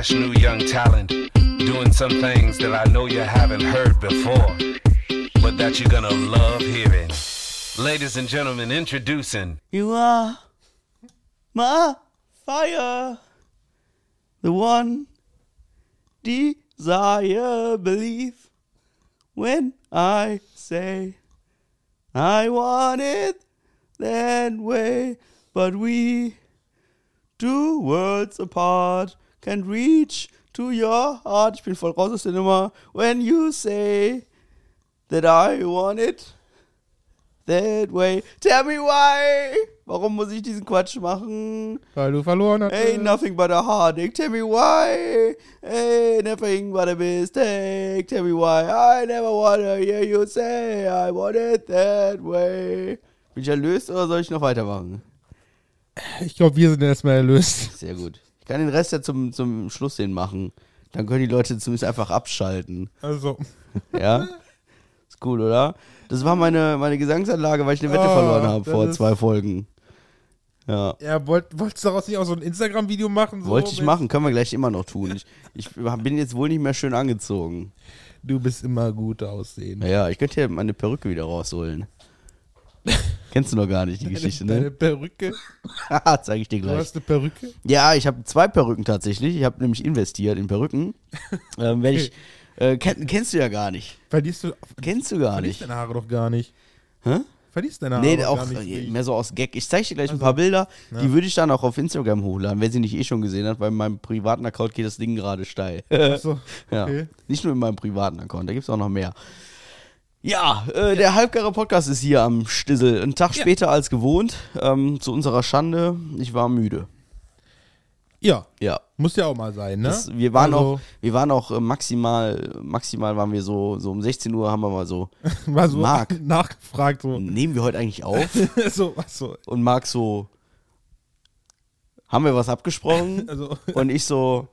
fresh new young talent doing some things that I know you haven't heard before, but that you're gonna love hearing. Ladies and gentlemen, introducing. You are my fire, the one desire, believe when I say I want it that way, but we two worlds apart can reach to your heart. Ich bin voll raus aus der Nummer. When you say that I want it that way. Tell me why. Warum muss ich diesen Quatsch machen? Weil du verloren hast. Ain't nothing but a heartache. Tell me why. Ain't nothing but a mistake. Tell me why. I never wanna hear you say I want it that way. Bin ich erlöst oder soll ich noch weitermachen? Ich glaube, wir sind erstmal erlöst. Sehr gut. Ich kann den Rest ja zum, zum Schluss hin machen. Dann können die Leute zumindest einfach abschalten. Also, Ja? Ist cool, oder? Das war meine, meine Gesangsanlage, weil ich eine Wette Oh, verloren habe vor zwei Folgen. Ja. ja, wollt, wolltest du daraus nicht auch so ein Instagram-Video machen? So Wollte ich machen, können wir gleich immer noch tun. Ich, ich bin jetzt wohl nicht mehr schön angezogen. Du bist immer gut aussehen. Naja, ich könnte ja meine Perücke wieder rausholen. Kennst du noch gar nicht die Geschichte, deine, ne? deine Perücke. Haha, Zeig ich dir Du gleich. hast eine Perücke? Ja, ich habe zwei Perücken tatsächlich. Ich habe nämlich investiert in Perücken. ähm, wenn ich, äh, kenn, kennst du ja gar nicht. Verlierst du, Kennst du gar verlierst nicht. deine Haare doch gar nicht. Hä? Verlierst deine Haare Nee, doch auch gar nicht. äh, wie mehr so aus Gag. Ich zeige dir gleich ein Also, paar Bilder, ja. die würde ich dann auch auf Instagram hochladen, wer sie nicht eh schon gesehen hat, weil in meinem privaten Account geht das Ding gerade steil. Achso, ja. okay. Nicht nur in meinem privaten Account, da gibt es auch noch mehr. Ja, äh, der halbgare Podcast ist hier am Stissel. Ein Tag Ja. später als gewohnt, ähm, zu unserer Schande. Ich war müde. Ja, Ja. muss ja auch mal sein, ne? Das, wir waren Also, auch, wir waren auch äh, maximal, maximal waren wir so, so um 16 Uhr haben wir mal so, War so Marc. nachgefragt, so. nehmen wir heute eigentlich auf? so, was so. Und Marc so, haben wir was abgesprochen? Also, Und ich so,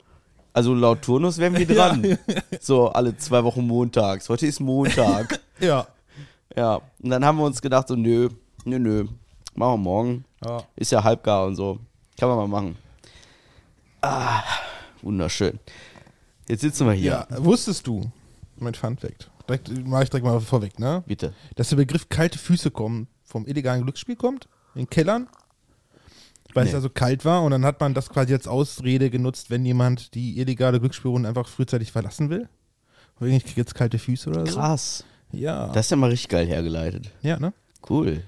also laut Turnus wären wir Ja. dran. So alle zwei Wochen montags. Heute ist Montag. ja. ja. Und dann haben wir uns gedacht, so, nö, nö, nö. Machen wir morgen. ja. Ist ja halbgar und so. Kann man mal machen. Ah, wunderschön. Jetzt sitzen wir hier. Ja, wusstest du, mein Fun Fact, direkt, mach ich direkt mal vorweg, ne? Bitte. Dass der Begriff kalte Füße kommen, vom illegalen Glücksspiel kommt, in Kellern, weil es Nee. also kalt war und dann hat man das quasi als Ausrede genutzt, wenn jemand die illegale Glücksspielrunde einfach frühzeitig verlassen will. Und ich krieg jetzt kalte Füße oder so. Krass. Ja. Das ist ja mal richtig geil hergeleitet. ja, ne? Cool.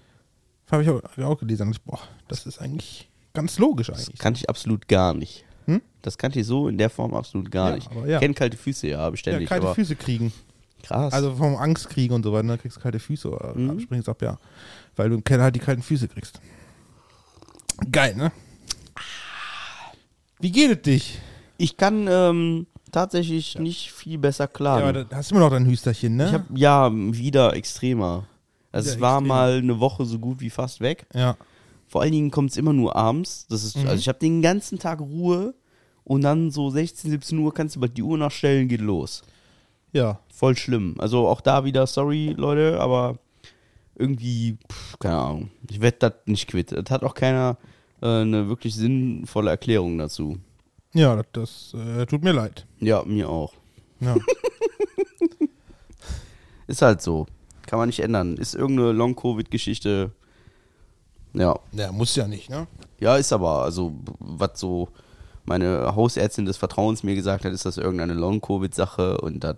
Habe ich auch, hab ich auch gelesen. Ich, Boah, das ist eigentlich ganz logisch Das eigentlich. kannte ich absolut gar nicht. Hm? Das kannte ich so in der Form absolut gar Ja, nicht. aber ja. Ich kenne kalte Füße, ja, Ja, beständig. kalte aber Füße kriegen. krass. Also vom Angstkriegen und so weiter, ne? kriegst du kalte Füße oder Mhm. springst ab, ja. Weil du im Keller halt die kalten Füße kriegst. Geil, ne? Wie geht es dich? ich kann ähm, tatsächlich nicht viel besser Ja, klagen. aber da hast du immer noch dein Hüsterchen, ne? ich habe ja wieder extremer. Also Wieder es war extremer. mal eine Woche so gut wie fast weg. ja. Vor allen Dingen kommt es immer nur abends. Das ist, Mhm. also ich habe den ganzen Tag Ruhe und dann so 16, 17 Uhr kannst du bald die Uhr nachstellen, geht los. Ja. Voll schlimm. Also auch da wieder, sorry Leute, aber irgendwie, pff, keine Ahnung. Ich werde das nicht quitt. Das hat auch keiner eine wirklich sinnvolle Erklärung dazu. Ja, das, das äh, tut mir leid. Ja, mir auch. Ja. Ist halt so. Kann man nicht ändern. Ist irgendeine Long-Covid-Geschichte. Ja. ja, muss ja nicht, ne? Ja, ist aber, also, was so meine Hausärztin des Vertrauens mir gesagt hat, ist das irgendeine Long-Covid-Sache und das.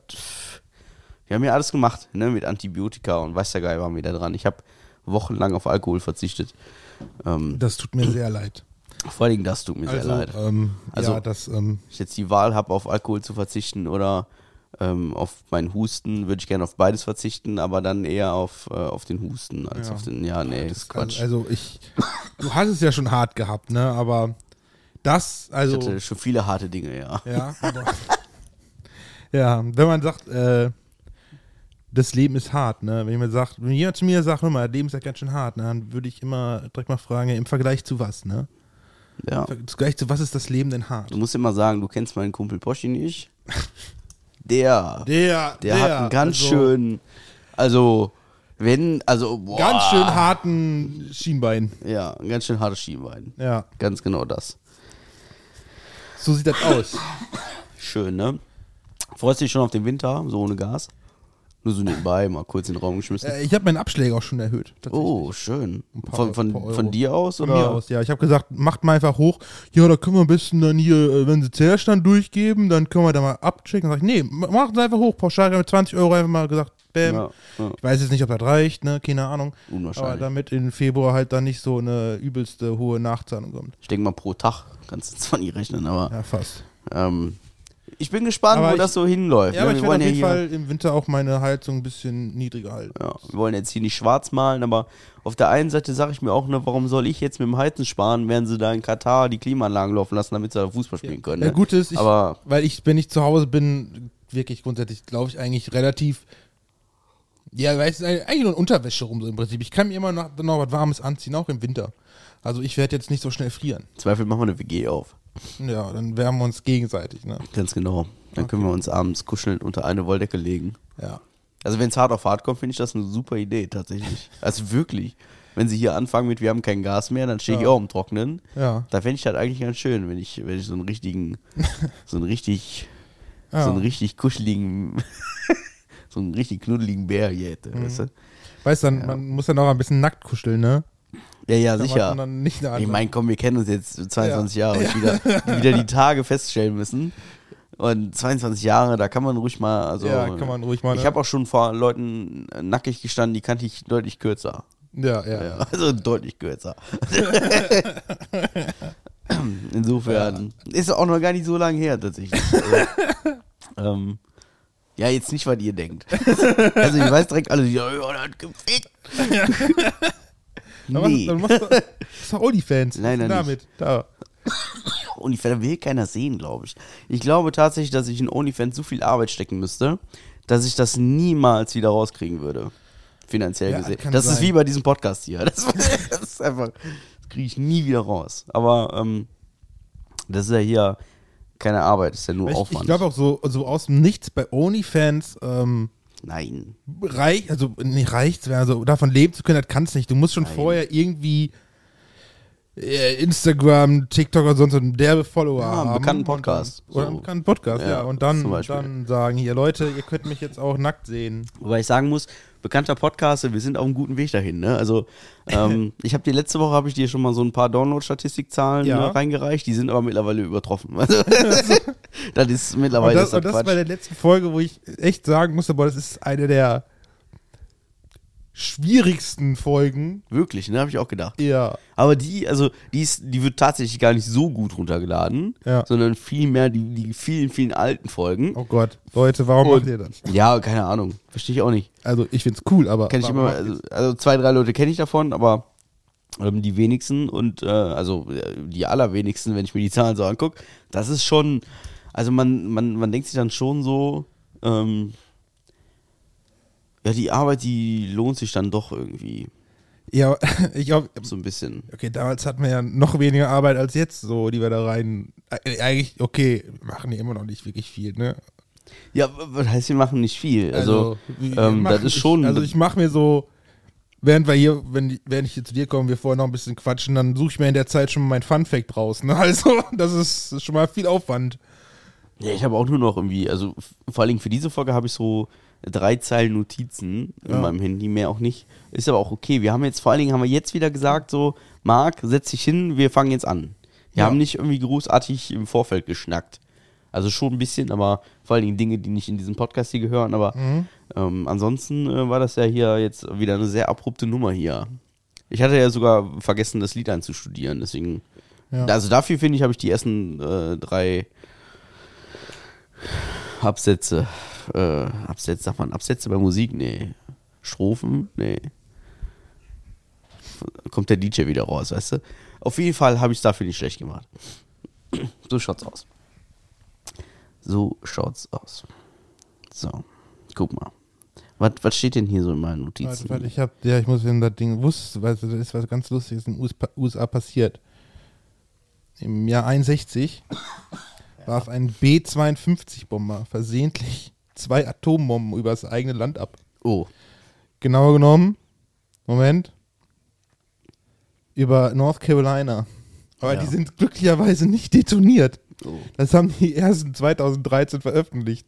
Wir haben ja alles gemacht, ne, mit Antibiotika und weiß der Geil waren wir da dran. Ich habe wochenlang auf Alkohol verzichtet. Ähm, Das tut mir sehr leid. vor allen Dingen das tut mir Also, sehr leid. ähm, Also- ja, das, ähm, Wenn ich jetzt die Wahl habe, auf Alkohol zu verzichten oder ähm, auf meinen Husten, würde ich gerne auf beides verzichten, aber dann eher auf, äh, auf den Husten als Ja. auf den. Ja, nee, das ist Quatsch. also, also ich, du hast es ja schon hart gehabt, ne? Aber das, also, ich hatte schon viele harte Dinge, ja. ja, aber, ja, wenn man sagt, äh, das Leben ist hart, ne? Wenn jemand sagt, wenn jemand zu mir sagt, hör mal, das Leben ist ja ganz schön hart, ne? Dann würde ich immer direkt mal fragen, im Vergleich zu was, ne? ja. Im Vergleich zu was ist das Leben denn hart? Du musst immer sagen, du kennst meinen Kumpel Poschi nicht. Der, Der, der, hat einen ganz also, schön, also, wenn, also, boah, Ganz schön harten Schienbein. Ja, ein ganz schön hartes Schienbein. Ja. Ganz genau das. So sieht das aus. Schön, ne? Freust du dich schon auf den Winter, so ohne Gas? Nur so nebenbei, mal kurz in den Raum geschmissen. Äh, ich habe meinen Abschläge auch schon erhöht. oh, schön. paar- Von, von, von dir aus, Von oder? mir aus, ja. Ich habe gesagt, macht mal einfach hoch. Ja, da können wir am besten dann hier, äh, wenn sie Zählstand durchgeben, dann können wir da mal abchecken. Dann sag ich, nee, ma- macht es einfach hoch. Pauschal mit 20 Euro einfach mal gesagt, bam. Ja, ja. Ich weiß jetzt nicht, ob das reicht, ne, keine Ahnung. Aber Unwahrscheinlich. damit in Februar halt dann nicht so eine übelste hohe Nachzahlung kommt. Ich denke mal pro Tag kannst du zwar nicht rechnen, aber Ja, fast. ähm, ich bin gespannt, Aber wo ich- das so hinläuft. Ja, ne? aber ich wir werde wollen auf ja jeden Fall im Winter auch meine Heizung ein bisschen niedriger halten. ja, wir wollen jetzt hier nicht schwarz malen, aber auf der einen Seite sage ich mir auch, ne, warum soll ich jetzt mit dem Heizen sparen, während sie da in Katar die Klimaanlagen laufen lassen, damit sie da Fußball spielen können. Ja, Ne? gut ist, ich, aber weil ich, wenn ich zu Hause bin, wirklich grundsätzlich, glaube ich, eigentlich relativ. Ja, weil es ist eigentlich nur eine Unterwäsche rum, so im Prinzip. Ich kann mir immer noch, noch was Warmes anziehen, auch im Winter. Also ich werde jetzt nicht so schnell frieren. im Zweifel machen wir eine WG auf. Ja, dann wärmen wir uns gegenseitig, ne? Ganz genau. Dann können wir uns abends kuscheln unter eine Wolldecke legen. Ja. Also wenn es hart auf hart kommt, finde ich das eine super Idee tatsächlich. Also wirklich. Wenn sie hier anfangen mit, wir haben kein Gas mehr, dann stehe ich Ja. auch im Trocknen. Ja. Da fände ich das eigentlich ganz schön, wenn ich, wenn ich so einen richtigen, so einen richtig, Ja. so einen richtig kuscheligen, so einen richtig knuddeligen Bär hier hätte. Mhm. Weißt du? Weißt du, dann, man muss dann auch ein bisschen nackt kuscheln, ne? Ja, ja, Da sicher. Ich meine, komm, wir kennen uns jetzt 22 Jahre und wieder, wieder die Tage feststellen müssen. Und 22 Jahre, da kann man ruhig mal, also. Ja, kann man ruhig mal, Ich ne? habe auch schon vor Leuten nackig gestanden, die kannte ich deutlich kürzer. ja, ja. Ja, also deutlich kürzer. Insofern ist auch noch gar nicht so lange her tatsächlich. Also, ähm, ja, jetzt nicht, was ihr denkt. Also ich weiß direkt alle, ja, ja, hat gefickt. Dann nee. machst, dann machst du, das ist doch Onlyfans. Leider ist damit? Da. OnlyFans will keiner sehen, glaube ich. Ich glaube tatsächlich, dass ich in OnlyFans so viel Arbeit stecken müsste, dass ich das niemals wieder rauskriegen würde. Finanziell Ja, gesehen. Das ist sein. wie bei diesem Podcast hier. Das, das ist einfach, das kriege ich nie wieder raus. Aber ähm, das ist ja hier keine Arbeit, das ist ja nur Ich, Aufwand. ich glaube auch so, so aus dem Nichts bei Onlyfans ähm, Nein. reich, also nicht reicht, also davon leben zu können, das kannst du nicht. Du musst schon Nein. vorher irgendwie äh, Instagram, TikTok oder sonst einen derbe Follower Ja, haben. bekannten Podcast. Oder So. einen bekannten Podcast, ja. Ja, Und dann, dann sagen hier, Leute, ihr könnt mich jetzt auch nackt sehen. Wobei ich sagen muss, bekannter Podcaster, wir sind auf einem guten Weg dahin. Ne? Also ähm, ich habe dir letzte Woche habe ich dir schon mal so ein paar Download-Statistikzahlen Ja. ne, reingereicht, die sind aber mittlerweile übertroffen. Also, das ist Und mittlerweile das, ist und das das bei der letzten Folge, wo ich echt sagen musste, boah, das ist eine der schwierigsten Folgen. Wirklich, ne, habe ich auch gedacht. Ja. Aber die, also die ist, die wird tatsächlich gar nicht so gut runtergeladen, Ja. sondern vielmehr die, die vielen, vielen alten Folgen. Oh Gott, Leute, warum Und- macht ihr das? Ja, keine Ahnung, verstehe ich auch nicht. Also ich find's cool, aber Kenn ich immer, also, also zwei, drei Leute kenne ich davon, aber ähm, die wenigsten und äh, also äh, die allerwenigsten, wenn ich mir die Zahlen so angucke, das ist schon, also man, man, man denkt sich dann schon so, ähm, ja, die Arbeit, die lohnt sich dann doch irgendwie ja, ich glaube, so ein bisschen. okay, damals hatten wir ja noch weniger Arbeit als jetzt, so, die wir da rein. Äh, Eigentlich, okay, wir machen ja immer noch nicht wirklich viel, ne? Ja, was heißt, wir machen nicht viel. Also, wir ähm, das ist schon. Ich, also ich mache mir so, während wir hier, wenn, die- während ich hier zu dir komme, wir vorher noch ein bisschen quatschen, dann suche ich mir in der Zeit schon mal mein Fun Fact raus. Ne? Also, das ist schon mal viel Aufwand. ja, ich habe auch nur noch irgendwie, also vor allen Dingen für diese Folge habe ich so drei Zeilen Notizen in Ja. meinem Handy, mehr auch nicht. Ist aber auch okay. Wir haben jetzt, vor allen Dingen haben wir jetzt wieder gesagt, so, Marc, setz dich hin, wir fangen jetzt an. Wir Ja. haben nicht irgendwie großartig im Vorfeld geschnackt. Also schon ein bisschen, aber vor allen Dingen Dinge, die nicht in diesen Podcast hier gehören. Aber Mhm. ähm, ansonsten äh, war das ja hier jetzt wieder eine sehr abrupte Nummer hier. Ich hatte ja sogar vergessen, das Lied einzustudieren, deswegen. Ja. Also dafür finde ich, habe ich die ersten äh, drei Absätze, äh, Absätze, sagt man Absätze bei Musik? Nee. Strophen? Nee. Kommt der DJ wieder raus, weißt du? Auf jeden Fall habe ich es dafür nicht schlecht gemacht. So schaut's aus. So schaut's aus. So, guck mal. Was, was steht denn hier so in meinen Notizen? Warte, warte, ich hab, ja, ich muss in das Ding wusste, weil das ist was ganz Lustiges in den USA, USA passiert. Im Jahr 61 warf ein B-52-Bomber versehentlich zwei Atombomben über das eigene Land ab. Oh, Genauer genommen, Moment, über North Carolina. Aber Ja. die sind glücklicherweise nicht detoniert. Oh. Das haben die ersten 2013 veröffentlicht.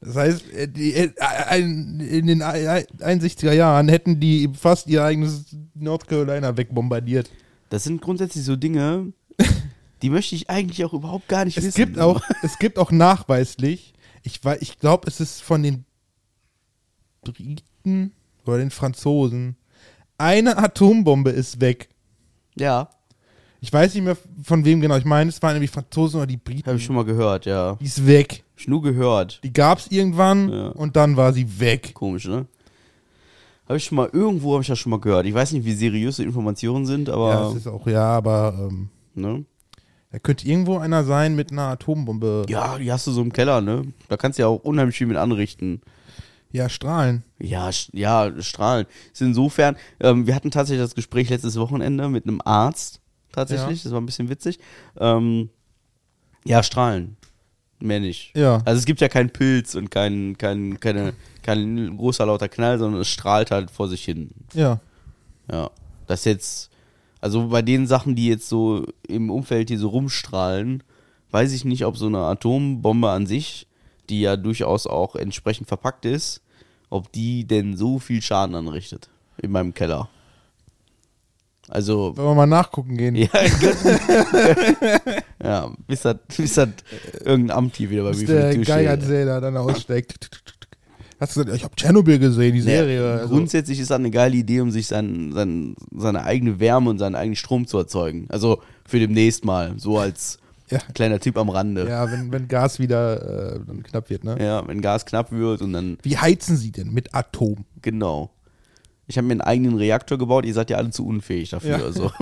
Das heißt, äh, äh, in den 61er Jahren hätten die fast ihr eigenes North Carolina wegbombardiert. Das sind grundsätzlich so Dinge, die möchte ich eigentlich auch überhaupt gar nicht Es wissen. gibt auch, es gibt auch nachweislich, ich, ich glaube, es ist von den Briten oder den Franzosen, eine Atombombe ist weg. Ja, Ich weiß nicht mehr von wem genau. Ich meine, es waren nämlich Franzosen oder die Briten. habe ich schon mal gehört, ja. Die ist weg. Hab ich nur gehört. Die gab es irgendwann Ja. und dann war sie weg. Komisch, ne? Habe ich schon mal, irgendwo habe ich das schon mal gehört. Ich weiß nicht, wie seriös die Informationen sind, Ja, aber, das ist auch, ja, aber ähm, ne? Da könnte irgendwo einer sein mit einer Atombombe. Ja, die hast du so im Keller, ne? Da kannst du ja auch unheimlich viel mit anrichten. Ja, strahlen. Ja, ja, strahlen. Ist insofern, ähm, wir hatten tatsächlich das Gespräch letztes Wochenende mit einem Arzt, tatsächlich, Ja. das war ein bisschen witzig. Ähm, ja, strahlen. Mehr nicht. Ja. Also es gibt ja keinen Pilz und kein, kein, keine, kein großer lauter Knall, sondern es strahlt halt vor sich hin. Ja. Ja. Das jetzt, also bei den Sachen, die jetzt so im Umfeld hier so rumstrahlen, weiß ich nicht, ob so eine Atombombe an sich, die ja durchaus auch entsprechend verpackt ist, ob die denn so viel Schaden anrichtet in meinem Keller. Also, Wollen wir mal nachgucken gehen. ja, ja bis das, bis das irgendein Amt hier wieder bei mir Bis vor der. Geigerzähler dann aussteckt. Hast du gesagt, ich habe Tschernobyl gesehen, die Serie. Also, Grundsätzlich ist das eine geile Idee, um sich sein, sein, seine eigene Wärme und seinen eigenen Strom zu erzeugen. Also für demnächst mal, so als Ja. kleiner Tipp am Rande. Ja, ja, wenn, wenn Gas wieder äh, dann knapp wird, ne? wenn Gas knapp wird und dann, Wie heizen sie denn mit Atom? genau. Ich habe mir einen eigenen Reaktor gebaut, ihr seid ja alle zu unfähig dafür. Ja. Also.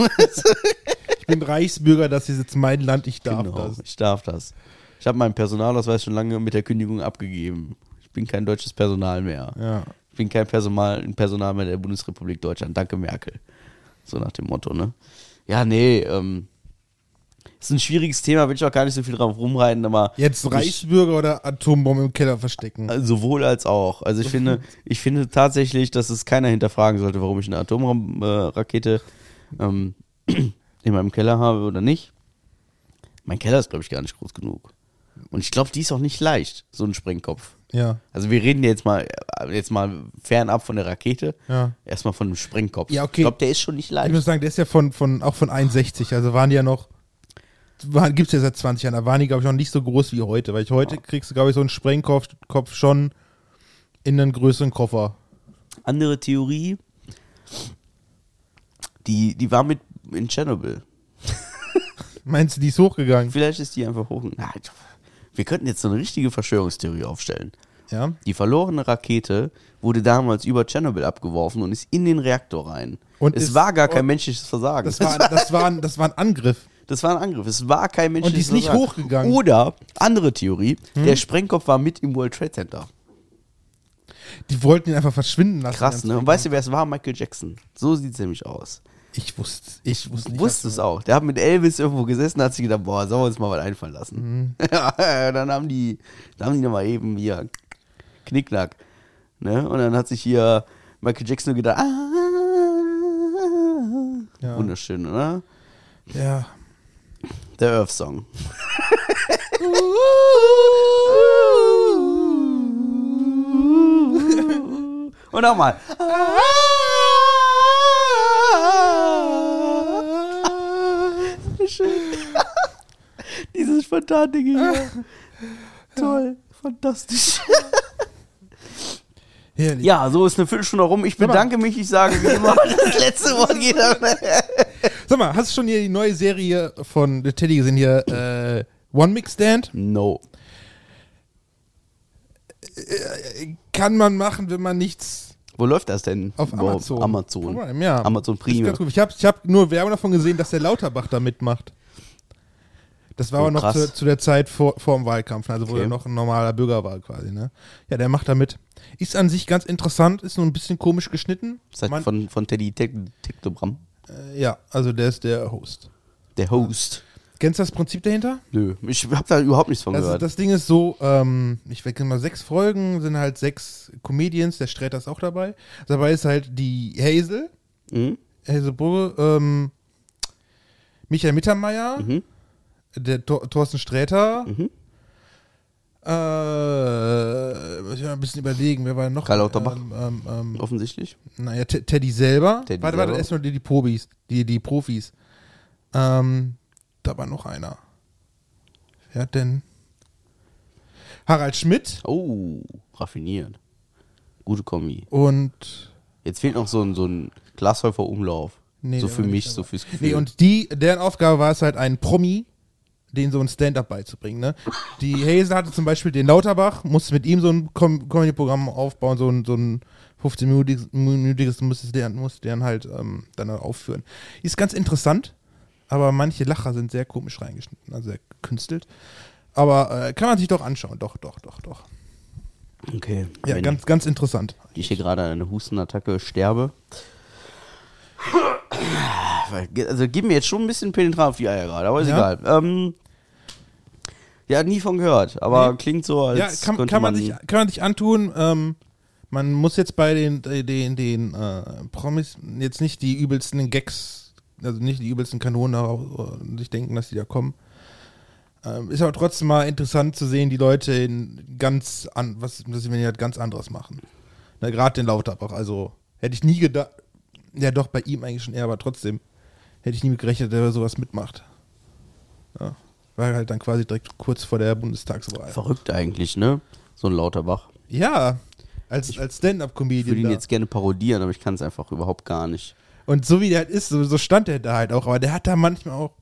Ich bin Reichsbürger, das ist jetzt mein Land, ich darf genau, das. ich darf das. Ich habe meinen Personalausweis schon lange mit der Kündigung abgegeben. Ich bin kein deutsches Personal mehr. Ja. Ich bin kein Personal, ein Personal mehr der Bundesrepublik Deutschland. Danke, Merkel. So nach dem Motto, ne? Ja, nee, ähm, ist ein schwieriges Thema, will ich auch gar nicht so viel drauf rumreiten, aber Jetzt ich- Reichsbürger oder Atombombe im Keller verstecken? sowohl als auch. Also ich finde, ich finde tatsächlich, dass es keiner hinterfragen sollte, warum ich eine Atomrakete ähm, in meinem Keller habe oder nicht. Mein Keller ist, glaube ich, gar nicht groß genug. Und ich glaube, die ist auch nicht leicht, so ein Sprengkopf. Ja. Also wir reden jetzt mal, jetzt mal fernab von der Rakete. Ja. Erstmal von einem Sprengkopf. Ja, okay. Ich glaube, der ist schon nicht Ich leicht. muss sagen, der ist ja von, von, auch von 61, also waren die ja noch, waren, gibt's ja seit 20 Jahren, da waren die, glaube ich, noch nicht so groß wie heute, weil ich heute kriegst du, glaube ich, so einen Sprengkopf Kopf schon in einen größeren Koffer. Andere Theorie, die, die war mit in Tschernobyl. Meinst du, die ist hochgegangen? Vielleicht ist die einfach hoch. Na, wir könnten jetzt so eine richtige Verschwörungstheorie aufstellen. Ja. Die verlorene Rakete wurde damals über Tschernobyl abgeworfen und ist in den Reaktor rein. Und es ist- war gar kein menschliches Versagen. Das war, das, war, ein- das war ein Angriff. Das war ein Angriff. Es war kein menschliches Und die ist nicht Versagen. hochgegangen. Hm? Oder, andere Theorie, der Sprengkopf war mit im World Trade Center. Die wollten ihn einfach verschwinden lassen. Krass, ne? Und weißt du, wer es war? Michael Jackson. So sieht es nämlich aus. Ich wusste Ich wusste nicht. Wusste es auch. Der hat mit Elvis irgendwo gesessen, hat sich gedacht, boah, sollen wir uns mal was einfallen lassen. Mhm. Dann haben die, dann haben die nochmal eben hier Knickknack. Ne? Und dann hat sich hier Michael Jackson gedacht, ah, Ja. wunderschön, oder? Ja. Der Earth Song. Und nochmal. Schön. Dieses spontane hier. Toll. Fantastisch. Herrlich. Ja, so ist eine Viertelstunde rum. Ich bedanke mich. Ich sage wie immer, das letzte Wort geht an. Sag mal, hast du schon hier die neue Serie von The Teddy gesehen hier? Äh, One Mix Stand? No. Kann man machen, wenn man nichts Wo läuft das denn? auf Wo- Amazon. Amazon. Prime, ja. Amazon Ist Prime. Ich habe ich hab nur Werbung davon gesehen, dass der Lauterbach da mitmacht. Das war Oh, aber noch zu, zu der Zeit vor, vor dem Wahlkampf, also wo Okay. er noch ein normaler Bürger war quasi, ne? Ja, der macht da mit. Ist an sich ganz interessant, ist nur ein bisschen komisch geschnitten. Seit Man- von, von Teddy Tek- Tektogramm. äh, ja, also der ist der Host. Der Host. Kennst du das Prinzip dahinter? Nö, ich hab da überhaupt nichts von Also gehört. das Ding ist so, ähm, ich wecke mal sechs Folgen, sind halt sechs Comedians, der Sträter ist auch dabei. Dabei ist halt die Hazel, Mhm. Hazel Brugge, ähm, Michael Mittermeier, Mhm. Der Thor Thorsten Sträter. Mhm. Äh, muss ich mal ein bisschen überlegen, wer war noch? Karl Lauterbach. Ähm, ähm, ähm, Offensichtlich. naja, Teddy selber. Teddy warte, warte, selber. erstmal die, die Profis. Die, die Profis. Ähm, da war noch einer. Wer hat denn? Harald Schmidt Oh, raffiniert. Gute Kombi. und. Jetzt fehlt noch so ein, so ein Glashäufer Umlauf. Nee, so für mich, so fürs Gefühl. Nee, und die, deren Aufgabe war es halt, einen Promi, den so ein Stand-up beizubringen. Ne? Die Hazel hatte zum Beispiel den Lauterbach, musste mit ihm so ein Com Comedy-Programm aufbauen, so ein, so ein 15-minütiges, musste der, musste der dann halt ähm, dann aufführen. Ist ganz interessant, aber manche Lacher sind sehr komisch reingeschnitten, also sehr gekünstelt. Aber äh, kann man sich doch anschauen, doch, doch, doch, doch. okay. Ja, Wenn ganz, ganz interessant. ich hier gerade an einer Hustenattacke sterbe. Also gib mir jetzt schon ein bisschen penetrat auf die Eier gerade, aber ist Ja. egal. Ähm, ja, nie von gehört, aber Nee. klingt so, als Ja, kann, könnte kann, man sich, kann man sich antun. Ähm, man muss jetzt bei den, äh, den, den äh, Promis jetzt nicht die übelsten Gags, also nicht die übelsten Kanonen darauf, äh, sich denken, dass die da kommen. Ähm, ist aber trotzdem mal interessant zu sehen, die Leute in ganz an, was, dass sie halt ganz anderes machen. Na, Gerade den Lauterbach. Also hätte ich nie gedacht, ja doch, bei ihm eigentlich schon eher, aber trotzdem hätte ich nie mit gerechnet, dass er sowas mitmacht. Ja. War halt dann quasi direkt kurz vor der Bundestagswahl. Verrückt eigentlich, ne? So ein Lauterbach. Ja, als, als Ich würde Stand-Up-Comedian. ihn da. jetzt gerne parodieren, aber ich kann es einfach überhaupt gar nicht. Und so wie der halt ist, so, so stand er da halt auch. Aber der hat da manchmal auch,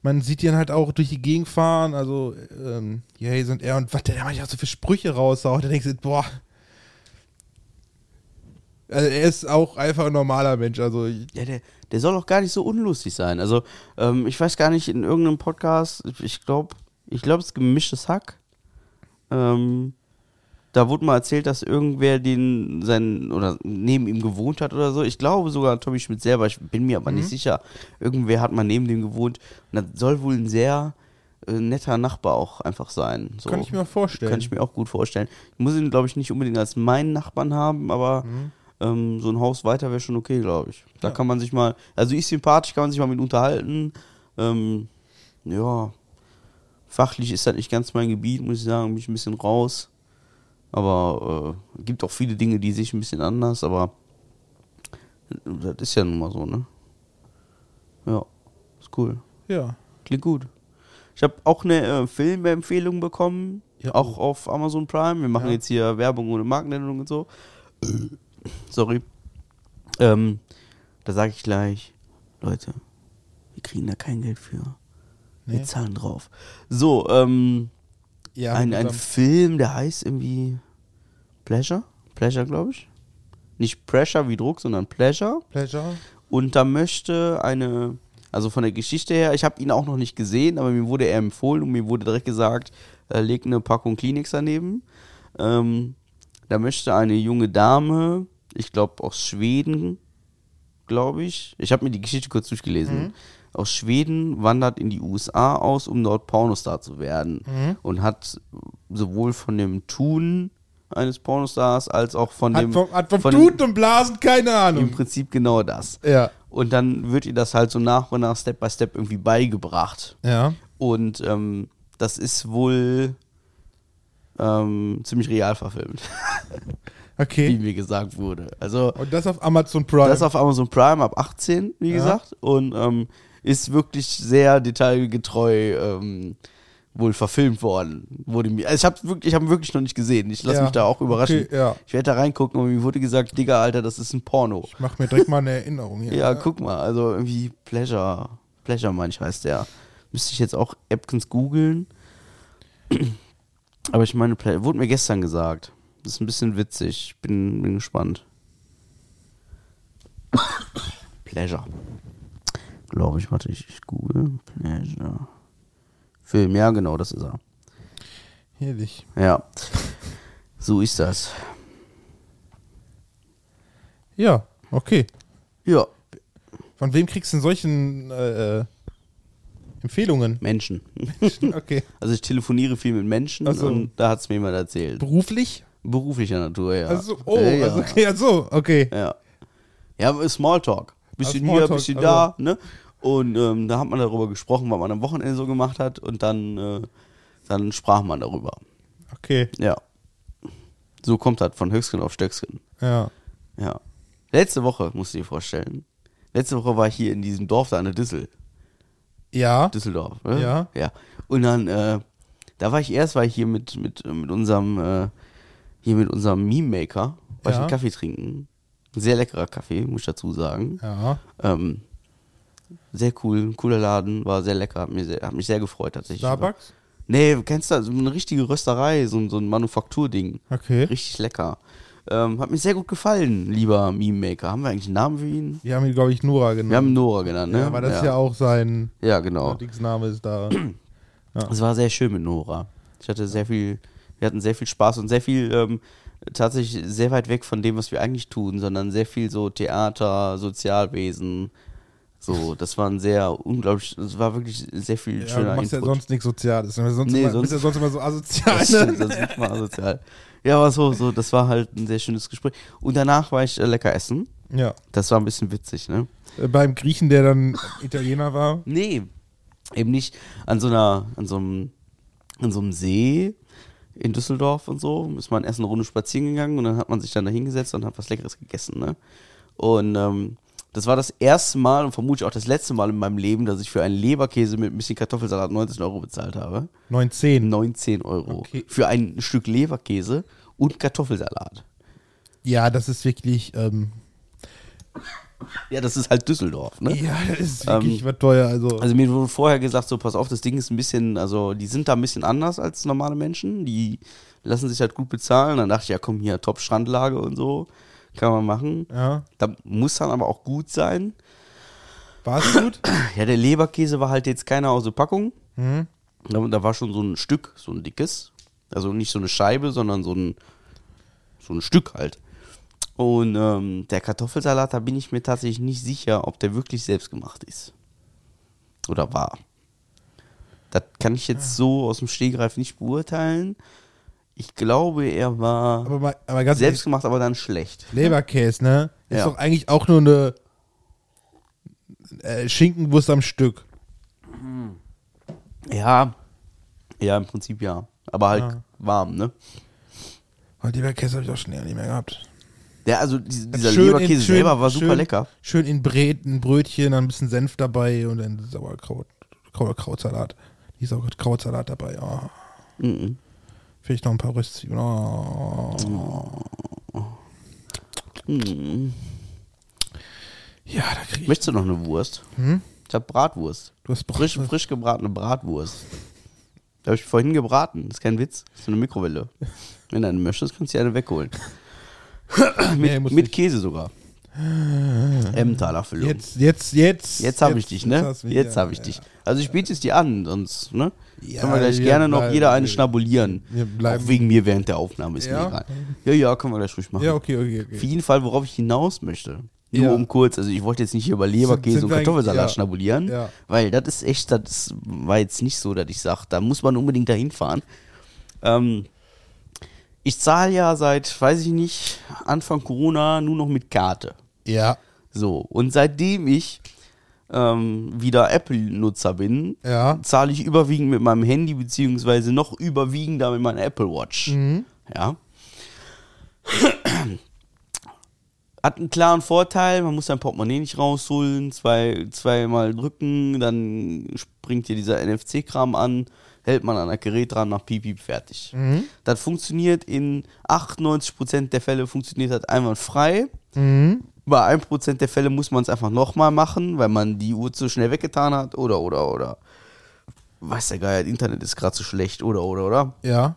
man sieht ihn halt auch durch die Gegend fahren, also, ähm, ja, hier sind er und was der da manchmal auch so für Sprüche raushaut. Da denkst du, boah. Also er ist auch einfach ein normaler Mensch. Also, Ja, der, der soll auch gar nicht so unlustig sein. Also, ähm, ich weiß gar nicht, in irgendeinem Podcast, ich glaube, ich glaube, es ist gemischtes Hack. Ähm, da wurde mal erzählt, dass irgendwer den seinen oder neben ihm gewohnt hat oder so. Ich glaube sogar Tommy Schmidt selber, ich bin mir aber nicht sicher. Irgendwer hat mal neben dem gewohnt. Und das soll wohl ein sehr äh, netter Nachbar auch einfach sein. So. kann ich mir vorstellen. Kann ich mir auch gut vorstellen. Ich muss ihn, glaube ich, nicht unbedingt als meinen Nachbarn haben, aber ähm, so ein Haus weiter wäre schon okay, glaube ich. Da Ja. kann man sich mal, also ist sympathisch, kann man sich mal mit unterhalten. Ähm, ja, fachlich ist das nicht ganz mein Gebiet, muss ich sagen, bin ich ein bisschen raus. Aber äh, gibt auch viele Dinge, die sich ein bisschen anders, aber das ist ja nun mal so, ne? Ja, ist cool. ja. Klingt gut. Ich habe auch eine äh, Filmempfehlung bekommen, Ja, auch auf Amazon Prime. Wir machen Ja. jetzt hier Werbung ohne Markennennung und so. Sorry. Ähm, da sage ich gleich, Leute, wir kriegen da kein Geld für. Wir Nee. zahlen drauf. So, ähm, ja ein, ein. Film, der heißt irgendwie Pleasure? Pleasure, glaube ich. Nicht Pressure wie Druck, sondern Pleasure. Pleasure. Und da möchte eine, also von der Geschichte her, ich habe ihn auch noch nicht gesehen, aber mir wurde er empfohlen und mir wurde direkt gesagt, äh, leg eine Packung Kleenex daneben. Ähm, da möchte eine junge Dame, ich glaube aus Schweden, glaube ich, ich habe mir die Geschichte kurz durchgelesen, aus Schweden wandert in die USA aus, um dort Pornostar zu werden und hat sowohl von dem Tun eines Pornostars als auch von Hat dem vom, hat vom von Tuten und Blasen keine im Ahnung. Prinzip genau das. Ja. Und dann wird ihr das halt so nach und nach, Step by Step irgendwie beigebracht. Ja. Und ähm, das ist wohl ähm, ziemlich real verfilmt, wie Okay. mir gesagt wurde. Also Und das auf Amazon Prime. das auf Amazon Prime ab 18, wie Ja. gesagt. Und ähm, ist wirklich sehr detailgetreu ähm, wohl verfilmt worden. Wurde mir, also ich habe wirklich, ich habe wirklich noch nicht gesehen. Ich lasse Ja. mich da auch überraschen. Okay, ja. Ich werde da reingucken und mir wurde gesagt, Digga, Alter, das ist ein Porno. Ich mach mir direkt mal eine Erinnerung hier. Ja, guck mal, also irgendwie Pleasure, Pleasure manch heißt der. Müsste ich jetzt auch Epkins googeln. Aber ich meine, wurde mir gestern gesagt. Das ist ein bisschen witzig. Ich bin, bin gespannt. Pleasure. Glaube ich, warte, ich, ich google. Pleasure. Film, ja, genau, das ist er. Herrlich. Ja. So ist das. Ja, okay. Ja, Von wem kriegst du denn solchen äh, äh, Empfehlungen? Menschen. Okay. Also ich telefoniere viel mit Menschen Ach so. und da hat es mir jemand erzählt. Beruflich? Beruflicher Natur, ja. Also, oh, ja, ja. also, okay, ja, so, okay. ja. ja, Smalltalk. Bisschen Ah, hier, Smalltalk, bisschen also. da, ne? Und ähm, da hat man darüber gesprochen, was man am Wochenende so gemacht hat. Und dann, äh, dann sprach man darüber. Okay, Ja. So kommt das von Höchstgen auf Stöcksken. ja. Ja. Letzte Woche, musst du dir vorstellen. Letzte Woche war ich hier in diesem Dorf da an der Düssel. Ja, Düsseldorf, ne? Ja. Ja. Und dann, äh, da war ich erst, war ich hier mit, mit, mit unserem, äh, hier mit unserem Meme-Maker, war ich Ja. einen Kaffee trinken. Ein sehr leckerer Kaffee, muss ich dazu sagen. ja. Ähm, sehr cool, cooler Laden, war sehr lecker, hat, mir sehr, hat mich sehr gefreut tatsächlich. Starbucks? Nee, kennst du, so eine richtige Rösterei, so, ein- so ein Manufakturding. Okay. Richtig lecker. Ähm, hat mir sehr gut gefallen, lieber Meme-Maker. Haben wir eigentlich einen Namen für ihn? Wir haben ihn, glaube ich, Nora genannt. Wir haben ihn Nora genannt, ne? ja, aber das ist ja auch sein Ja, genau. Name ist da. Es war sehr schön mit Nora. Ich hatte sehr viel, wir hatten sehr viel Spaß und sehr viel, ähm, tatsächlich sehr weit weg von dem, was wir eigentlich tun, sondern sehr viel so Theater, Sozialwesen. So, das war ein sehr unglaublich, es war wirklich sehr viel Ja, du schöner machst ja Input. sonst nichts Soziales. Sonst Nee, immer, sonst- bist ja sonst immer so asozial. Das Ne? stimmt, das ist mal asozial. Ja, aber so, so, das war halt ein sehr schönes Gespräch. Und danach war ich äh, lecker essen. Ja. Das war ein bisschen witzig, ne? Äh, Beim Griechen, der dann Italiener war. Nee, eben nicht an so einer, an so einem, an so einem See in Düsseldorf und so. Ist man erst eine Runde spazieren gegangen und dann hat man sich dann da hingesetzt und hat was Leckeres gegessen, ne? Und ähm, das war das erste Mal und vermutlich auch das letzte Mal in meinem Leben, dass ich für einen Leberkäse mit ein bisschen Kartoffelsalat 19 Euro bezahlt habe. 19. 19 Euro. Okay. Für ein Stück Leberkäse und Kartoffelsalat. Ja, das ist wirklich. Ähm, Ja, das ist halt Düsseldorf, ne? ja, das ist wirklich Ähm, was teuer. Also, Also mir wurde vorher gesagt, so pass auf, das Ding ist ein bisschen, also die sind da ein bisschen anders als normale Menschen. Die lassen sich halt gut bezahlen. Dann dachte ich, ja komm, hier Top-Strandlage und so. Kann man machen. ja. Da muss dann aber auch gut sein. War es gut? Ja, der Leberkäse war halt jetzt keiner aus der Packung. Mhm. Da, da war schon so ein Stück, so ein dickes. Also nicht so eine Scheibe, sondern so ein, so ein Stück halt. Und ähm, der Kartoffelsalat, da bin ich mir tatsächlich nicht sicher, ob der wirklich selbst gemacht ist. Oder war. Das kann ich jetzt so aus dem Stehgreif nicht beurteilen. Ich glaube, er war Aber, mal, aber ganz selbst gemacht, aber dann schlecht. ehrlich, Leberkäse, ne? Ist Ja. doch eigentlich auch nur eine äh, Schinkenwurst am Stück. Ja, ja, im Prinzip ja. Aber halt Ja. warm, ne? Und Leberkäse habe ich auch schon länger nicht mehr gehabt. Ja, also die- dieser Schön in- Leberkäse schön- selber war super schön- lecker. Schön in Bräten, Brötchen, dann ein bisschen Senf dabei und dann Sauerkraut, Kraut, Krautsalat. Die Sauerkrautsalat dabei. Oh. Mhm. Vielleicht noch ein paar Röstzwiebeln. Oh. Mhm. Ja, da krieg ich. Möchtest du noch eine Wurst? Hm? Ich hab Bratwurst. Du hast Brat- Frisch, frisch gebratene Bratwurst. Da habe ich vorhin gebraten. Das ist kein Witz. Das ist eine Mikrowelle. Wenn du eine möchtest, kannst du dir eine wegholen. Nee, mit muss mit. Käse sogar. Emmentaler Füllung. Jetzt, jetzt, jetzt. Jetzt habe ich dich, ne? Jetzt ja, habe ich ja. dich. Also ich biete es dir an, sonst, ne? Ja, können wir gleich gerne noch bleiben- jeder eine wir- schnabulieren. Auch wegen mir während der Aufnahme, ist Ja? mir egal. Ja, ja, können wir gleich ruhig machen. Ja, okay, okay, Auf okay. jeden Fall, worauf ich hinaus möchte. Nur Ja. um kurz, also ich wollte jetzt nicht hier über Leberkäse und Kartoffelsalat ja. schnabulieren, Ja. weil das ist echt, das war jetzt nicht so, dass ich sage, da muss man unbedingt dahin fahren. Ähm, ich zahle ja seit, weiß ich nicht, Anfang Corona nur noch mit Karte. Ja, So, und seitdem ich ähm, wieder Apple-Nutzer bin, ja. zahle ich überwiegend mit meinem Handy, beziehungsweise noch überwiegender mit meiner Apple Watch. Mhm. Ja. Hat einen klaren Vorteil, man muss sein Portemonnaie nicht rausholen, zwei, zweimal drücken, dann springt dir dieser NFC-Kram an, hält man an das Gerät dran, nach Piep, Piep, fertig. Mhm. Das funktioniert in 98% der Fälle funktioniert das einwandfrei. Mhm. Bei 1% der Fälle muss man es einfach nochmal machen, weil man die Uhr zu schnell weggetan hat. Oder, oder, oder. Weiß der Geier, das Internet ist gerade so schlecht. Oder, oder, oder. Ja.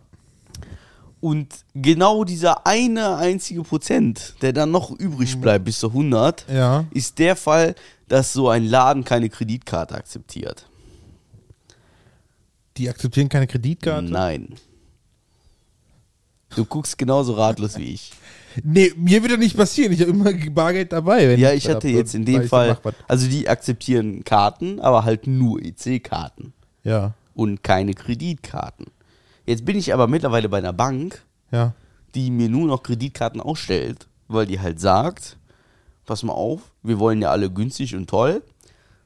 Und genau dieser eine einzige Prozent, der dann noch übrig bleibt bis zu 100, Ja. ist der Fall, dass so ein Laden keine Kreditkarte akzeptiert. Die akzeptieren keine Kreditkarte? Nein. Du guckst genauso ratlos wie ich. Nee, mir wird das nicht passieren. Ich habe immer Bargeld dabei. Ja, ich hatte jetzt in dem Fall, also die akzeptieren Karten, aber halt nur EC-Karten. Ja, und keine Kreditkarten. Jetzt bin ich aber mittlerweile bei einer Bank, ja. die mir nur noch Kreditkarten ausstellt, weil die halt sagt, pass mal auf, wir wollen ja alle günstig und toll.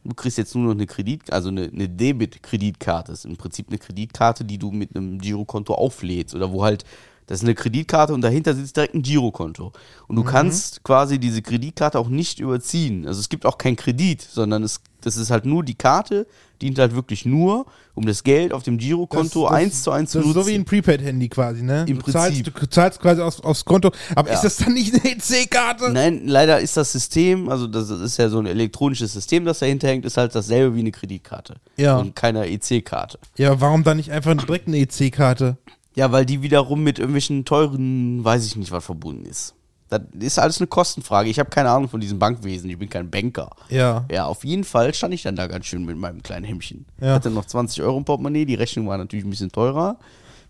Du kriegst jetzt nur noch eine Kredit, also eine, eine Debit-Kreditkarte. Das ist im Prinzip eine Kreditkarte, die du mit einem Girokonto auflädst oder wo halt das ist eine Kreditkarte und dahinter sitzt direkt ein Girokonto. Und du kannst quasi diese Kreditkarte auch nicht überziehen. Also es gibt auch keinen Kredit, sondern es, das ist halt nur die Karte, dient halt wirklich nur, um das Geld auf dem Girokonto Das- das- eins zu eins zu nutzen. so wie ein Prepaid-Handy quasi, ne? Im du zahlst, Prinzip. du zahlst quasi aufs, aufs Konto. Aber Ja. ist das dann nicht eine EC-Karte? Nein, leider ist das System, also das ist ja so ein elektronisches System, das dahinter hängt, ist halt dasselbe wie eine Kreditkarte. Ja. Und keine EC-Karte. Ja, warum dann nicht einfach direkt eine EC-Karte? Ja, weil die wiederum mit irgendwelchen teuren, weiß ich nicht, was verbunden ist. Das ist alles eine Kostenfrage. Ich habe keine Ahnung von diesem Bankwesen, ich bin kein Banker. Ja. Ja, auf jeden Fall stand ich dann da ganz schön mit meinem kleinen Hemdchen. Ja. Hatte noch 20 Euro im Portemonnaie, die Rechnung war natürlich ein bisschen teurer.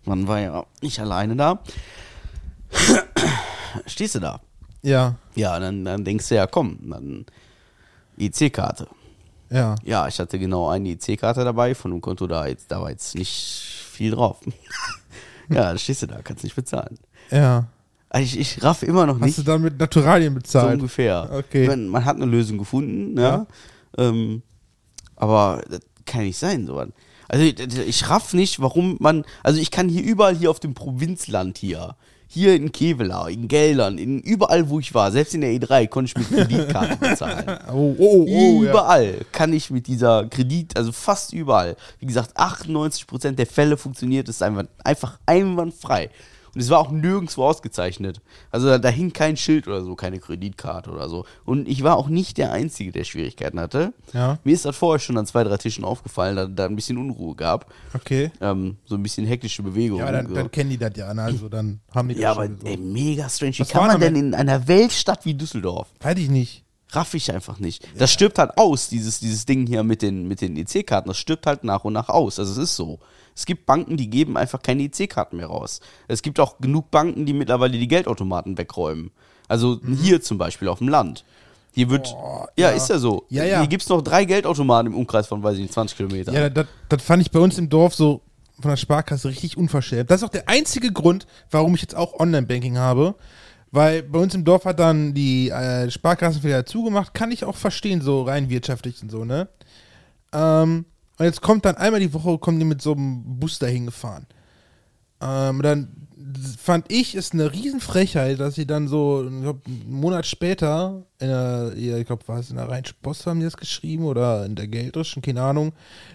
Man war ja nicht alleine da. Stehst du da? Ja. Ja, dann, dann denkst du ja, komm, dann EC-Karte. Ja. Ja, ich hatte genau eine EC-Karte dabei, von dem Konto da, jetzt, da war jetzt nicht viel drauf. Ja, dann stehst du da, kannst nicht bezahlen. Ja. Also ich, ich raff immer noch Hast nicht du dann mit Naturalien so bezahlt? ungefähr. Okay. Man, man hat eine Lösung gefunden, ja. Ähm, aber das kann nicht sein, so. Also ich, ich raff nicht, warum man, also ich kann hier überall hier auf dem Provinzland hier, hier in Kevela, in Geldern, in überall, wo ich war, selbst in der E3, konnte ich mit Kreditkarte bezahlen. Oh, oh, oh. ja. überall kann ich mit dieser Kredit, also fast überall. Wie gesagt, 98% der Fälle funktioniert es einfach, einfach einwandfrei. Und es war auch nirgendwo ausgezeichnet. Also da, da hing kein Schild oder so, keine Kreditkarte oder so. Und ich war auch nicht der Einzige, der Schwierigkeiten hatte. Ja. Mir ist das vorher schon an zwei, drei Tischen aufgefallen, da da ein bisschen Unruhe gab. Okay. Ähm, so ein bisschen hektische Bewegung. Ja, dann, so. dann kennen die das ja, ne? Also dann haben die das ja, aber so. ey, mega strange. Wie Was kann man denn in einer Weltstadt wie Düsseldorf Weiß ich nicht. raff ich einfach nicht. Das stirbt halt aus, dieses, dieses Ding hier mit den, mit den EC-Karten. Das stirbt halt nach und nach aus. Also es ist so. Es gibt Banken, die geben einfach keine EC-Karten mehr raus. Es gibt auch genug Banken, die mittlerweile die Geldautomaten wegräumen. Also hier zum Beispiel auf dem Land. Hier wird. ja, Mhm. ja. ist ja so. Ja, ja. Hier gibt es noch drei Geldautomaten im Umkreis von, weiß ich nicht, 20 Kilometern. Ja, das, das fand ich bei uns im Dorf so von der Sparkasse richtig unverschämt. Das ist auch der einzige Grund, warum ich jetzt auch Online-Banking habe. Weil bei uns im Dorf hat dann die äh, Sparkasse wieder zugemacht. Kann ich auch verstehen, so rein wirtschaftlich und so, ne? Ähm, und jetzt kommt dann einmal die Woche, kommen die mit so einem Bus dahin gefahren. Ähm, dann fand ich es eine Riesenfrechheit, dass sie dann so, ich glaub, einen Monat später, in der, ich glaube, war es in der Rheinischen Post, haben die das geschrieben oder in der Geldrischen, keine Ahnung,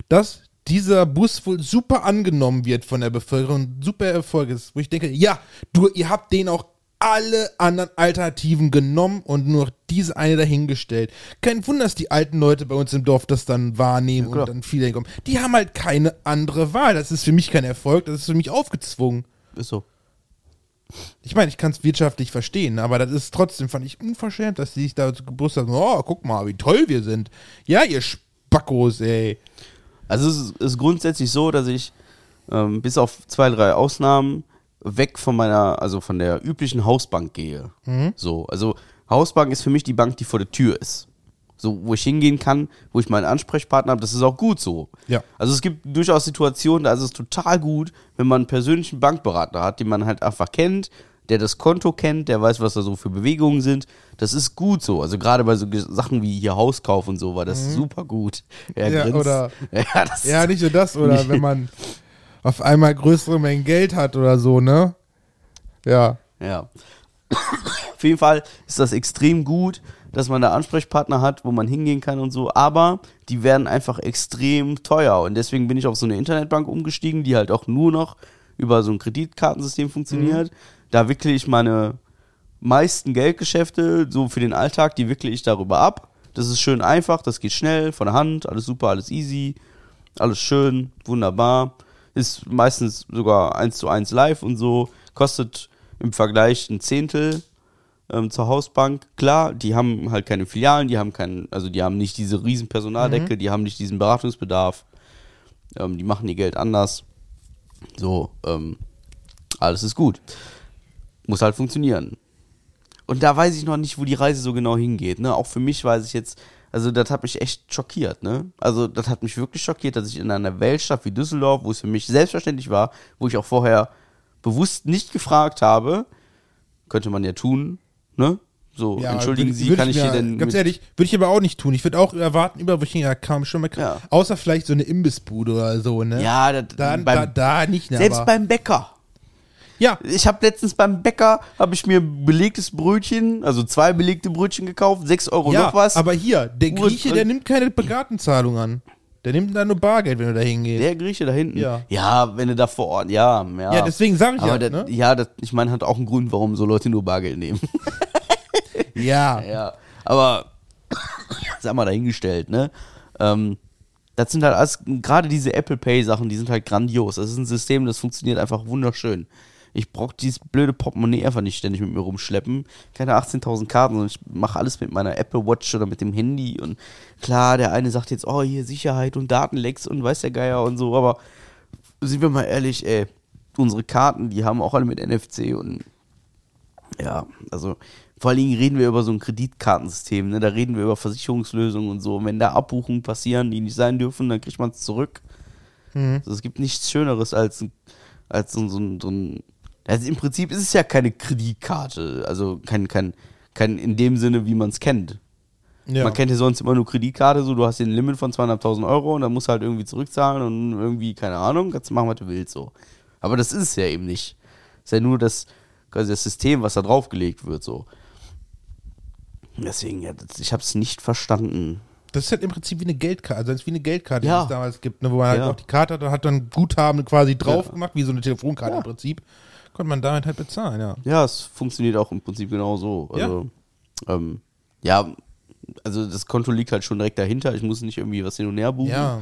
dass dieser Bus wohl super angenommen wird von der Bevölkerung, super Erfolg ist, wo ich denke, ja, du, ihr habt den auch alle anderen Alternativen genommen und nur noch diese eine dahingestellt. Kein Wunder, dass die alten Leute bei uns im Dorf das dann wahrnehmen klar. und dann viele hinkommen. Die haben halt keine andere Wahl. Das ist für mich kein Erfolg, das ist für mich aufgezwungen. Ist so. Ich meine, ich kann es wirtschaftlich verstehen, aber das ist trotzdem, fand ich unverschämt, dass die sich da gebrüstet haben, oh, guck mal, wie toll wir sind. Ja, ihr Spackos, ey. Also es ist, ist grundsätzlich so, dass ich ähm, bis auf zwei, drei Ausnahmen weg von meiner, also von der üblichen Hausbank gehe. So, also Hausbank ist für mich die Bank, die vor der Tür ist. So, wo ich hingehen kann, wo ich meinen Ansprechpartner habe, das ist auch gut so. Ja. Also es gibt durchaus Situationen, da ist es total gut, wenn man einen persönlichen Bankberater hat, den man halt einfach kennt, der das Konto kennt, der weiß, was da so für Bewegungen sind. Das ist gut so. Also gerade bei so Sachen wie hier Hauskauf und so war das super gut. Er Mhm. Ja, grinst. oder- ja, Ja, nicht nur das, oder wenn man auf einmal größere Mengen Geld hat oder so, ne? Ja. Ja. Auf jeden Fall ist das extrem gut, dass man da Ansprechpartner hat, wo man hingehen kann und so, aber die werden einfach extrem teuer und deswegen bin ich auf so eine Internetbank umgestiegen, die halt auch nur noch über so ein Kreditkartensystem funktioniert. Da wickle ich meine meisten Geldgeschäfte, so für den Alltag, die wickle ich darüber ab. Das ist schön einfach, das geht schnell, von der Hand, alles super, alles easy, alles schön, wunderbar. Ist meistens sogar eins zu eins live und so, kostet im Vergleich ein Zehntel ähm, zur Hausbank. Klar, die haben halt keine Filialen, die haben keinen, also die haben nicht diese riesen Personaldecke, die haben nicht diesen Beratungsbedarf. Ähm, die machen ihr Geld anders. So, ähm, alles ist gut. Muss halt funktionieren. Und da weiß ich noch nicht, wo die Reise so genau hingeht. Ne? Auch für mich weiß ich jetzt, also das hat mich echt schockiert. Ne? Also das hat mich wirklich schockiert, dass ich in einer Weltstadt wie Düsseldorf, wo es für mich selbstverständlich war, wo ich auch vorher bewusst nicht gefragt habe, könnte man ja tun, ne? So, Ja, entschuldigen Sie, kann ich mir- hier denn. Ganz ehrlich, würde ich aber auch nicht tun. Ich würde auch erwarten, über welchen ja kaum schon mal. Ja. Außer vielleicht so eine Imbissbude oder so, ne? ja, das, Da, beim, da, da nicht, ne? selbst aber, beim Bäcker. Ja, Ich habe letztens beim Bäcker, habe ich mir belegtes Brötchen, also zwei belegte Brötchen gekauft, 6 Euro ja noch was. aber hier, der Grieche, der nimmt keine Gartenzahlung an. Der nimmt da nur Bargeld, wenn du da hingehst. der Grieche da hinten. Ja. ja, wenn du da vor Ort, ja, ja. Ja, deswegen sage ich Aber ja, das, ne? ja, das, ich meine, hat auch einen Grund, warum so Leute nur Bargeld nehmen. Ja. ja, aber sag mal dahingestellt, ne? Ähm, das sind halt alles, gerade diese Apple Pay Sachen, die sind halt grandios. Das ist ein System, das funktioniert einfach wunderschön. Ich brauche dieses blöde Portemonnaie einfach nicht ständig mit mir rumschleppen. Keine 18.000 Karten, sondern ich mache alles mit meiner Apple Watch oder mit dem Handy. Und klar, der eine sagt jetzt, oh, hier Sicherheit und Datenlecks und weiß der Geier und so, aber sind wir mal ehrlich, ey, unsere Karten, die haben auch alle mit NFC und ja, also vor allen Dingen reden wir über so ein Kreditkartensystem, ne? Da reden wir über Versicherungslösungen und so. Und wenn da Abbuchungen passieren, die nicht sein dürfen, dann kriegt man es zurück. Also es gibt nichts Schöneres als, als so, so, so ein. Also im Prinzip ist es ja keine Kreditkarte, also kein, kein, kein in dem Sinne, wie man es kennt. ja. Man kennt ja sonst immer nur Kreditkarte, so du hast den Limit von 200.000 Euro und dann musst du halt irgendwie zurückzahlen und irgendwie, keine Ahnung, kannst du machen, was du willst, so. Aber das ist es ja eben nicht. ist ja nur das, quasi das System, was da draufgelegt wird, so. Deswegen, ja, das, ich habe es nicht verstanden. Das ist halt im Prinzip wie eine Geldkarte, also das ist wie eine Geldkarte, Ja. die es damals gibt, ne, wo man halt Ja. auch die Karte hat, da hat dann Guthaben quasi drauf gemacht, wie so eine Telefonkarte im Prinzip. Konnte man damit halt bezahlen, ja. Ja, es funktioniert auch im Prinzip genau so. Also, ja. Ähm, ja, also das Konto liegt halt schon direkt dahinter. Ich muss nicht irgendwie was hin und her buchen. Ja.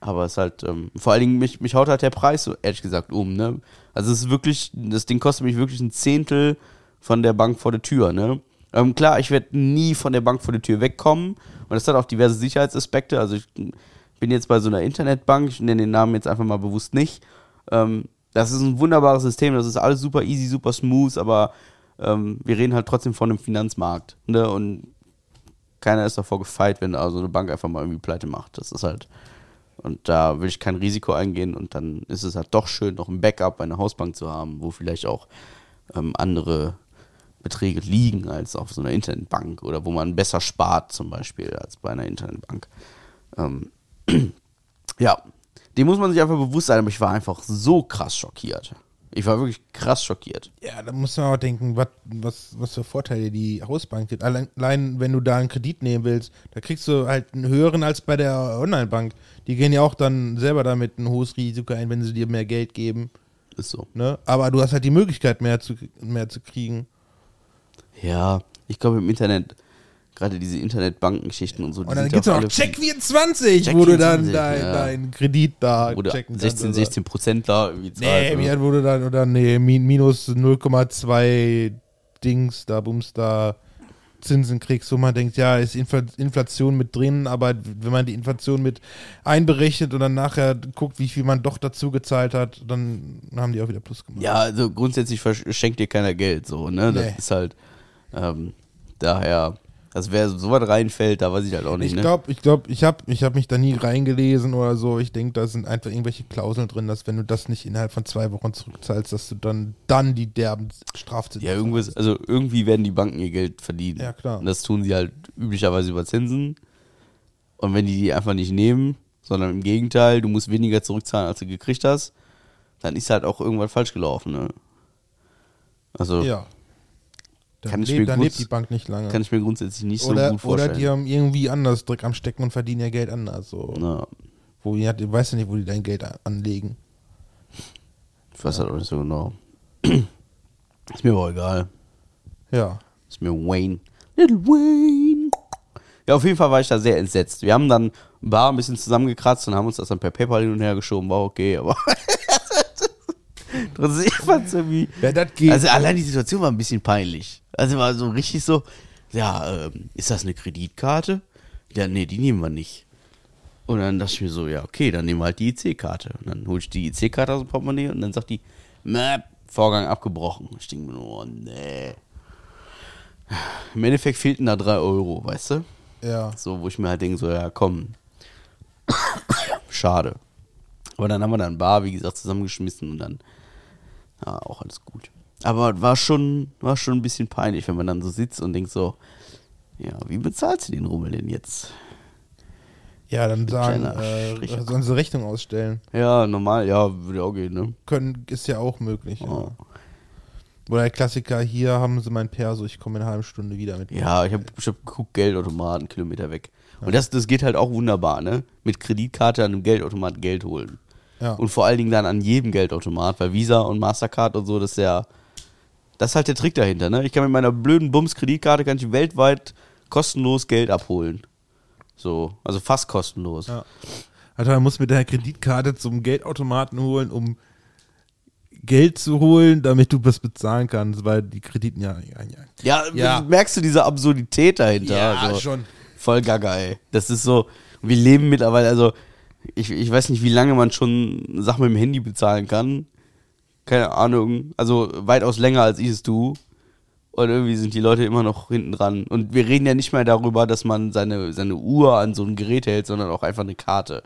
Aber es ist halt, ähm, vor allen Dingen, mich, mich haut halt der Preis so ehrlich gesagt um, ne? Also es ist wirklich, das Ding kostet mich wirklich ein Zehntel von der Bank vor der Tür, ne? Ähm, klar, ich werde nie von der Bank vor der Tür wegkommen. Und das hat auch diverse Sicherheitsaspekte. Also ich bin jetzt bei so einer Internetbank, ich nenne den Namen jetzt einfach mal bewusst nicht. Ähm, das ist ein wunderbares System, das ist alles super easy, super smooth, aber ähm, wir reden halt trotzdem von einem Finanzmarkt. Ne? Und keiner ist davor gefeit, wenn da so eine Bank einfach mal irgendwie pleite macht. Das ist halt. Und da will ich kein Risiko eingehen und dann ist es halt doch schön, noch ein Backup bei einer Hausbank zu haben, wo vielleicht auch ähm, andere Beträge liegen als auf so einer Internetbank oder wo man besser spart zum Beispiel als bei einer Internetbank. Ähm, ja, dem muss man sich einfach bewusst sein, aber ich war einfach so krass schockiert. Ich war wirklich krass schockiert. Ja, da muss man auch denken, was, was, was für Vorteile die Hausbank gibt. Allein, allein, wenn du da einen Kredit nehmen willst, da kriegst du halt einen höheren als bei der Online-Bank. Die gehen ja auch dann selber damit ein hohes Risiko ein, wenn sie dir mehr Geld geben. Ist so. Ne? Aber du hast halt die Möglichkeit, mehr zu, mehr zu kriegen. Ja, ich glaube im Internet, gerade diese Internetbankengeschichten und so, die Und dann gibt es noch alle Check24, Check wo du dann 24, dein, ja. deinen Kredit da wo du checken 16, kannst. also. 16 Prozent da irgendwie Nee, zahlst. mir oder? wurde dann, oder nee, min- minus 0,2 Dings, da bums da Zinsen kriegst, wo man denkt, ja, ist Infl Inflation mit drin, aber wenn man die Inflation mit einberechnet und dann nachher guckt, wie viel man doch dazu gezahlt hat, dann haben die auch wieder Plus gemacht. Ja, also grundsätzlich schenkt dir keiner Geld, so, ne? Das Nee. ist halt, ähm, daher, also wer so was reinfällt, da weiß ich halt auch nicht, Ich ne? glaube, ich glaube, ich habe ich hab mich da nie reingelesen oder so. Ich denke, da sind einfach irgendwelche Klauseln drin, dass wenn du das nicht innerhalb von zwei Wochen zurückzahlst, dass du dann, dann die derben Strafzinsen Ja, irgendwas, also irgendwie werden die Banken ihr Geld verdienen. Ja, klar. Und das tun sie halt üblicherweise über Zinsen. Und wenn die die einfach nicht nehmen, sondern im Gegenteil, du musst weniger zurückzahlen, als du gekriegt hast, dann ist halt auch irgendwas falsch gelaufen, ne? Also Ja. Dann, Kann ich lebt, mir dann lebt die Bank nicht lange. kann ich mir grundsätzlich nicht oder, so gut oder vorstellen. die haben irgendwie anders Dreck am Stecken und verdienen ihr Geld anders. So. Na, Wo die, du weißt ja nicht, wo die dein Geld anlegen. ich weiß halt auch nicht so genau. ist mir aber egal. Ja. Ist mir Wayne. Little Wayne. Ja, auf jeden Fall war ich da sehr entsetzt. Wir haben dann Bar ein bisschen zusammengekratzt und haben uns das dann per PayPal hin und her geschoben. War okay, aber. Trotzdem, ich fand's irgendwie. Ja, das geht. Also allein die Situation war ein bisschen peinlich. Also war so richtig so, ja, ähm, ist das eine Kreditkarte? Ja, nee, die nehmen wir nicht. Und dann dachte ich mir so, ja, okay, dann nehmen wir halt die IC-Karte. Und dann hol ich die IC-Karte aus dem Portemonnaie und dann sagt die, Mäh, Vorgang abgebrochen. Ich denke mir nur, oh, nee. Im Endeffekt fehlten da drei Euro, weißt du? ja. So, wo ich mir halt denke, so, ja, komm. Schade. Aber dann haben wir dann Bar, wie gesagt, zusammengeschmissen und dann, ja, auch alles gut. Aber war schon, war schon ein bisschen peinlich, wenn man dann so sitzt und denkt so, ja, wie bezahlst du den Rummel denn jetzt? Ja, dann sagen, äh, sollen sie Rechnung ausstellen. Ja, normal, ja, würde auch gehen, ne? Können, ist ja auch möglich. Oh. Oder der Klassiker, hier haben sie mein Perso, ich komme in einer halben Stunde wieder mit. Ja, ich habe ich hab geguckt, Geldautomaten, Kilometer weg. Und das, das geht halt auch wunderbar, ne? Mit Kreditkarte an einem Geldautomat Geld holen. Ja. Und vor allen Dingen dann an jedem Geldautomat, weil Visa und Mastercard und so, das ist ja. Das ist halt der Trick dahinter, ne? Ich kann mit meiner blöden Bums-Kreditkarte kann ich weltweit kostenlos Geld abholen. So, also fast kostenlos. Ja. Alter, man muss mit der Kreditkarte zum Geldautomaten holen, um Geld zu holen, damit du was bezahlen kannst, weil die Krediten ja. ja, ja. Ja, Ja. merkst du diese Absurdität dahinter? Ja, also, schon. Voll gaga, ey. Das ist so, wir leben mittlerweile, also ich, ich weiß nicht, wie lange man schon Sachen mit dem Handy bezahlen kann. Keine Ahnung. Also weitaus länger als ich es tue. Und irgendwie sind die Leute immer noch hinten dran. Und wir reden ja nicht mehr darüber, dass man seine, seine Uhr an so ein Gerät hält, sondern auch einfach eine Karte.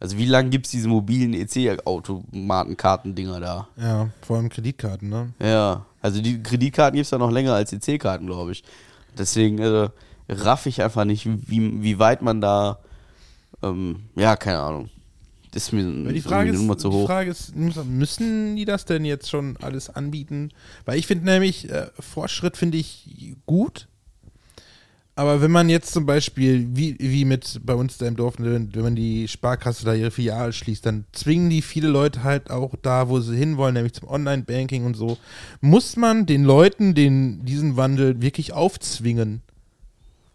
Also wie lange gibt es diese mobilen EC-Automatenkarten-Dinger da? Ja, vor allem Kreditkarten, ne? Ja, also die Kreditkarten gibt es ja noch länger als die C-Karten, glaube ich. Deswegen also, raff ich einfach nicht, wie, wie weit man da, ähm, ja, keine Ahnung. Das ist mir, Weil die Frage, ist, Nummer zu die hoch. Frage ist, müssen die das denn jetzt schon alles anbieten? Weil ich finde nämlich, äh, Fortschritt finde ich gut. Aber wenn man jetzt zum Beispiel, wie, wie mit bei uns da im Dorf, ne, wenn man die Sparkasse da ihre Filiale schließt, dann zwingen die viele Leute halt auch da, wo sie hinwollen, nämlich zum Online-Banking und so. Muss man den Leuten den, diesen Wandel wirklich aufzwingen?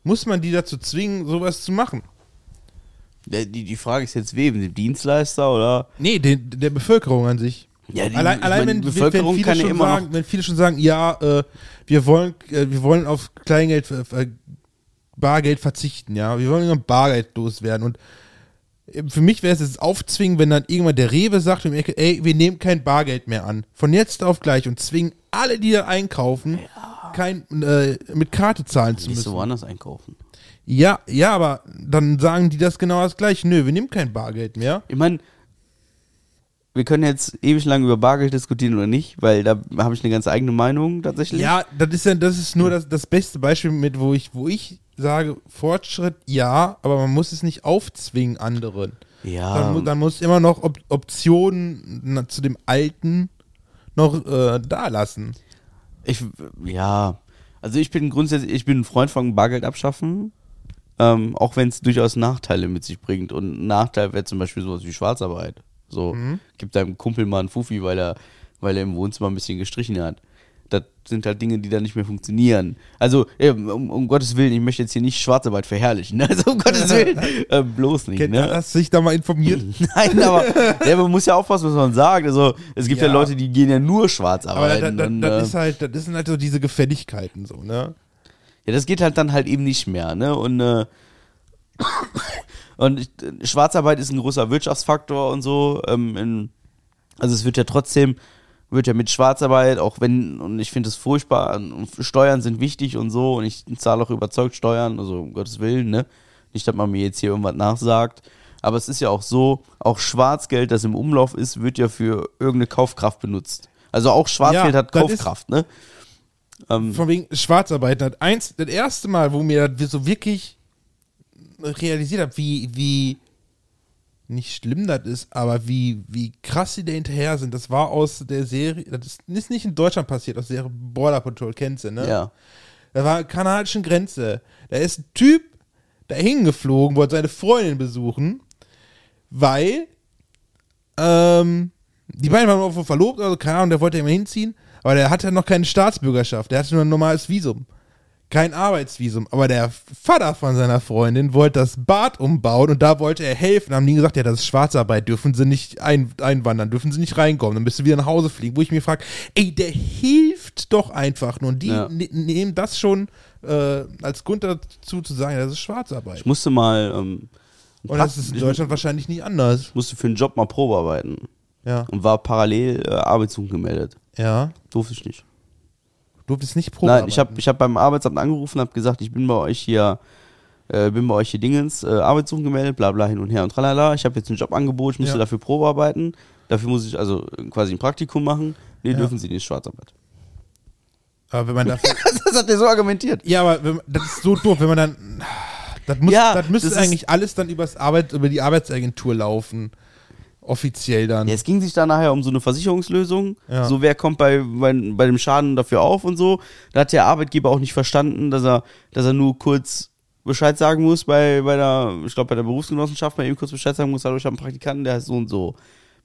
Muss man die dazu zwingen, sowas zu machen? Die, die Frage ist jetzt wem? Dem Dienstleister oder? Nee, den, der Bevölkerung an sich. Ja, die, allein allein mein, wenn, die wenn, Bevölkerung viele kann ja immer sagen, noch. wenn viele schon sagen, ja, äh, wir wollen, äh, wir wollen auf Kleingeld, äh, äh, Bargeld verzichten, ja, wir wollen Bargeld loswerden und äh, für mich wäre es jetzt aufzwingen, wenn dann irgendwann der Rewe sagt ey, wir nehmen kein Bargeld mehr an. Von jetzt auf gleich und zwingen alle, die da einkaufen, kein, äh, mit Karte zahlen zu Nicht so müssen. woanders einkaufen. Ja, ja, aber dann sagen die das genau das gleiche. Nö, wir nehmen kein Bargeld mehr. Ich meine, wir können jetzt ewig lang über Bargeld diskutieren oder nicht, weil da habe ich eine ganz eigene Meinung tatsächlich. Ja, das ist ja, das ist nur das, das beste Beispiel mit, wo ich, wo ich sage, Fortschritt ja, aber man muss es nicht aufzwingen anderen. Ja. Dann, dann muss immer noch Op Optionen na, zu dem Alten noch äh, da lassen. Ich, ja, also ich bin grundsätzlich, ich bin ein Freund von Bargeld abschaffen, ähm, auch wenn es durchaus Nachteile mit sich bringt. Und ein Nachteil wäre zum Beispiel sowas wie Schwarzarbeit. So, gibt deinem Kumpel mal einen Fuffi, weil er, weil er im Wohnzimmer ein bisschen gestrichen hat. Das sind halt Dinge, die da nicht mehr funktionieren. Also, äh, um, um Gottes Willen, ich möchte jetzt hier nicht Schwarzarbeit verherrlichen. Ne? Also, um Gottes Willen, äh, bloß nicht. Kennt, Ne? Hast du dich da mal informiert? Nein, aber ja, man muss ja aufpassen, was man sagt. Also, es gibt ja, Ja. Leute, die gehen ja nur schwarz aber da, arbeiten. da, und, das äh, ist halt, das sind halt so diese Gefälligkeiten so, ne? Ja, das geht halt dann halt eben nicht mehr, ne? Und, äh, und ich, Schwarzarbeit ist ein großer Wirtschaftsfaktor und so. Ähm, in, also es wird ja trotzdem, wird ja mit Schwarzarbeit, auch wenn, und ich finde es furchtbar, und Steuern sind wichtig und so, und ich zahle auch überzeugt Steuern, also um Gottes Willen, ne? Nicht, dass man mir jetzt hier irgendwas nachsagt. Aber es ist ja auch so, auch Schwarzgeld, das im Umlauf ist, wird ja für irgendeine Kaufkraft benutzt. Also auch Schwarzgeld Ja, hat das ist- Kaufkraft, ne? Ähm, Von wegen Schwarzarbeit. Das, eins, das erste Mal, wo mir das so wirklich realisiert habe, wie, wie nicht schlimm das ist, aber wie, wie krass sie da hinterher sind. Das war aus der Serie, das ist, nicht in Deutschland passiert, aus der Serie Border Patrol, kennst du, ne? ja. Da war kanadischen Grenze. Da ist ein Typ dahin geflogen, wollte seine Freundin besuchen, weil ähm, die beiden waren irgendwo verlobt, also keine Ahnung, der wollte immer hinziehen, aber der hatte noch keine Staatsbürgerschaft, der hatte nur ein normales Visum. Kein Arbeitsvisum, aber der Vater von seiner Freundin wollte das Bad umbauen und da wollte er helfen. Haben die gesagt, ja, das ist Schwarzarbeit, dürfen sie nicht ein, einwandern, dürfen sie nicht reinkommen, dann müsst du wieder nach Hause fliegen. Wo ich mir frage, ey, der hilft doch einfach nur. Und die Ja. ne nehmen das schon äh, als Grund dazu zu sagen, das ist Schwarzarbeit. Ich musste mal. Ähm, Und das ist in ich Deutschland wahrscheinlich nicht anders. musste für einen Job mal Probe arbeiten Ja. und war parallel äh, Arbeitssuchend gemeldet. Ja. Durfte ich nicht. Du bist nicht Probe. Nein, ich habe ich hab beim Arbeitsamt angerufen und habe gesagt, ich bin bei euch hier, äh, bin bei euch hier Dingens, äh, Arbeitssuchend gemeldet, bla bla hin und her und tralala. Ich habe jetzt ein Jobangebot, ich müsste Ja. dafür Probe arbeiten. Dafür muss ich also quasi ein Praktikum machen. Nee, Ja. dürfen sie nicht, Schwarzarbeit. Aber wenn man dafür. das hat er so argumentiert. ja, aber wenn, das ist so doof, wenn man dann. Das, muss, Ja, das müsste das eigentlich alles dann übers Arbeit, über die Arbeitsagentur laufen. Offiziell dann. Ja, es ging sich da nachher um so eine Versicherungslösung. Ja. So, wer kommt bei, bei, bei dem Schaden dafür auf und so. Da hat der Arbeitgeber auch nicht verstanden, dass er, dass er nur kurz Bescheid sagen muss bei, bei der, ich glaube, bei der Berufsgenossenschaft, bei ihm kurz Bescheid sagen muss, hallo, ich habe einen Praktikanten, der heißt so und so.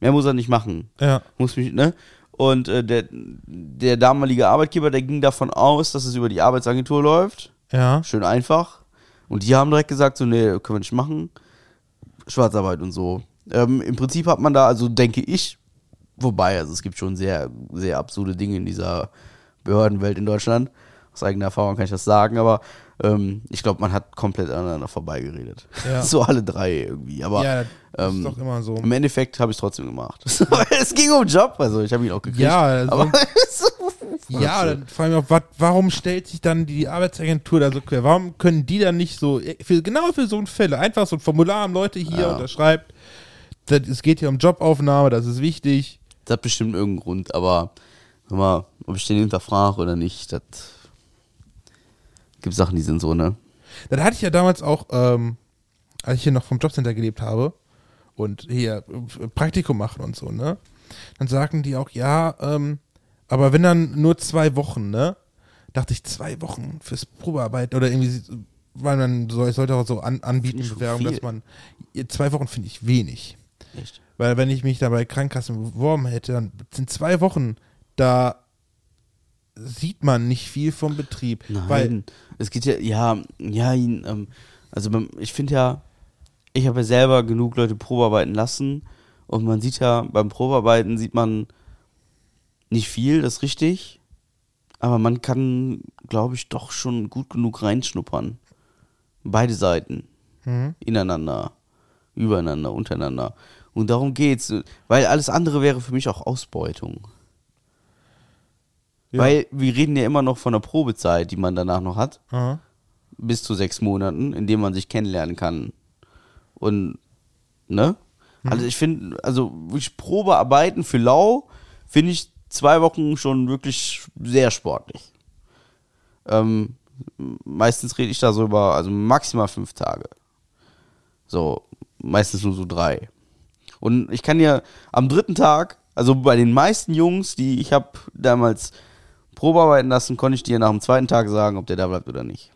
Mehr muss er nicht machen. Ja. Muss mich, ne? Und äh, der, der damalige Arbeitgeber, der ging davon aus, dass es über die Arbeitsagentur läuft. Ja. Schön einfach. Und die haben direkt gesagt, so, nee, können wir nicht machen. Schwarzarbeit und so. Ähm, Im Prinzip hat man da, also denke ich, wobei, also es gibt schon sehr, sehr absurde Dinge in dieser Behördenwelt in Deutschland. Aus eigener Erfahrung kann ich das sagen, aber ähm, ich glaube, man hat komplett aneinander vorbeigeredet. Ja. So alle drei irgendwie. Aber ja, ähm, ist doch immer so. im Endeffekt habe ich es trotzdem gemacht. es ging um Job, also ich habe ihn auch gekriegt. Ja, also- aber Ja, dann frage ich mich auch, wat, warum stellt sich dann die Arbeitsagentur da so quer? Warum können die dann nicht so, für, genau für so einen Fälle, einfach so ein Formular haben Leute hier Ja. unterschreibt, das, es geht hier um Jobaufnahme, das ist wichtig. Das hat bestimmt irgendeinen Grund, aber hör mal, ob ich den hinterfrage oder nicht, das gibt Sachen, die sind so, ne? Das hatte ich ja damals auch, ähm, als ich hier noch vom Jobcenter gelebt habe und hier äh, Praktikum machen und so, ne? Dann sagten die auch, ja, ähm, aber wenn dann nur zwei Wochen, ne? Dachte ich, zwei Wochen fürs Probearbeiten oder irgendwie, weil man so, ich sollte auch so an, anbieten, Bewerbung, dass man, zwei Wochen finde ich wenig. Echt? Weil wenn ich mich da bei Krankenkassen beworben hätte, dann sind zwei Wochen, da sieht man nicht viel vom Betrieb. Nein, Weil, es geht ja, ja, ja, ihn, ähm, also ich finde ja, ich habe ja selber genug Leute Probearbeiten lassen und man sieht ja, beim Probearbeiten sieht man nicht viel, das ist richtig, aber man kann, glaube ich, doch schon gut genug reinschnuppern. Beide Seiten. Mhm. Ineinander, übereinander, untereinander. Und darum geht's, weil alles andere wäre für mich auch Ausbeutung. Ja. Weil wir reden ja immer noch von der Probezeit, die man danach noch hat Aha. bis zu sechs Monaten, in dem man sich kennenlernen kann. Und, ne? Also ich finde, also wirklich Probearbeiten für Lau finde ich zwei Wochen schon wirklich sehr sportlich. Ähm, meistens rede ich da so über, also maximal fünf Tage. So, meistens nur so drei. Und ich kann ja am dritten Tag, also bei den meisten Jungs, die ich habe damals Probearbeiten lassen, konnte ich dir nach dem zweiten Tag sagen, ob der da bleibt oder nicht.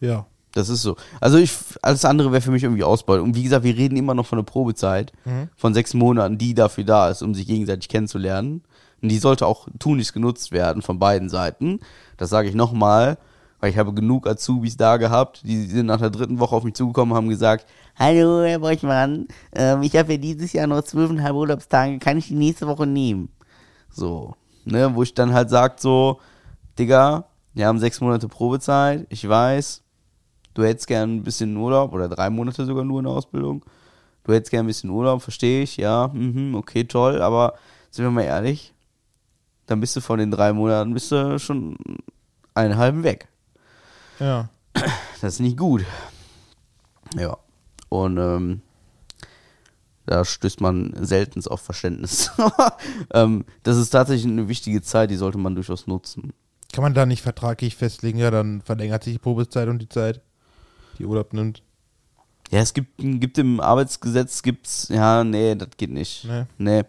Ja. Das ist so. Also ich, alles andere wäre für mich irgendwie Ausbeutung. Und wie gesagt, wir reden immer noch von einer Probezeit von sechs Monaten, die dafür da ist, um sich gegenseitig kennenzulernen. Und die sollte auch tunlichst genutzt werden von beiden Seiten. Das sage ich nochmal, weil ich habe genug Azubis da gehabt, die sind nach der dritten Woche auf mich zugekommen und haben gesagt, Hallo, Herr Bräuchmann, ähm, ich habe ja dieses Jahr noch zwölfeinhalb Urlaubstage, kann ich die nächste Woche nehmen? So, ne, wo ich dann halt sagt so, Digga, wir haben sechs Monate Probezeit, ich weiß, du hättest gern ein bisschen Urlaub oder drei Monate sogar nur in der Ausbildung. Du hättest gern ein bisschen Urlaub, verstehe ich, ja, mhm, okay, toll, aber sind wir mal ehrlich, dann bist du von den drei Monaten bist du schon einen halben weg. Ja. Das ist nicht gut. Ja. Und ähm, da stößt man selten auf Verständnis. Ähm, das ist tatsächlich eine wichtige Zeit, die sollte man durchaus nutzen. Kann man da nicht vertraglich festlegen, ja, dann verlängert sich die Probezeit und die Zeit, die Urlaub nimmt. Ja, es gibt, gibt im Arbeitsgesetz, gibt's, ja, nee, das geht nicht. Nee. Nee.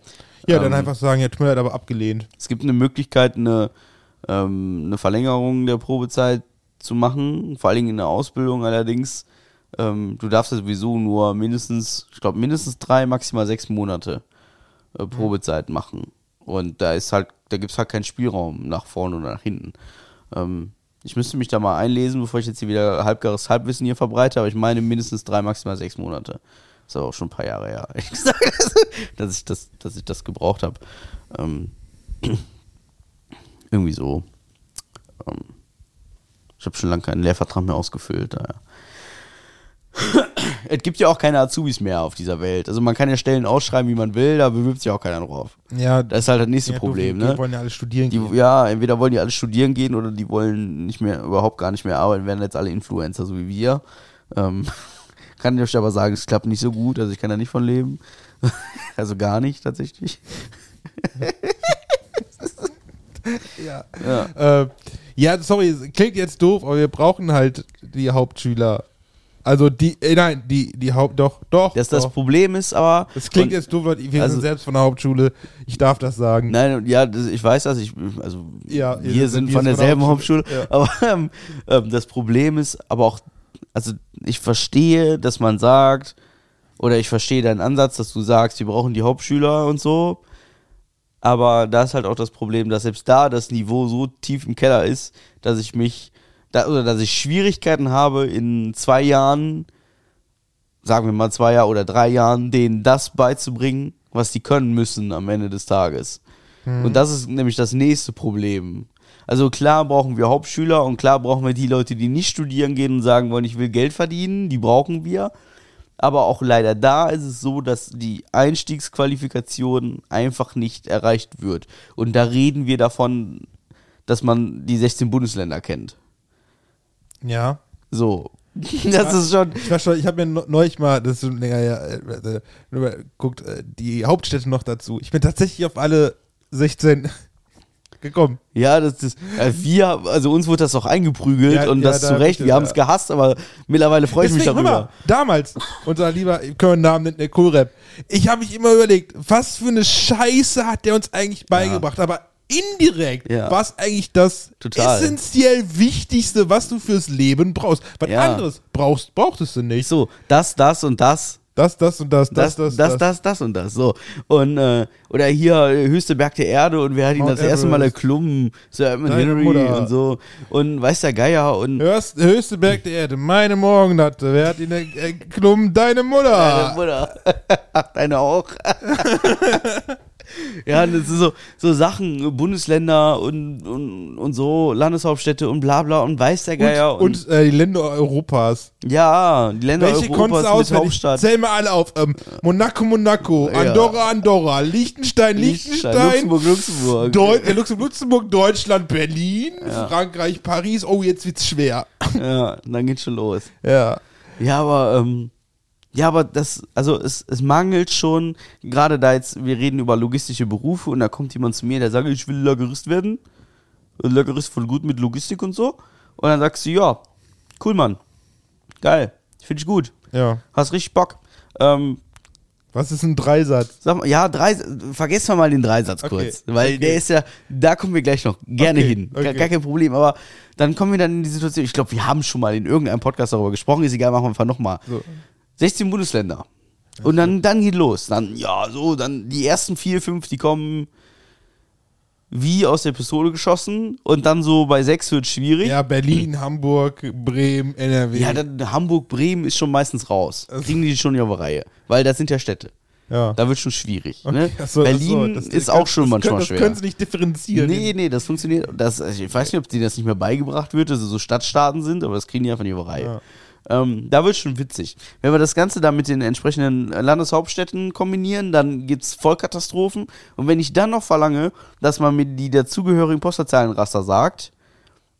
Ja, dann Ähm, einfach sagen, ja, tut mir leid, aber abgelehnt. Es gibt eine Möglichkeit, eine, ähm, eine Verlängerung der Probezeit zu machen, vor allen Dingen in der Ausbildung allerdings. Ähm, du darfst ja sowieso nur mindestens, ich glaube, mindestens drei, maximal sechs Monate äh, Probezeit machen. Und da ist halt, da gibt's halt keinen Spielraum nach vorne oder nach hinten. Ähm, ich müsste mich da mal einlesen, bevor ich jetzt hier wieder halbgares Halbwissen hier verbreite, aber ich meine mindestens drei, maximal sechs Monate. Ist aber auch schon ein paar Jahre her, ehrlich gesagt, dass ich das, dass ich das gebraucht habe. Ähm, irgendwie so. Ähm, ich habe schon lange keinen Lehrvertrag mehr ausgefüllt. Daher. es gibt ja auch keine Azubis mehr auf dieser Welt. Also man kann ja Stellen ausschreiben, wie man will, da bewirbt sich auch keiner drauf. Ja, Das ist halt das nächste ja, Problem, die, ne? Wollen ja alle studieren Die, gehen. ja, entweder wollen die alle studieren gehen oder die wollen nicht mehr, überhaupt gar nicht mehr arbeiten, werden jetzt alle Influencer, so wie wir. Ähm, kann ich euch aber sagen, es klappt nicht so gut, also ich kann da nicht von leben. also gar nicht tatsächlich. Ja. Ja. Äh, ja, sorry, klingt jetzt doof, aber wir brauchen halt die Hauptschüler. Also die, äh, nein, die, die Haupt, doch, doch. Das, das doch. Problem ist aber. Das klingt und- jetzt doof, Leute. Wir also- sind selbst von der Hauptschule. Ich darf das sagen. Nein, ja, das, ich weiß das. Ich, also Ja, wir sind wir von sind derselben der Hauptschule. Hauptschule, Aber ähm, ähm, das Problem ist, aber auch, also ich verstehe, dass man sagt, oder ich verstehe deinen Ansatz, dass du sagst, wir brauchen die Hauptschüler und so. Aber da ist halt auch das Problem, dass selbst da das Niveau so tief im Keller ist, dass ich mich, da, oder dass ich Schwierigkeiten habe, in zwei Jahren, sagen wir mal zwei Jahre oder drei Jahren, denen das beizubringen, was die können müssen am Ende des Tages. Und das ist nämlich das nächste Problem. Also klar brauchen wir Hauptschüler und klar brauchen wir die Leute, die nicht studieren gehen und sagen wollen, ich will Geld verdienen, die brauchen wir. Aber auch leider da ist es so, dass die Einstiegsqualifikation einfach nicht erreicht wird. Und da reden wir davon, dass man die 16 Bundesländer kennt. Ja. So. Das ist schon. Ich war schon, ich habe mir neu- neulich mal, das ist schon länger her, äh, äh, nur mal guckt, äh, die Hauptstädte noch dazu. Ich bin tatsächlich auf alle 16 gekommen. Ja, das ist. Äh, wir, also uns wurde das auch eingeprügelt Ja, und ja, das da zu Recht. Wir haben es ja. gehasst, aber mittlerweile freue ich mich darüber. mal, damals, unser lieber, können Namen nennen, der Coolrap. Ich habe mich immer überlegt, was für eine Scheiße hat der uns eigentlich beigebracht, aber indirekt Ja. war es eigentlich das Total. essentiell Wichtigste, was du fürs Leben brauchst. Was anderes brauchst, brauchtest du nicht. So, das, das und das. Das, das und das, Das, das, das, das, das, und das. So. Und, äh, oder hier, äh, höchste Berg der Erde und wer hat ihn das erste Mal erklommen? Sir Edmund Deine Hillary Mutter. und so. Und weiß der Geier und. Hörst, höchste Berg der Erde, meine Morgenlatte. Wer hat ihn erklommen? Deine Deine Mutter. Mutter. Deine auch. ja, das sind so, so Sachen, Bundesländer und, und, und so, Landeshauptstädte und bla bla und weiß der Geier. Und, und äh, die Länder Europas. ja, die Länder Welche Europas du mit? Hauptstadt. Zähl mal alle auf. Ähm, Monaco, Monaco. Ja. Andorra, Andorra. Liechtenstein, Liechtenstein. Luxemburg, Luxemburg. Deu äh, Luxemburg, Luxemburg, Deutschland, Berlin, Frankreich, Paris. Oh, jetzt wird's schwer. Ja, dann geht's schon los. Ja. Ja, aber, ähm, ja, aber das, also es, es mangelt schon, gerade da jetzt, wir reden über logistische Berufe und da kommt jemand zu mir, der sagt, ich will Lagerist werden. Lagerist voll gut mit Logistik und so. Und dann sagst du, ja, cool, Mann. Geil. Finde ich gut. Ja. Hast richtig Bock. Ähm, Was ist ein Dreisatz? sag mal, ja, drei, vergessen wir mal den Dreisatz Okay, kurz. Weil okay. der ist ja, da kommen wir gleich noch gerne Okay, hin. Gar, gar kein Problem. Aber dann kommen wir dann in die Situation, ich glaube, wir haben schon mal in irgendeinem Podcast darüber gesprochen, ist egal, machen wir einfach nochmal. So. 16 Bundesländer. Und dann, dann geht los. Dann, ja, so, dann die ersten vier, fünf, die kommen wie aus der Pistole geschossen. Und dann so bei sechs wird schwierig. Ja, Berlin, Hamburg, Bremen, NRW. Ja, dann Hamburg, Bremen ist schon meistens raus. Kriegen die schon auf die Reihe. Weil das sind ja Städte. ja. Da wird schon schwierig. Ne? Ach so, ach so, Berlin das- ist das auch schon das manchmal können, Das schwer. können sie nicht differenzieren. Nee, nee, das funktioniert. Das, ich weiß nicht, ob denen das nicht mehr beigebracht wird, dass sie so Stadtstaaten sind, aber das kriegen die einfach nicht auf die Reihe. Ja. Ähm, da wird schon witzig. Wenn wir das Ganze dann mit den entsprechenden Landeshauptstädten kombinieren, dann gibt's Vollkatastrophen. Und wenn ich dann noch verlange, dass man mir die dazugehörigen Postleitzahlenraster sagt,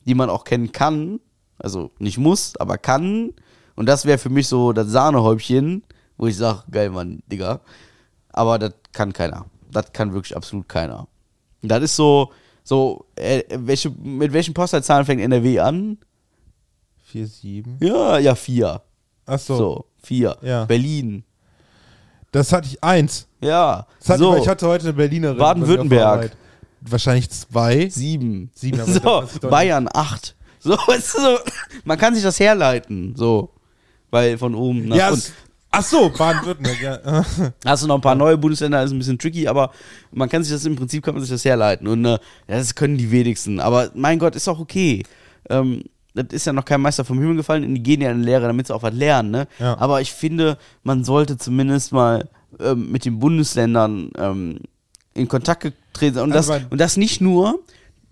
die man auch kennen kann, also nicht muss, aber kann, und das wäre für mich so das Sahnehäubchen, wo ich sage, geil, Mann, Digga. Aber das kann keiner. Das kann wirklich absolut keiner. Das ist so, so, äh, welche, mit welchen Postleitzahlen fängt NRW an? 4, 7. Ja, ja, vier. Ach So, so. vier. Ja. Berlin. Das hatte ich eins. Ja. Das hatte so, ich, ich hatte heute eine Berlinerin. Baden-Württemberg. Wahrscheinlich zwei. sieben. Sieben, so, Bayern, acht. So, weißt du, so, man kann sich das herleiten. So. Weil von oben nach Ja, unten. ach so, Baden-Württemberg, ja. Hast du noch ein paar neue Bundesländer, ist ein bisschen tricky, aber man kann sich das im Prinzip kann man sich das herleiten. Und äh, das können die wenigsten. Aber mein Gott, ist auch okay. Ähm, das ist ja noch kein Meister vom Himmel gefallen und die gehen ja in die Lehre, damit sie auch was lernen. Ne? Ja. Aber ich finde, man sollte zumindest mal ähm, mit den Bundesländern ähm, in Kontakt getreten sein. Und, Also das, und das nicht nur,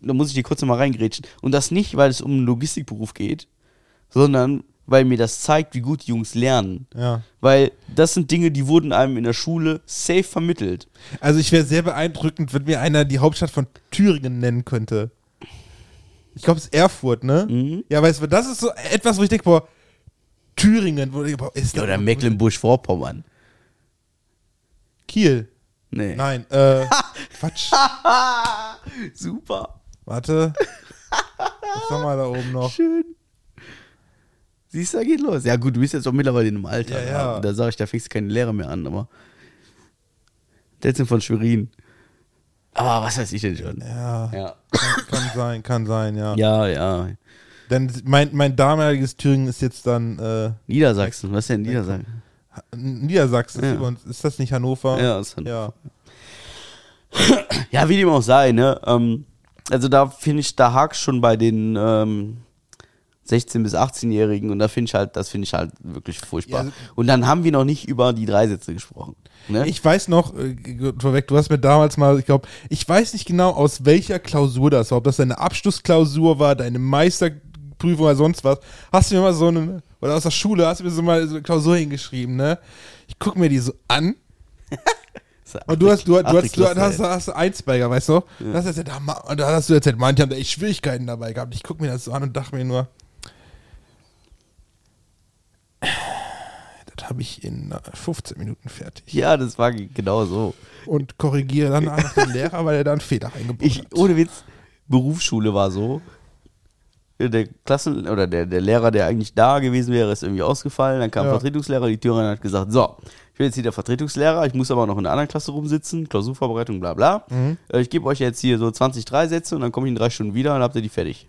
da muss ich dir kurz nochmal reingrätschen, und das nicht, weil es um einen Logistikberuf geht, sondern weil mir das zeigt, wie gut die Jungs lernen. ja. Weil das sind Dinge, die wurden einem in der Schule safe vermittelt. Also ich wäre sehr beeindruckend, wenn mir einer die Hauptstadt von Thüringen nennen könnte. Ich glaube, es ist Erfurt, ne? Mhm. Ja, weißt du, das ist so etwas, wo ich denke, boah, Thüringen, wo ich, boah, ist Ja, oder Mecklenburg-Vorpommern. Kiel. Nee. Nein, äh, Quatsch. Super. Warte. Was haben wir da oben noch? Schön. Siehst du, da geht los. Ja, gut, du bist jetzt auch mittlerweile in einem Alter. Ja, ja. Da sage ich, da fängst du keine Lehre mehr an, aber. Der sind von Schwerin. Aber was weiß ich denn schon? Ja, Ja. kann, kann sein, kann sein, ja. Ja, ja. Denn mein, mein damaliges Thüringen ist jetzt dann äh, Niedersachsen, was ist denn Niedersachsen? Niedersachsen. Ja. Ist, ist das nicht Hannover? Ja, ist Ja. Ja, wie dem auch sei, ne? Ähm, also da finde ich, da hakt schon bei den ähm, 16- bis 18-Jährigen und da finde ich halt, das finde ich halt wirklich furchtbar. Ja, und dann haben wir noch nicht über die Dreisätze gesprochen. Ne? Ich weiß noch, äh, vorweg, du hast mir damals mal, ich glaube, ich weiß nicht genau, aus welcher Klausur das war, ob das deine Abschlussklausur war, deine Meisterprüfung oder sonst was. Hast du mir mal so eine, oder aus der Schule, hast du mir so mal so eine Klausur hingeschrieben, ne? Ich gucke mir die so an und du hast, du, du, hast, du hast, ey. hast, hast Eins-Beiger, weißt du? Das hast du erzählt, da hast du erzählt, manche haben da echt Schwierigkeiten dabei gehabt. Ich gucke mir das so an und dachte mir nur, das habe ich in äh, 15 Minuten fertig. ja, das war genau so. Und korrigiere dann einfach den Lehrer, weil er da einen Fehler eingebaut Ich, hat. ohne Witz, Berufsschule war so. Der Klassen- oder der, der Lehrer, der eigentlich da gewesen wäre, ist irgendwie ausgefallen. Dann kam Ja. Vertretungslehrer, die Türerin hat gesagt, so, ich bin jetzt hier der Vertretungslehrer, ich muss aber noch in der anderen Klasse rumsitzen, Klausurvorbereitung, bla bla. Äh, Ich gebe euch jetzt hier so 20 Dreisätze und dann komme ich in drei Stunden wieder und habt ihr die fertig.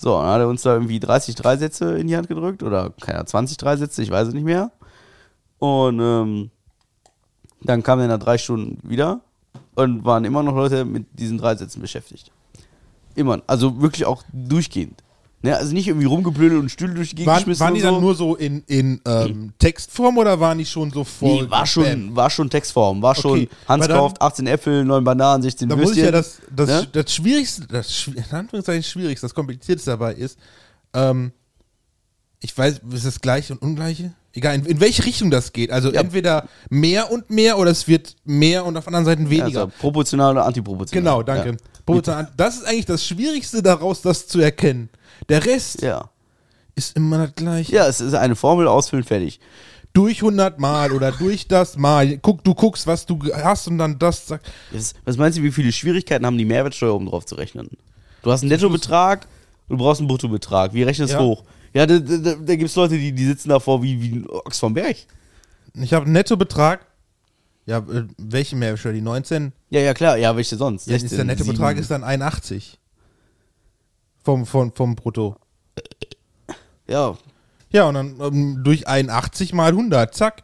So, dann hat er uns da irgendwie 30 Dreisätze in die Hand gedrückt oder keine Ahnung, 20 Dreisätze, ich weiß es nicht mehr. Und ähm, dann kam er nach drei Stunden wieder und waren immer noch Leute mit diesen drei Sätzen beschäftigt. Immer. Also wirklich auch durchgehend. Ne, also nicht irgendwie rumgeblödelt und Stühle durch die Gegend Waren, geschmissen waren die so. dann nur so in, in ähm, Textform oder waren die schon so voll? Nee, war schon, Bam? war schon Textform, war schon Okay, Hans dann- kauft 18 Äpfel, 9 Bananen, 16 Da muss Würstchen. ich ja das, das, ne? das Schwierigste, das in Anführungszeichen Schwierigste, das Komplizierteste dabei ist, ähm, ich weiß, ist das Gleiche und Ungleiche? Egal, in, in welche Richtung das geht. Also Ja. entweder mehr und mehr oder es wird mehr und auf anderen Seiten weniger. Also proportional oder antiproportional. genau, danke. Proportional. Das ist eigentlich das Schwierigste daraus, das zu erkennen. Der Rest Ja. ist immer das Gleiche. Ja, es ist eine Formel, ausfüllen, fertig. Durch 100 Mal oder durch das Mal. Guck, du guckst, was du hast und dann das sagt. Was, meinst du, wie viele Schwierigkeiten haben die Mehrwertsteuer, um drauf zu rechnen? Du hast einen Nettobetrag, du brauchst einen Bruttobetrag. Wie rechnest du Ja. hoch? Ja, da, da, da, gibt es Leute, die, die sitzen davor wie, wie ein Ochs vom Berg. Ich habe einen Nettobetrag. Ja, äh, welche Mehrwertsteuer? Die 19? Ja, ja, klar. Ja, welche sonst? Ja, ist der Nettobetrag 7. ist dann 81. Vom, vom, vom Brutto. Ja, Ja, und dann ähm, durch 81 mal 100, zack.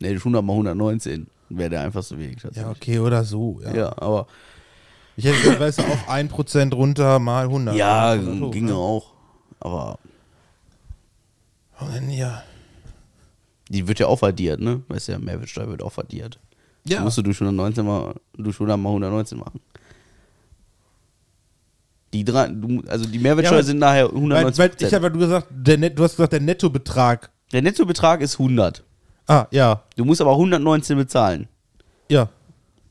nee, 100 mal 119 wäre der einfach so wenig. Ja, okay, oder so. Ja. Ja, aber Ich hätte gesagt, weißt du, auf 1% runter mal 100. ja, so, ginge ne? auch. Aber Und Ja. die wird ja auch addiert, ne? Weißt du ja, Mehrwertsteuer wird auch addiert. Ja. Musst du durch 119 mal, durch 100 mal 119 machen. Die drei, also die Mehrwertsteuer Ja, sind nachher Weil, 190 weil ich habe du gesagt, der Net, du hast gesagt, der Nettobetrag. Der Nettobetrag ist 100. Ah, ja. Du musst aber 119 bezahlen. Ja.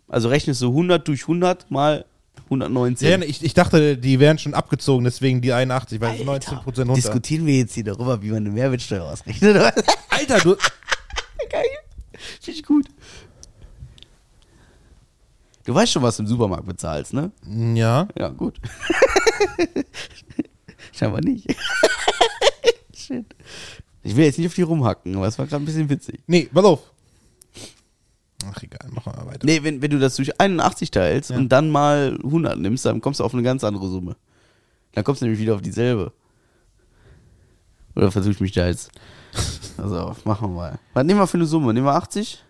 Also rechnest du 100 durch 100 mal 119. ja ich, ich dachte, die wären schon abgezogen, deswegen die 81, weil Alter, 19% runter. Diskutieren wir jetzt hier darüber, wie man eine Mehrwertsteuer ausrechnet? Alter, du. Geil. Finde ich gut. Du weißt schon, was du im Supermarkt bezahlst, ne? Ja. Ja, gut. Scheinbar nicht. Shit. Ich will jetzt nicht auf die rumhacken, aber es war gerade ein bisschen witzig. Nee, pass auf. Ach, egal, machen wir mal weiter. Nee, wenn, wenn du das durch 81 teilst Ja. und dann mal 100 nimmst, dann kommst du auf eine ganz andere Summe. Dann kommst du nämlich wieder auf dieselbe. Oder versuche ich mich da jetzt. Also, machen wir mal. Was nehmen wir für eine Summe? Nehmen wir 80?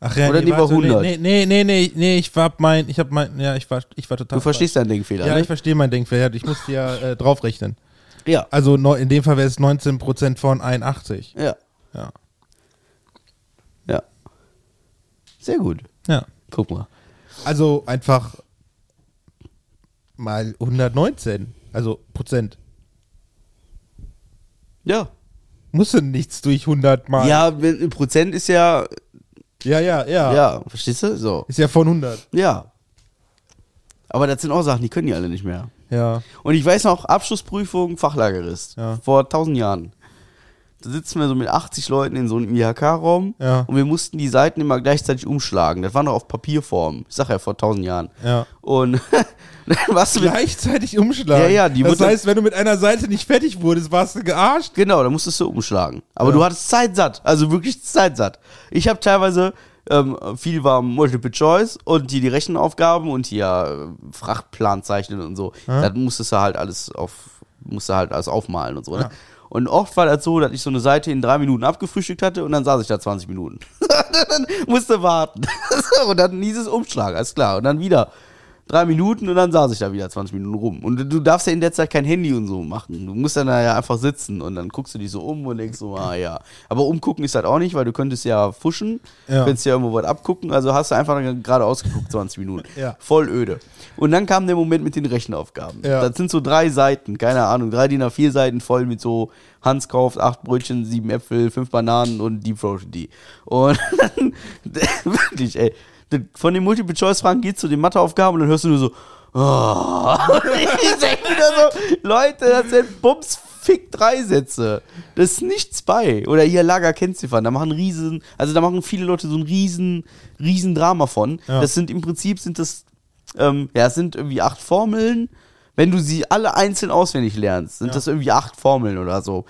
Ach ja, Oder nee, lieber warte, 100? Nee, nee, nee, nee, nee, ich war mein, ich hab mein, ja, ich war, ich war total. Du verstehst deinen Denkfehler, falsch. Ja, ne? ich verstehe meinen Denkfehler. Ich musste ja äh, draufrechnen. Ja. Also in dem Fall wäre es 19% von 81. Ja. Ja. Ja. Sehr gut. Ja. Guck mal. Also einfach mal 119. Also Prozent. Ja. Musste nichts durch 100 mal. Ja, Prozent ist ja, ja, ja, ja. ja, verstehst du? So. Ist ja von 100. Ja. Aber das sind auch Sachen, die können die alle nicht mehr. Ja. Und ich weiß noch, Abschlussprüfung, Fachlagerist. Ja. Vor tausend Jahren. Sitzen wir so mit 80 Leuten in so einem IHK-Raum Ja. und wir mussten die Seiten immer gleichzeitig umschlagen. Das war noch auf Papierform. Ich sag ja vor tausend Jahren. Ja. Und dann warst du Gleichzeitig umschlagen. Ja, ja, die das heißt, wenn du mit einer Seite nicht fertig wurdest, warst du gearscht. Genau, da musstest du umschlagen. Aber Ja. du hattest Zeit satt, also wirklich Zeit satt. Ich habe teilweise, ähm, viel war Multiple Choice und die, die Rechenaufgaben und hier äh, Frachtplan zeichnen und so. Da musstest du halt alles auf, musst du halt alles aufmalen und so. Ne? Ja. Und oft war das so, dass ich so eine Seite in drei Minuten abgefrühstückt hatte und dann saß ich da 20 Minuten. dann musste warten. und dann hieß es Umschlag, alles klar. Und dann wieder drei Minuten und dann saß ich da wieder 20 Minuten rum. Und du darfst ja in der Zeit kein Handy und so machen. Du musst dann da ja einfach sitzen und dann guckst du dich so um und denkst so, ah ja. Aber umgucken ist halt auch nicht, weil du könntest ja fuschen, Ja. könntest ja irgendwo was abgucken. Also hast du einfach dann geradeaus geguckt, 20 Minuten. Ja. Voll öde. Und dann kam der Moment mit den Rechenaufgaben. Ja. Das sind so drei Seiten, keine Ahnung, drei DIN A4 Seiten voll mit so Hans kauft acht Brötchen, sieben Äpfel, fünf Bananen und Deep Frozen die. Und dann, wirklich, ey, von den Multiple-Choice-Fragen geht's zu den Matheaufgaben und dann hörst du nur so, oh. ich denke wieder so, Leute, das sind Bums Fick drei Sätze. Das ist nichts bei. Oder hier Lager Kennziffern. Da machen riesen, also da machen viele Leute so ein riesen, riesen Drama von. Ja. Das sind im Prinzip sind das, ähm, ja, es sind irgendwie acht Formeln. Wenn du sie alle einzeln auswendig lernst, sind Ja. das irgendwie acht Formeln oder so.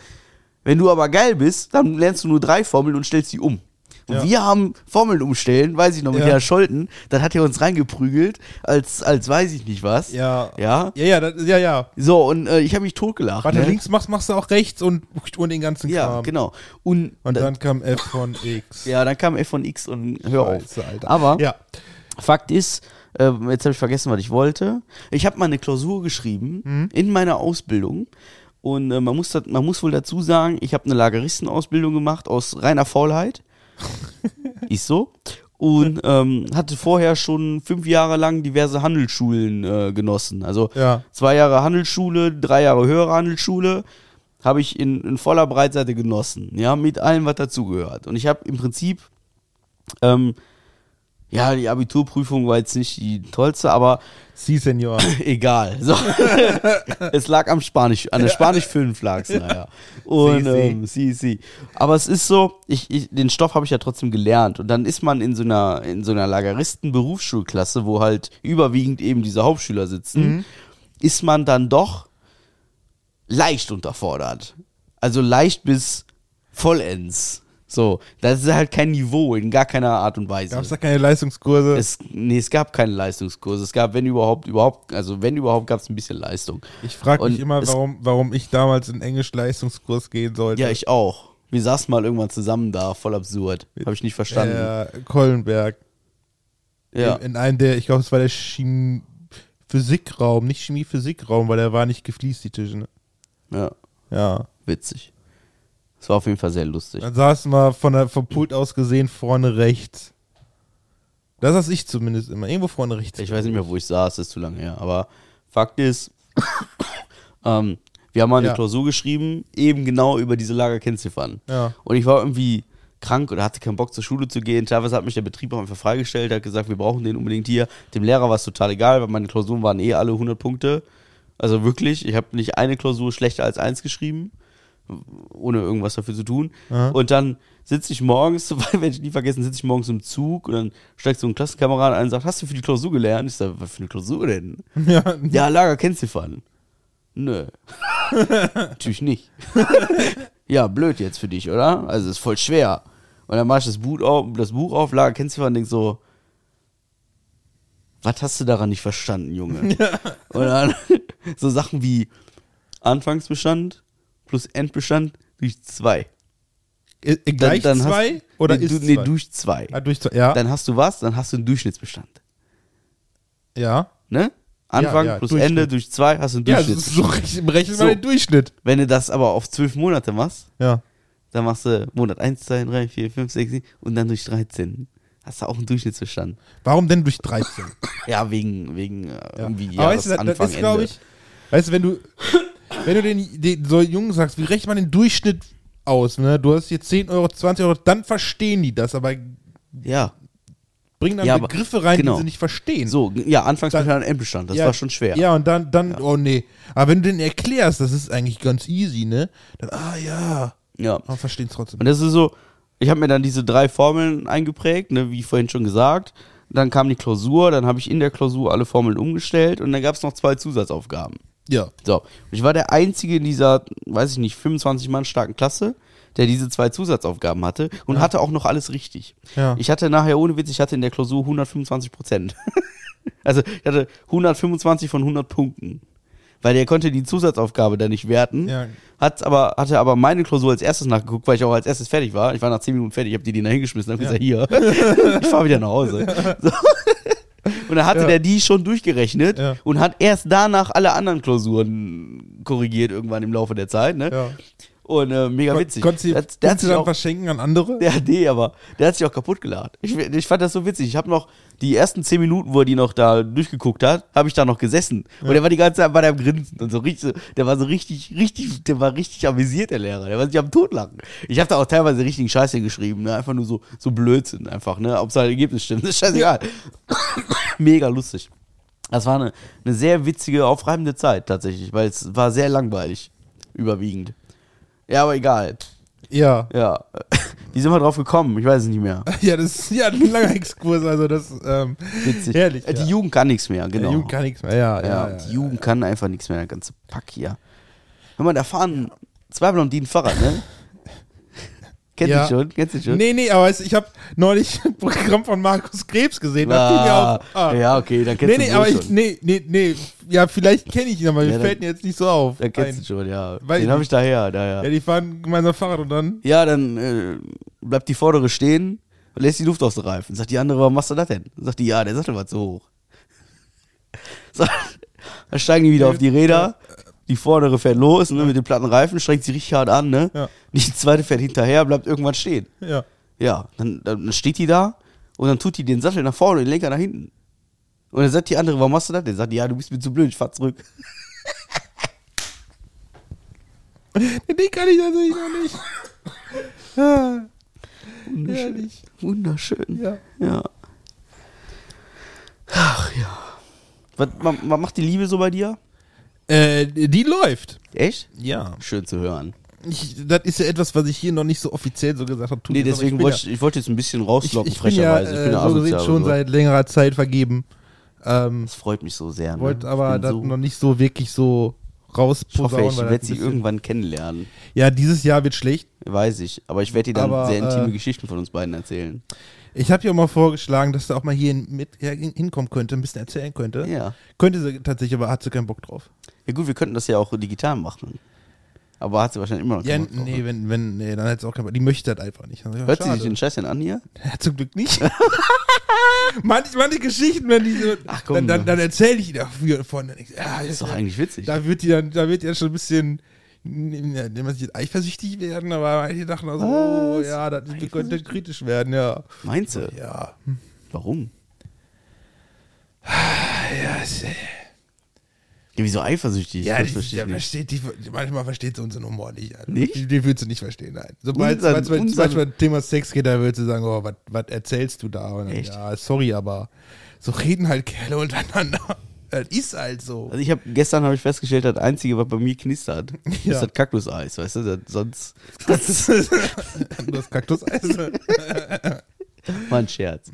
Wenn du aber geil bist, dann lernst du nur drei Formeln und stellst sie um. Und Ja. wir haben Formeln umstellen, weiß ich noch, mit Ja. Herr Scholten, dann hat er uns reingeprügelt, als, als weiß ich nicht was. Ja. Ja. Ja, ja, das, ja, ja. So, und äh, ich habe mich totgelacht. Warte, ne? links machst, machst du auch rechts und, und den ganzen Ja, Kram. genau. Und, Und da- dann kam F von X. ja, dann kam F von X und hör auf. Scheiße, Alter. Aber Ja. Fakt ist, äh, jetzt habe ich vergessen, was ich wollte. Ich habe mal eine Klausur geschrieben Mhm. in meiner Ausbildung. Und äh, man, muss dat, man muss wohl dazu sagen, ich habe eine Lageristenausbildung gemacht aus reiner Faulheit. ist so. Und ähm, hatte vorher schon fünf Jahre lang diverse Handelsschulen äh, genossen. Also Ja. zwei Jahre Handelsschule, drei Jahre höhere Handelsschule habe ich in, in voller Breitseite genossen. Ja, mit allem, was dazugehört. Und ich habe im Prinzip ähm, ja, die Abiturprüfung war jetzt nicht die tollste, aber Sie, Senor. egal. So. es lag am Spanisch, an der Spanisch 5 lag es, naja. Und Si, si. ähm, si, si. Aber es ist so, ich, ich, den Stoff habe ich ja trotzdem gelernt. Und dann ist man in so einer, in so einer Lageristen-Berufsschulklasse, wo halt überwiegend eben diese Hauptschüler sitzen, ist man dann doch leicht unterfordert. Also leicht bis vollends. So, das ist halt kein Niveau in gar keiner Art und Weise. Gab es da keine Leistungskurse? Es, nee, es gab keine Leistungskurse. Es gab, wenn überhaupt, überhaupt, also wenn überhaupt, gab es ein bisschen Leistung. ich frage mich immer, warum, warum ich damals in Englisch-Leistungskurs gehen sollte. Ja, ich auch. Wir saßen mal irgendwann zusammen da, voll absurd. Habe ich nicht verstanden. Äh, Kollenberg. ja. In, in einem der, ich glaube, es war der Chemie Physikraum, nicht Chemie-Physikraum, weil der war nicht gefliest, die Tische. Ne? ja, Ja. witzig. Es war auf jeden Fall sehr lustig. Dann saßen wir von der, vom Pult aus gesehen vorne rechts. Das saß ich zumindest immer. Irgendwo vorne rechts. Ich weiß nicht mehr, wo ich saß, das ist zu lange her. Aber Fakt ist, ähm, wir haben mal eine Ja. Klausur geschrieben, eben genau über diese Lagerkennziffern. Ja. Und ich war irgendwie krank oder hatte keinen Bock zur Schule zu gehen. Teilweise hat mich der Betrieb auch einfach freigestellt, hat gesagt, wir brauchen den unbedingt hier. Dem Lehrer war es total egal, weil meine Klausuren waren eh alle 100 Punkte. Also wirklich, ich habe nicht eine Klausur schlechter als eins geschrieben, ohne irgendwas dafür zu tun. Aha. Und dann sitze ich morgens, werde ich nie vergessen, sitze ich morgens im Zug und dann steigt so ein Klassenkamerad ein und sagt, hast du für die Klausur gelernt? Ich sage, was für eine Klausur denn? Ja. Ja, Lager Kennziffern. Nö. Natürlich nicht. ja, blöd jetzt für dich, oder? Also ist voll schwer. Und dann mach ich das Buch auf, das Buch auf Lager Kennziffern und denk so, was hast du daran nicht verstanden, Junge? Und dann so Sachen wie Anfangsbestand plus Endbestand durch zwei. Äh, Gleich dann hast- zwei? Oder nee, ist du, nee, zwei? durch zwei. Ah, durch zwei. Ja. Dann hast du was? Dann hast du einen Durchschnittsbestand. ja. Ne? Anfang ja, plus Durchschnitt. Ende durch zwei hast du einen Ja, Durchschnittsbestand. ist so rechnen So. wir den Durchschnitt. Wenn du das aber auf zwölf Monate machst, Ja. dann machst du Monat 1, 2, 3, 4, 5, 6, 7 und dann durch 13. Hast du auch einen Durchschnittsbestand. Warum denn durch 13? Ja, wegen, wegen äh, irgendwie Aber weißt du, das, ist, glaube ich, weißt du, wenn du, wenn du den, den so Jungen sagst, wie rechnet man den Durchschnitt aus, ne? Du hast jetzt 10 Euro, 20 Euro, dann verstehen die das, aber Ja, bringen dann Ja, Begriffe rein, genau. die sie nicht verstehen. so, ja, Anfangsbestand und Endbestand, das Ja, war schon schwer. Ja, und dann, dann, oh nee. Aber wenn du den erklärst, das ist eigentlich ganz easy, ne? Dann, ah ja. Ja. Aber verstehen es trotzdem. Und das ist so, ich habe mir dann diese drei Formeln eingeprägt, ne, wie vorhin schon gesagt. Dann kam die Klausur, dann habe ich in der Klausur alle Formeln umgestellt und dann gab es noch zwei Zusatzaufgaben. Ja. So, und ich war der Einzige in dieser, weiß ich nicht, 25 Mann starken Klasse, der diese zwei Zusatzaufgaben hatte und hatte auch noch alles richtig. Ja. Ich hatte nachher, ohne Witz, ich hatte in der Klausur 125 Prozent. also ich hatte 125 von 100 Punkten. Weil der konnte die Zusatzaufgabe dann nicht werten. Ja. Hat aber, hatte aber meine Klausur als erstes nachgeguckt, weil ich auch als erstes fertig war. Ich war nach 10 Minuten fertig, ich habe die die da hingeschmissen, habe gesagt, hier, ich fahre wieder nach Hause. So. Und dann hatte Ja. der die schon durchgerechnet Ja. und hat erst danach alle anderen Klausuren korrigiert irgendwann im Laufe der Zeit. Ne? ja. Und äh, mega Kon witzig. Konntest du der, hat- der Punkte sich dann auch, verschenken an andere? der, nee, aber der hat sich auch kaputt geladen. Ich, ich fand das so witzig. Ich habe noch die ersten zehn Minuten, wo er die noch da durchgeguckt hat, habe ich da noch gesessen. Und der war die ganze Zeit bei deinem Grinsen und so richtig, der war so richtig, richtig, der war richtig amüsiert, der Lehrer. Der war sich am Totlachen. Ich habe da auch teilweise richtigen Scheiß hingeschrieben, ne? Einfach nur so, so Blödsinn einfach, ne? Ob sein Ergebnis stimmt, ist scheißegal. Mega lustig. Das war eine, eine sehr witzige, aufreibende Zeit tatsächlich, weil es war sehr langweilig. Überwiegend. Ja, aber egal. Ja. Ja. Wie sind wir drauf gekommen? Ich weiß es nicht mehr. Ja, das ist ja ein langer Exkurs, also das ähm, Witzig. herrlich. Äh, Die ja. Jugend kann nichts mehr, genau. Die Jugend kann nichts mehr, ja, ja. ja, ja, die Jugend kann einfach nichts mehr, der ganze Pack hier. Hör mal, da fahren zwei Blondinen Fahrrad, ne? Kennst Ja. du schon? Kennst du schon? Nee, nee, aber ich habe neulich ein Programm von Markus Krebs gesehen. Ah, auf, ah. Ja, okay, dann kennst Nee, nee, du aber schon. ich, nee, nee, nee. Ja, vielleicht kenne ich ihn, aber Ja, mir fällt mir jetzt nicht so auf. Dann kennst Ein- du schon, ja. Weiß Den habe ich daher, daher. Ja, die fahren gemeinsam Fahrrad und dann. Ja, dann äh, bleibt die vordere stehen und lässt die Luft aus den Reifen. Sagt die andere, warum machst du das denn? Sagt die, ja, der Sattel war zu hoch. So, dann steigen die wieder auf die Räder. Die vordere fährt los ne, mit den platten Reifen, strengt sie richtig hart an. Ne? Ja. Die zweite fährt hinterher, bleibt irgendwann stehen. Ja. Ja, dann, dann steht die da und dann tut die den Sattel nach vorne und den Lenker nach hinten. Und dann sagt die andere, warum machst du das denn? Sagt die, ja, du bist mir zu blöd, ich fahr zurück. Den kann ich natürlich noch nicht. Ah, herrlich. Wunderschön. Ja. Ja. Ach ja. Was, was, was macht die Liebe so bei dir? Äh, die läuft. Echt? Ja. Schön zu hören. Ich, das ist ja etwas, was ich hier noch nicht so offiziell so gesagt habe. Nee, deswegen wollte ich, ich wollte jetzt ein bisschen ich, rauslocken, ich bin ja frecherweise. Ich bin äh, ja so gesehen schon so. seit längerer Zeit vergeben. Ähm, Das freut mich so sehr. Ne? wollte Ich aber das so, noch nicht so wirklich so Ich hoffe, rausposaunen. ich werde sie irgendwann kennenlernen. Ja, dieses Jahr wird schlecht. Weiß ich. Aber ich werde dir dann Aber, sehr intime äh, Geschichten von uns beiden erzählen. Ich habe ja auch mal vorgeschlagen, dass er auch mal hier mit ja, hin- hinkommen könnte, ein bisschen erzählen könnte. Ja. Könnte sie tatsächlich, aber hat sie keinen Bock drauf. Ja gut, wir könnten das ja auch digital machen. Aber hat sie wahrscheinlich immer noch Ja, keinen Bock drauf, nee, ne? wenn, wenn, nee, dann hätte sie auch keinen Bock. Die möchte das einfach nicht. Ja, Hört sie schade. sich den Scheiß denn an hier? Ja, zum Glück nicht. manche, manche Geschichten, wenn die so, Ach, komm, dann, dann, dann erzähle ich die dafür von. Dann, ich, ja, Das ist doch ja, eigentlich witzig. da wird die dann, da wird die dann schon ein bisschen, man sich eifersüchtig werden, aber manche dachten also, oh, Was? ja, das könnte kritisch werden, ja. Meinst du? Ja. Warum? Ja, es- Ja, wieso eifersüchtig? ja, das verstehe ich versteht die, manchmal versteht sie unseren Humor nicht. Also, Nicht? Die, die willst du nicht verstehen, nein. Sobald es manchmal Thema Sex geht, da willst du sagen, oh, was erzählst du da? Dann? Ja, sorry, aber so reden halt Kerle untereinander. Das ist halt so. Also ich habe gestern habe ich festgestellt, das einzige, was bei mir knistert, Ja. ist das Kaktuseis, weißt du? Das, sonst das Kaktuseis. war ein Scherz.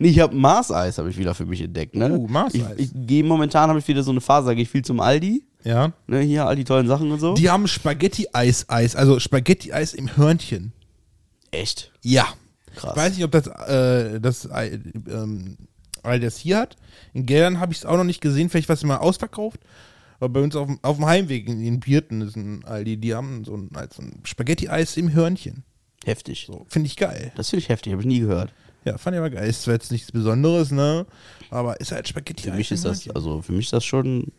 Nee, ich habe Mars-Eis habe ich wieder für mich entdeckt, ne? Oh, Mars-Eis. Ich, ich gehe momentan habe ich wieder so eine Phase, da gehe ich viel zum Aldi, ja. ne? Hier all die tollen Sachen und so. Die haben Spaghetti-Eis-Eis, also Spaghetti-Eis im Hörnchen. Echt? Ja. Krass. Ich weiß nicht, ob das, äh, das Ei- ähm, Ei das hier hat. In Geldern habe ich es auch noch nicht gesehen. Vielleicht war es mal ausverkauft. Aber bei uns auf dem, auf dem Heimweg in, in Birten ist ein Aldi, die haben so ein, halt so ein Spaghetti-Eis im Hörnchen. Heftig. So, finde ich geil. Das finde ich heftig, habe ich nie gehört. Ja, fand ich aber geil. Ist zwar jetzt nichts Besonderes, ne? Aber ist halt Spaghetti-Eis Für mich ist das, also für mich ist das schon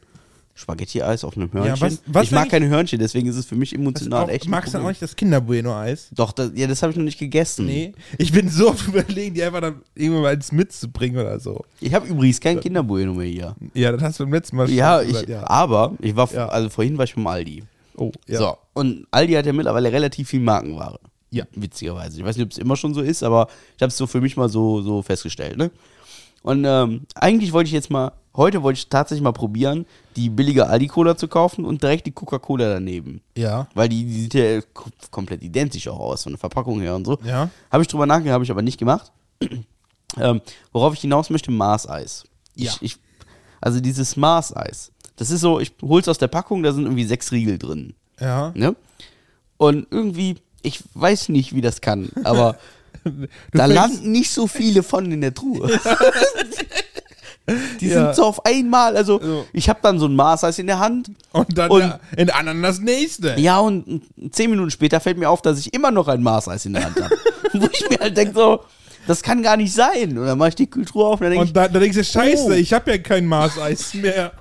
Spaghetti-Eis auf einem Hörnchen. was- was ich mag keine Hörnchen, deswegen ist es für mich emotional auch, echt. magst du auch nicht das Kinder-Bueno-Eis? Doch, das, ja, das habe ich noch nicht gegessen. Nee. Ich bin so oft überlegen, die einfach dann irgendwann mal ins mitzubringen oder so. Ich habe übrigens kein Kinderbueno mehr hier. Ja, das hast du beim letzten Mal schon Ja, gesagt, ich, ja. aber ich war, Ja. also vorhin war ich beim Aldi. Oh, ja. So, und Aldi hat ja mittlerweile relativ viel Markenware. Ja. Witzigerweise. Ich weiß nicht, ob es immer schon so ist, aber ich habe es so für mich mal so, so festgestellt, ne? Und ähm, eigentlich wollte ich jetzt mal heute wollte ich tatsächlich mal probieren, die billige Aldi-Cola zu kaufen und direkt die Coca-Cola daneben. Ja. Weil die, die sieht ja kom- komplett identisch auch aus, von der Verpackung her und so. Ja. Habe ich drüber nachgedacht, habe ich aber nicht gemacht. ähm, worauf ich hinaus möchte, Maßeis. Ja. Ich, ich, also dieses Maßeis. Das ist so, ich hol's aus der Packung, da sind irgendwie sechs Riegel drin. Ja. Ne? Und irgendwie, ich weiß nicht, wie das kann, aber da landen nicht so viele von in der Truhe. Die Ja. sind so auf einmal, also So. ich habe dann so ein Maßeis in der Hand. Und dann Und- der- in der anderen das nächste. Ja, und zehn Minuten später fällt mir auf, dass ich immer noch ein Maßeis in der Hand habe. Wo ich mir halt denke, so, das kann gar nicht sein. Und dann mache ich die Kühltruhe auf und dann denke ich, Und da, da denkst du, scheiße, Oh. ich habe ja kein Maßeis mehr.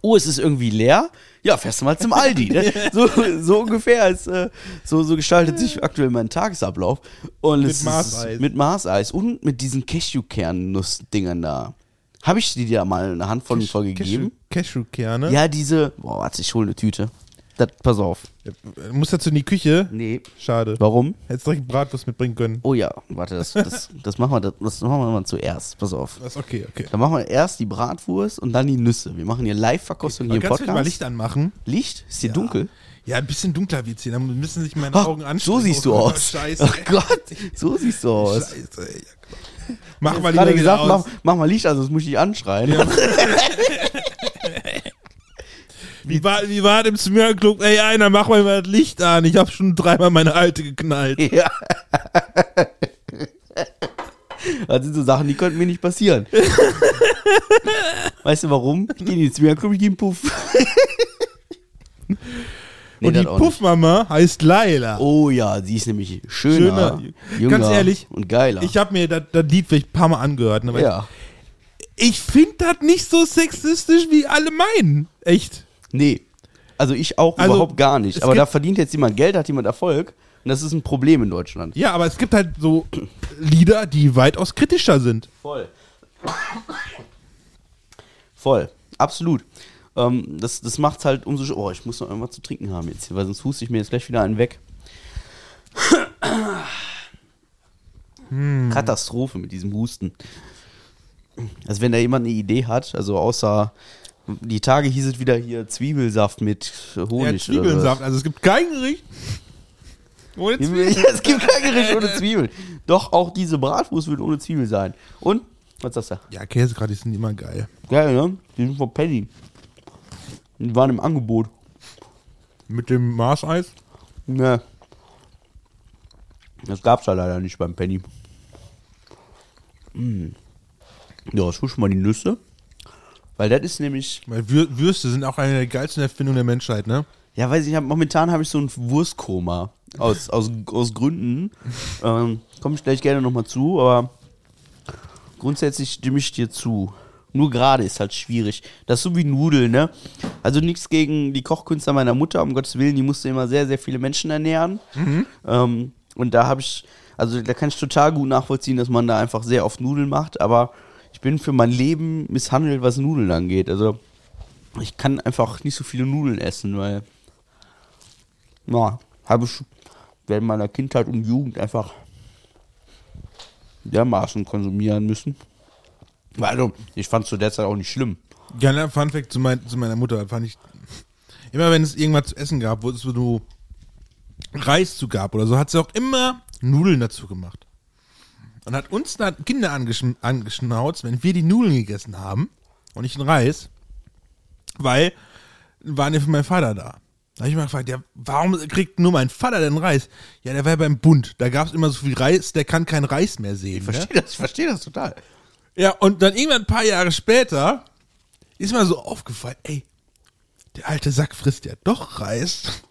oh, es ist irgendwie leer. Ja, fährst du mal zum Aldi. Ne? So, so ungefähr. Ist, äh, so, so gestaltet sich aktuell mein Tagesablauf. Und Mit Maßeis. Mit Maßeis und mit diesen Cashewkern-Nuss-Dingern da. Habe ich dir da mal eine Handvoll voll gegeben? Cashew- Cashewkerne. Ja, diese. Boah, warte, ich hole eine Tüte. Das, pass auf. Du musst dazu in die Küche. Nee. Schade. Warum? Hättest direkt Bratwurst mitbringen können. Oh ja, warte, das, das, das, machen wir, das, das machen wir mal zuerst. Pass auf. Das ist okay, okay. Dann machen wir erst die Bratwurst und dann die Nüsse. Wir machen hier Live-Verkostung hier im Kannst du Podcast. mal Licht anmachen? Licht? Ist hier dunkel? Ja, ein bisschen dunkler wird's hier. Dann müssen sich meine Augen anschauen. so siehst du oh, aus. Scheiße. Ach Gott, so siehst du aus. Scheiße. ey. Mach mal wieder gesagt, mach, aus. mach mal Licht, also das muss ich dich anschreien. Wie war, wie war dem Smirclub? Ey, einer, mach mal das Licht an. Ich hab schon dreimal meine alte geknallt. Ja. Das sind so Sachen, die könnten mir nicht passieren. weißt du warum? Ich gehe ins Club, ich gehe in Puff. Nee, Und die. Puffmama heißt Laila. Oh ja, sie ist nämlich schöner, Schöner. jünger Ganz ehrlich, und geiler. Ich habe mir das, Lied vielleicht ein paar Mal angehört. Ne, ja. Ich finde das nicht so sexistisch, wie alle meinen. Echt. Nee. Also ich auch Also, überhaupt gar nicht. Aber da verdient jetzt jemand Geld, hat jemand Erfolg. Und das ist ein Problem in Deutschland. Ja, aber es gibt halt so Lieder, die weitaus kritischer sind. Voll. Voll. Absolut. Ähm, das das macht es halt umso. Oh, ich muss noch irgendwas zu trinken haben jetzt hier, weil sonst huste ich mir jetzt gleich wieder einen weg. Hm. Katastrophe mit diesem Husten. Also wenn da jemand eine Idee hat, also außer die Tage hieß es wieder hier Zwiebelsaft mit Ja, Honig. Zwiebelsaft. Also es gibt kein Gericht. Ohne Zwiebeln. was. es gibt kein Gericht ohne Zwiebeln. Doch auch diese Bratwurst wird ohne Zwiebel sein. Und was sagst du? Ja, Käsekrattis sind immer geil. Geil, ne? Die sind von Penny. Die waren im Angebot. Mit dem Marseis. Ne. Das gab's ja leider nicht beim Penny. Mm. Ja, ich hol schon mal die Nüsse. Weil das ist nämlich. Weil Wür Würste sind auch eine der geilsten Erfindungen der Menschheit, ne? Ja, weiß ich, hab, momentan habe ich so ein Wurstkoma. Aus, aus, aus Gründen. ähm, Komme ich gleich gerne nochmal zu, aber grundsätzlich stimme ich dir zu. Nur gerade ist halt schwierig. Das ist so wie Nudeln, ne? Also nichts gegen die Kochkünste meiner Mutter, um Gottes Willen, die musste immer sehr, sehr viele Menschen ernähren. Ähm, und da habe ich, also da kann ich total gut nachvollziehen, dass man da einfach sehr oft Nudeln macht, aber ich bin für mein Leben misshandelt, was Nudeln angeht. Also ich kann einfach nicht so viele Nudeln essen, weil na, habe ich während meiner Kindheit und Jugend einfach dermaßen konsumieren müssen. Also, ich fand es zu der Zeit auch nicht schlimm. Geiler Funfact zu, mein, zu meiner Mutter, fand ich. Immer wenn es irgendwas zu essen gab, wo es so Reis zu gab oder so, hat sie auch immer Nudeln dazu gemacht. Und hat uns dann Kinder angeschn angeschnauzt, wenn wir die Nudeln gegessen haben und nicht den Reis, weil waren ja für meinen Vater da. Da habe ich mal gefragt, ja, warum kriegt nur mein Vater denn Reis? Ja, der war beim Bund. Da gab es immer so viel Reis, der kann kein Reis mehr sehen. Ich ne? verstehe das, ich verstehe das total. Ja, und dann irgendwann ein paar Jahre später ist mir so aufgefallen, ey, der alte Sack frisst ja doch Reis.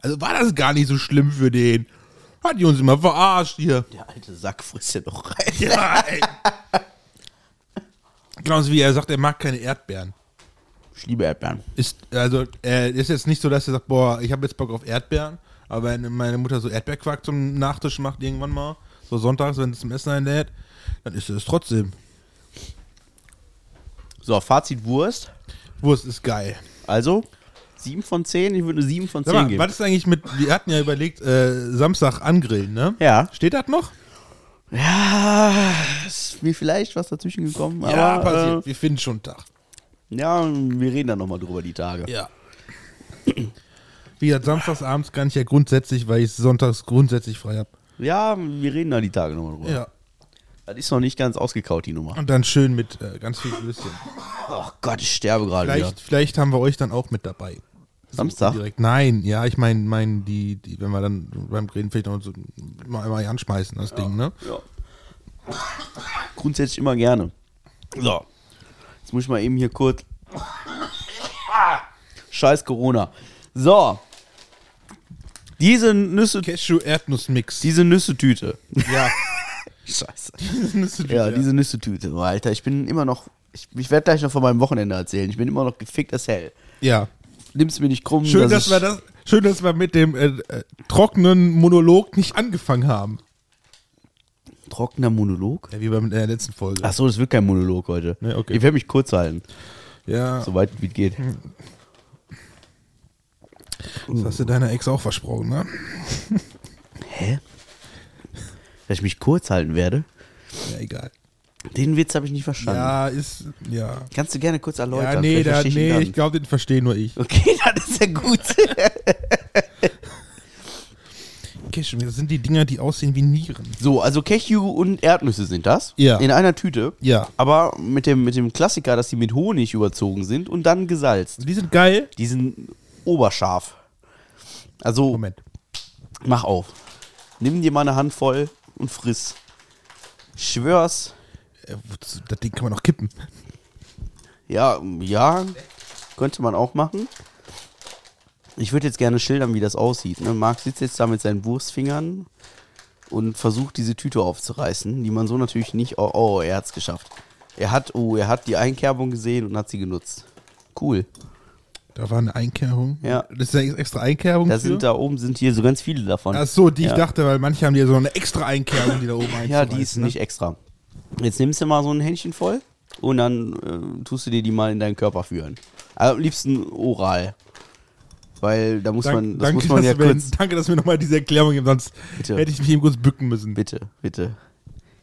Also war das gar nicht so schlimm für den. Hat die uns immer verarscht hier. Der alte Sack frisst ja doch rein. Ja, ey. Genauso wie er sagt, er mag keine Erdbeeren. Ich liebe Erdbeeren. Ist, also, äh, ist jetzt nicht so, dass er sagt, boah, ich habe jetzt Bock auf Erdbeeren. Aber wenn meine Mutter so Erdbeerquark zum Nachtisch macht, irgendwann mal, so sonntags, wenn es zum Essen einlädt, dann ist es trotzdem. So, Fazit Wurst. Wurst ist geil. Also, 7 von 10, ich würde eine 7 von 10 Sag mal, geben. was ist eigentlich mit, wir hatten ja überlegt, äh, Samstag angrillen, ne? Ja. Steht das noch? Ja, ist mir vielleicht was dazwischen gekommen, ja, aber passiert. äh, wir finden schon einen Tag. Ja, wir reden dann nochmal drüber die Tage. Ja. Wie gesagt, samstagsabends kann ich ja grundsätzlich, weil ich sonntags grundsätzlich frei habe. Ja, wir reden da die Tage nochmal drüber. Ja. Das ist noch nicht ganz ausgekaut, die Nummer. Und dann schön mit äh, ganz viel Würstchen. Oh Gott, ich sterbe gerade wieder. Vielleicht, vielleicht haben wir euch dann auch mit dabei. Samstag? Direkt. Nein, ja, ich meine, mein, die, die, wenn wir dann beim Reden vielleicht noch so mal, mal anschmeißen, das Ding, ne? Ja. Grundsätzlich immer gerne. So. Jetzt muss ich mal eben hier kurz. Scheiß Corona. So. Diese Nüsse, Cashew-Erdnuss-Mix. diese Nüssetüte. ja. Scheiße. Nüsse- Ja, diese Nüssetüte. Oh, Alter, ich bin immer noch. Ich, ich werde gleich noch von meinem Wochenende erzählen. Ich bin immer noch gefickt as hell. ja. Nimm's mir nicht krumm. Schön, dass ich, wir das, schön, dass wir mit dem äh, äh, trockenen Monolog nicht angefangen haben. Trockener Monolog? Ja, wie beim in der letzten Folge. Ach so, das wird kein Monolog heute. Nee, okay. Ich werde mich kurz halten, ja, soweit wie es geht. das hast du deiner Ex auch versprochen, ne? Hä? Dass ich mich kurz halten werde? Ja, egal. Den Witz habe ich nicht verstanden. Ja, ist, ja. Kannst du gerne kurz erläutern? Ja, nee, da, ich nee, ich glaube, den verstehe nur ich. Okay, das ist ja gut. Cashew, das sind die Dinger, die aussehen wie Nieren. so, also Cashew und Erdnüsse sind das. Ja. In einer Tüte. Ja. Aber mit dem, mit dem Klassiker, dass die mit Honig überzogen sind und dann gesalzt. Die sind geil. Die sind oberscharf. Also, Moment. mach auf. Nimm dir mal eine Handvoll und friss. Ich Schwör's. Äh, Das Ding kann man noch kippen. Ja, ja, könnte man auch machen. Ich würde jetzt gerne schildern, wie das aussieht. Ne? Marc sitzt jetzt da mit seinen Wurstfingern und versucht, diese Tüte aufzureißen, die man so natürlich nicht. Oh, oh er hat's geschafft. Er hat, oh, er hat die Einkerbung gesehen und hat sie genutzt. Cool. Da war eine Einkerbung. Ja. Das ist eine extra Einkerbung. Da sind da oben sind hier so ganz viele davon. Ach so, die Ja. ich dachte, weil manche haben ja so eine extra Einkerbung, die da oben Ja, die ist einzureißen, nicht extra. Jetzt nimmst du mal so ein Händchen voll und dann äh, tust du dir die mal in deinen Körper führen. Also am liebsten oral. Weil da muss Dank, man, das danke, muss man ja mir, kurz. danke, dass mir nochmal diese Erklärung gibst, sonst Bitte. hätte ich mich eben kurz bücken müssen. Bitte, bitte.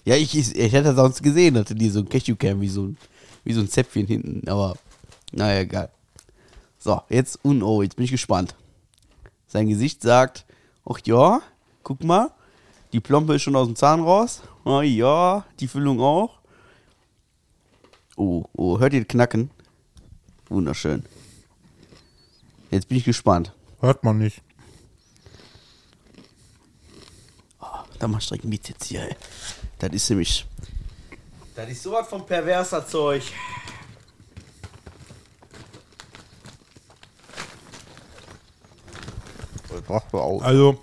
Ja, ich, ich, ich hätte sonst gesehen, hatte die so ein Cashewcam wie so ein, wie so ein Zäpfchen hinten, aber naja, egal. So, jetzt, und oh, jetzt bin ich gespannt. Sein Gesicht sagt, ach ja, guck mal, die Plombe ist schon aus dem Zahn raus. Ah ja, die Füllung auch. Oh, oh, hört ihr Knacken? Wunderschön. Jetzt bin ich gespannt. Hört man nicht. Da mach direkt mit jetzt hier, ey. Das ist nämlich. Das ist sowas von perverser Zeug. Das braucht man auch. Also,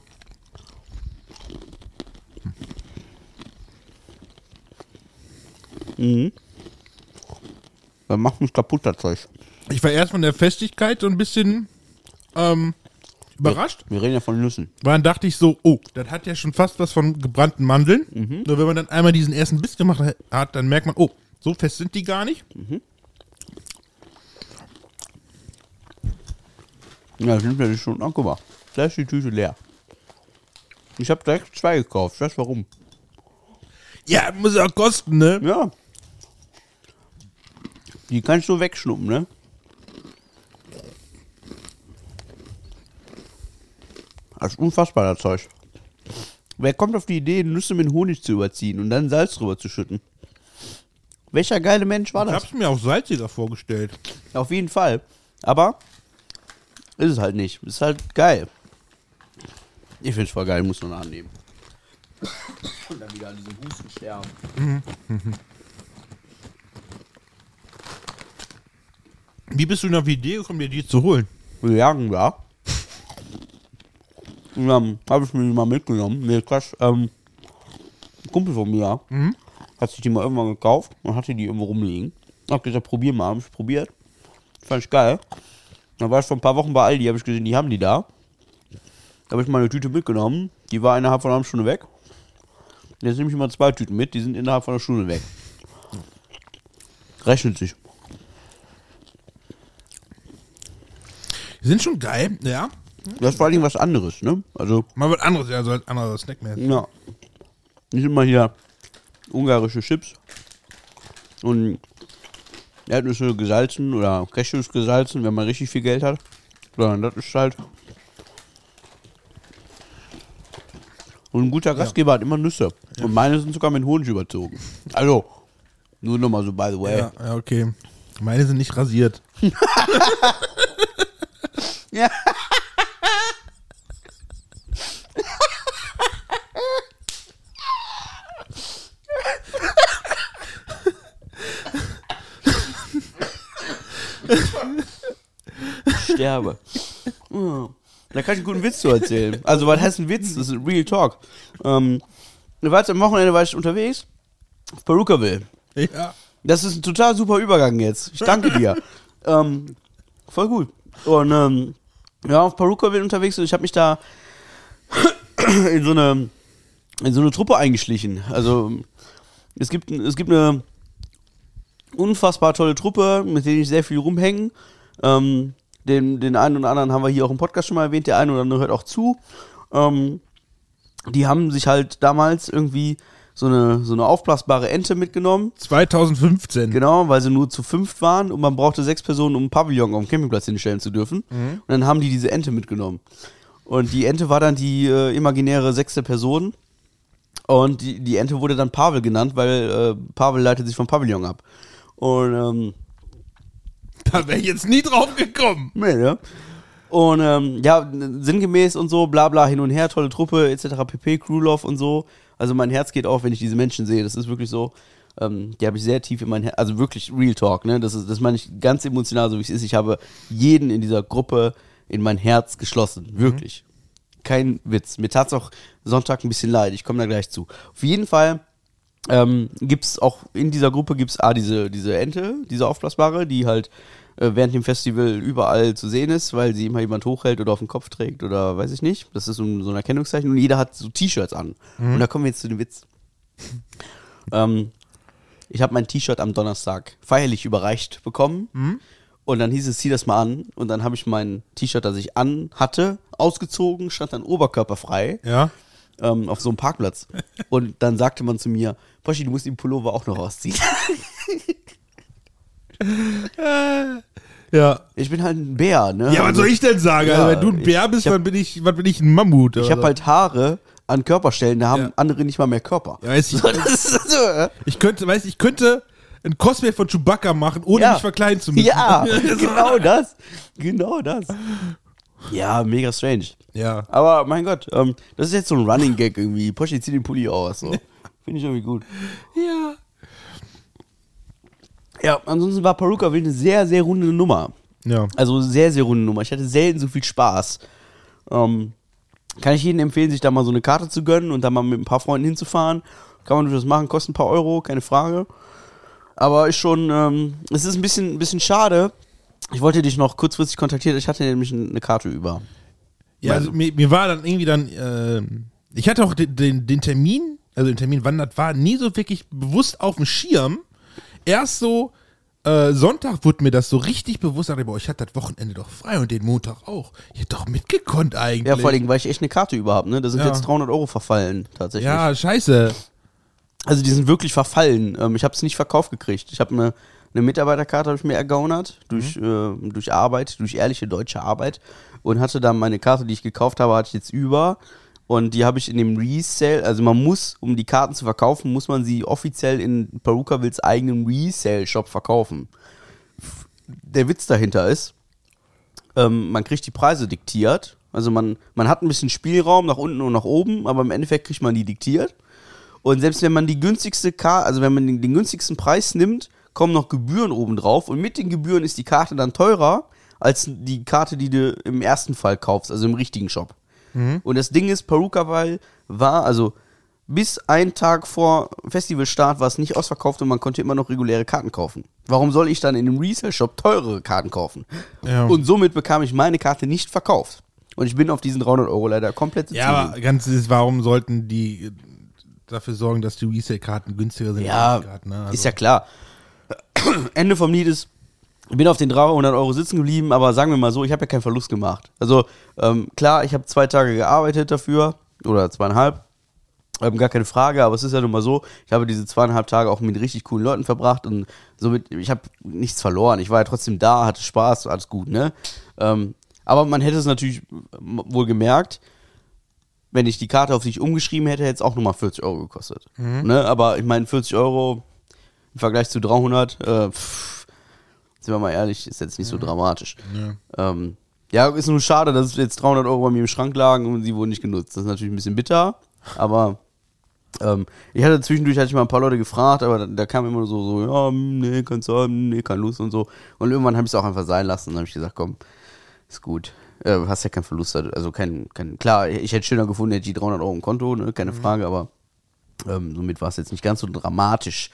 Mhm. Das macht mich kaputt, das Zeug. ich war erst von der Festigkeit so ein bisschen ähm, überrascht. Wir reden ja von Nüssen. Weil dann dachte ich so, oh, das hat ja schon fast was von gebrannten Mandeln. Mhm. Nur wenn man dann einmal diesen ersten Biss gemacht hat, dann merkt man, oh, so fest sind die gar nicht. Ja, sind wir schon. Mal. Da ist die Tüte leer. Ich habe direkt zwei gekauft. Weißt du warum? Ja, muss ja auch kosten, ne? Ja. Die kannst du wegschnuppen, ne? Das ist unfassbar, das Zeug. Wer kommt auf die Idee, Nüsse mit Honig zu überziehen und dann Salz drüber zu schütten? Welcher geile Mensch war Ich das? hab's mir auch salziger vorgestellt. Auf jeden Fall. Aber ist es halt nicht. Ist halt geil. Ich find's voll geil, muss man annehmen. Und dann wieder an diesem Husten sterben. Wie bist du denn auf die Idee gekommen, dir die zu holen? Wir jagen da. Und dann habe ich mir die mal mitgenommen. Nee, krass. Ähm, ein Kumpel von mir hat sich die mal irgendwann gekauft und hatte die irgendwo rumliegen. Hab gesagt, probier mal. Hab ich probiert. Fand ich geil. Dann war ich vor ein paar Wochen bei Aldi, habe ich gesehen, die haben die da. Da habe ich mal eine Tüte mitgenommen. Die war innerhalb von einer Stunde weg. Jetzt nehme ich mal zwei Tüten mit, die sind innerhalb von einer Stunde weg. Rechnet sich. Die sind schon geil, ja. Das ist vor Dingen was anderes, ne? Also, Mal was anderes, ja, so als anderer Snack mehr. Ja. Nicht immer hier ungarische Chips und Erdnüsse gesalzen oder Cashews gesalzen, wenn man richtig viel Geld hat. Sondern das ist halt. Und ein guter Gastgeber hat immer Nüsse. Und meine sind sogar mit Honig überzogen. Also, nur nochmal so, by the way. Ja, ja, okay. Meine sind nicht rasiert. Ja. Ich sterbe. Da kann ich einen guten Witz zu erzählen. Also, was heißt ein Witz? Das ist Real Talk. Ähm, war jetzt am Wochenende war ich unterwegs auf Perukaville. Ja. Das ist ein total super Übergang jetzt. Ich danke dir. ähm, voll gut. Und ähm, ja, auf Perukaville unterwegs und ich habe mich da in so eine in so eine Truppe eingeschlichen. Also es gibt es gibt eine unfassbar tolle Truppe, mit denen ich sehr viel rumhängen. Ähm, den, den einen oder anderen haben wir hier auch im Podcast schon mal erwähnt, der eine oder andere hört auch zu. Ähm, die haben sich halt damals irgendwie so eine, so eine aufblasbare Ente mitgenommen. 2015. Genau, weil sie nur zu fünft waren und man brauchte sechs Personen, um einen Pavillon auf dem Campingplatz hinstellen zu dürfen. Und dann haben die diese Ente mitgenommen. Und die Ente war dann die äh, imaginäre sechste Person. Und die, die Ente wurde dann Pavel genannt, weil äh, Pavel leitet sich vom Pavillon ab. Und ähm, Da wäre ich jetzt nie drauf gekommen. Nee, ne? Und ähm, ja, sinngemäß und so, bla bla, hin und her, tolle Truppe, etc. pp, Crewlove und so. Also mein Herz geht auf, wenn ich diese Menschen sehe. Das ist wirklich so. Ähm, die habe ich sehr tief in mein Herz, also wirklich Real Talk, ne? Das, ist, das meine ich ganz emotional, so wie es ist. Ich habe jeden in dieser Gruppe in mein Herz geschlossen. Wirklich. Kein Witz. Mir tat es auch Sonntag ein bisschen leid. Ich komme da gleich zu. Auf jeden Fall ähm, gibt es auch in dieser Gruppe gibt es A, diese, diese Ente, diese aufblasbare, die halt äh, während dem Festival überall zu sehen ist, weil sie immer jemand hochhält oder auf den Kopf trägt oder weiß ich nicht. Das ist so ein, so ein Erkennungszeichen und jeder hat so T-Shirts an. Und da kommen wir jetzt zu dem Witz. ähm, ich habe mein T-Shirt am Donnerstag feierlich überreicht bekommen. Und dann hieß es, zieh das mal an. Und dann habe ich mein T-Shirt, das ich an hatte, ausgezogen, stand dann oberkörperfrei Ja. ähm, auf so einem Parkplatz. Und dann sagte man zu mir, Poschi, du musst den Pullover auch noch ausziehen. Ja. Ich bin halt ein Bär, ne? Ja, was soll ich denn sagen? Ja, also, wenn du ein Bär bist, hab- dann bin ich, was bin ich, ein Mammut? Ich habe halt Haare an Körperstellen, da haben Ja. andere nicht mal mehr Körper. Ja, weiß ich, So, ich könnte, weißt ich könnte ein Cosplay von Chewbacca machen, ohne Ja. mich verkleiden zu müssen. Ja, genau das. Genau das. Ja, mega strange. Ja. Aber mein Gott, ähm, das ist jetzt so ein Running Gag irgendwie. Poschi, zieh den Pulli aus. So. Finde ich irgendwie gut. Ja. Ja, ansonsten war Peruka eine sehr, sehr runde Nummer. Ja. Also sehr, sehr runde Nummer. Ich hatte selten so viel Spaß. Ähm, kann ich jedem empfehlen, sich da mal so eine Karte zu gönnen und da mal mit ein paar Freunden hinzufahren. Kann man durchaus machen, kostet ein paar Euro, keine Frage. Aber ist schon, ähm, es ist ein bisschen, ein bisschen schade. Ich wollte dich noch kurzfristig kontaktieren, ich hatte nämlich eine Karte über. Ja, also mir, mir war dann irgendwie dann, ähm, ich hatte auch den, den, den Termin, also den Termin, wann das war, nie so wirklich bewusst auf dem Schirm. Erst so, äh, Sonntag wurde mir das so richtig bewusst, dachte ich, boah, ich hatte das Wochenende doch frei und den Montag auch. Ich hätte doch mitgekonnt eigentlich. Ja, vor allem, weil ich echt eine Karte über habe, ne? Da sind Ja. jetzt 300 Euro verfallen, tatsächlich. Ja, scheiße. Also die sind wirklich verfallen. Ähm, ich habe es nicht verkauft gekriegt. Ich habe eine, eine Mitarbeiterkarte habe ich mir ergaunert durch, äh, durch Arbeit, durch ehrliche deutsche Arbeit und hatte dann meine Karte, die ich gekauft habe, hatte ich jetzt über und die habe ich in dem Resale, also man muss, um die Karten zu verkaufen, muss man sie offiziell in Perukavils eigenen Resale-Shop verkaufen. Der Witz dahinter ist, ähm, man kriegt die Preise diktiert. Also man, man hat ein bisschen Spielraum nach unten und nach oben, aber im Endeffekt kriegt man die diktiert. Und selbst wenn man die günstigste Karte, also wenn man den, den günstigsten Preis nimmt, kommen noch Gebühren obendrauf und mit den Gebühren ist die Karte dann teurer als die Karte, die du im ersten Fall kaufst, also im richtigen Shop. Und das Ding ist, Perukaville war, also bis einen Tag vor Festivalstart war es nicht ausverkauft und man konnte immer noch reguläre Karten kaufen. Warum soll ich dann in einem Resale-Shop teure Karten kaufen? Ja. Und somit bekam ich meine Karte nicht verkauft. Und ich bin auf diesen 300 Euro leider komplett sitzen Ja, aber ganz ist, warum sollten die äh, dafür sorgen, dass die Resale-Karten günstiger sind Ja, als die Karten? Ne? Also, ist ja klar. Ende vom Lied ist, ich bin auf den 300 Euro sitzen geblieben, aber sagen wir mal so, ich habe ja keinen Verlust gemacht. Also ähm, klar, ich habe zwei Tage gearbeitet dafür oder zweieinhalb. Ähm, gar keine Frage, aber es ist ja nun mal so, ich habe diese zweieinhalb Tage auch mit richtig coolen Leuten verbracht und somit, ich habe nichts verloren. Ich war ja trotzdem da, hatte Spaß, alles gut, ne? Ähm, aber man hätte es natürlich wohl gemerkt, wenn ich die Karte auf sich umgeschrieben hätte, hätte es auch nochmal 40 Euro gekostet. Ne? Aber ich meine, 40 Euro im Vergleich zu 300, äh, pff, sind wir mal ehrlich, ist jetzt nicht so dramatisch. Ähm, ja, ist nur schade, dass jetzt 300 Euro bei mir im Schrank lagen und sie wurden nicht genutzt. Das ist natürlich ein bisschen bitter, aber ähm, ich hatte zwischendurch hatte ich mal ein paar Leute gefragt, aber da, da kam immer so, so, ja, nee, kannst du haben, nee, keine Lust und so. Und irgendwann habe ich es auch einfach sein lassen. Dann habe ich gesagt, komm, ist gut. Äh, hast ja keinen Verlust, also kein, kein, klar, ich hätte schöner gefunden, hätte ich die 300 Euro im Konto, ne, keine Frage, aber ähm, somit war es jetzt nicht ganz so dramatisch.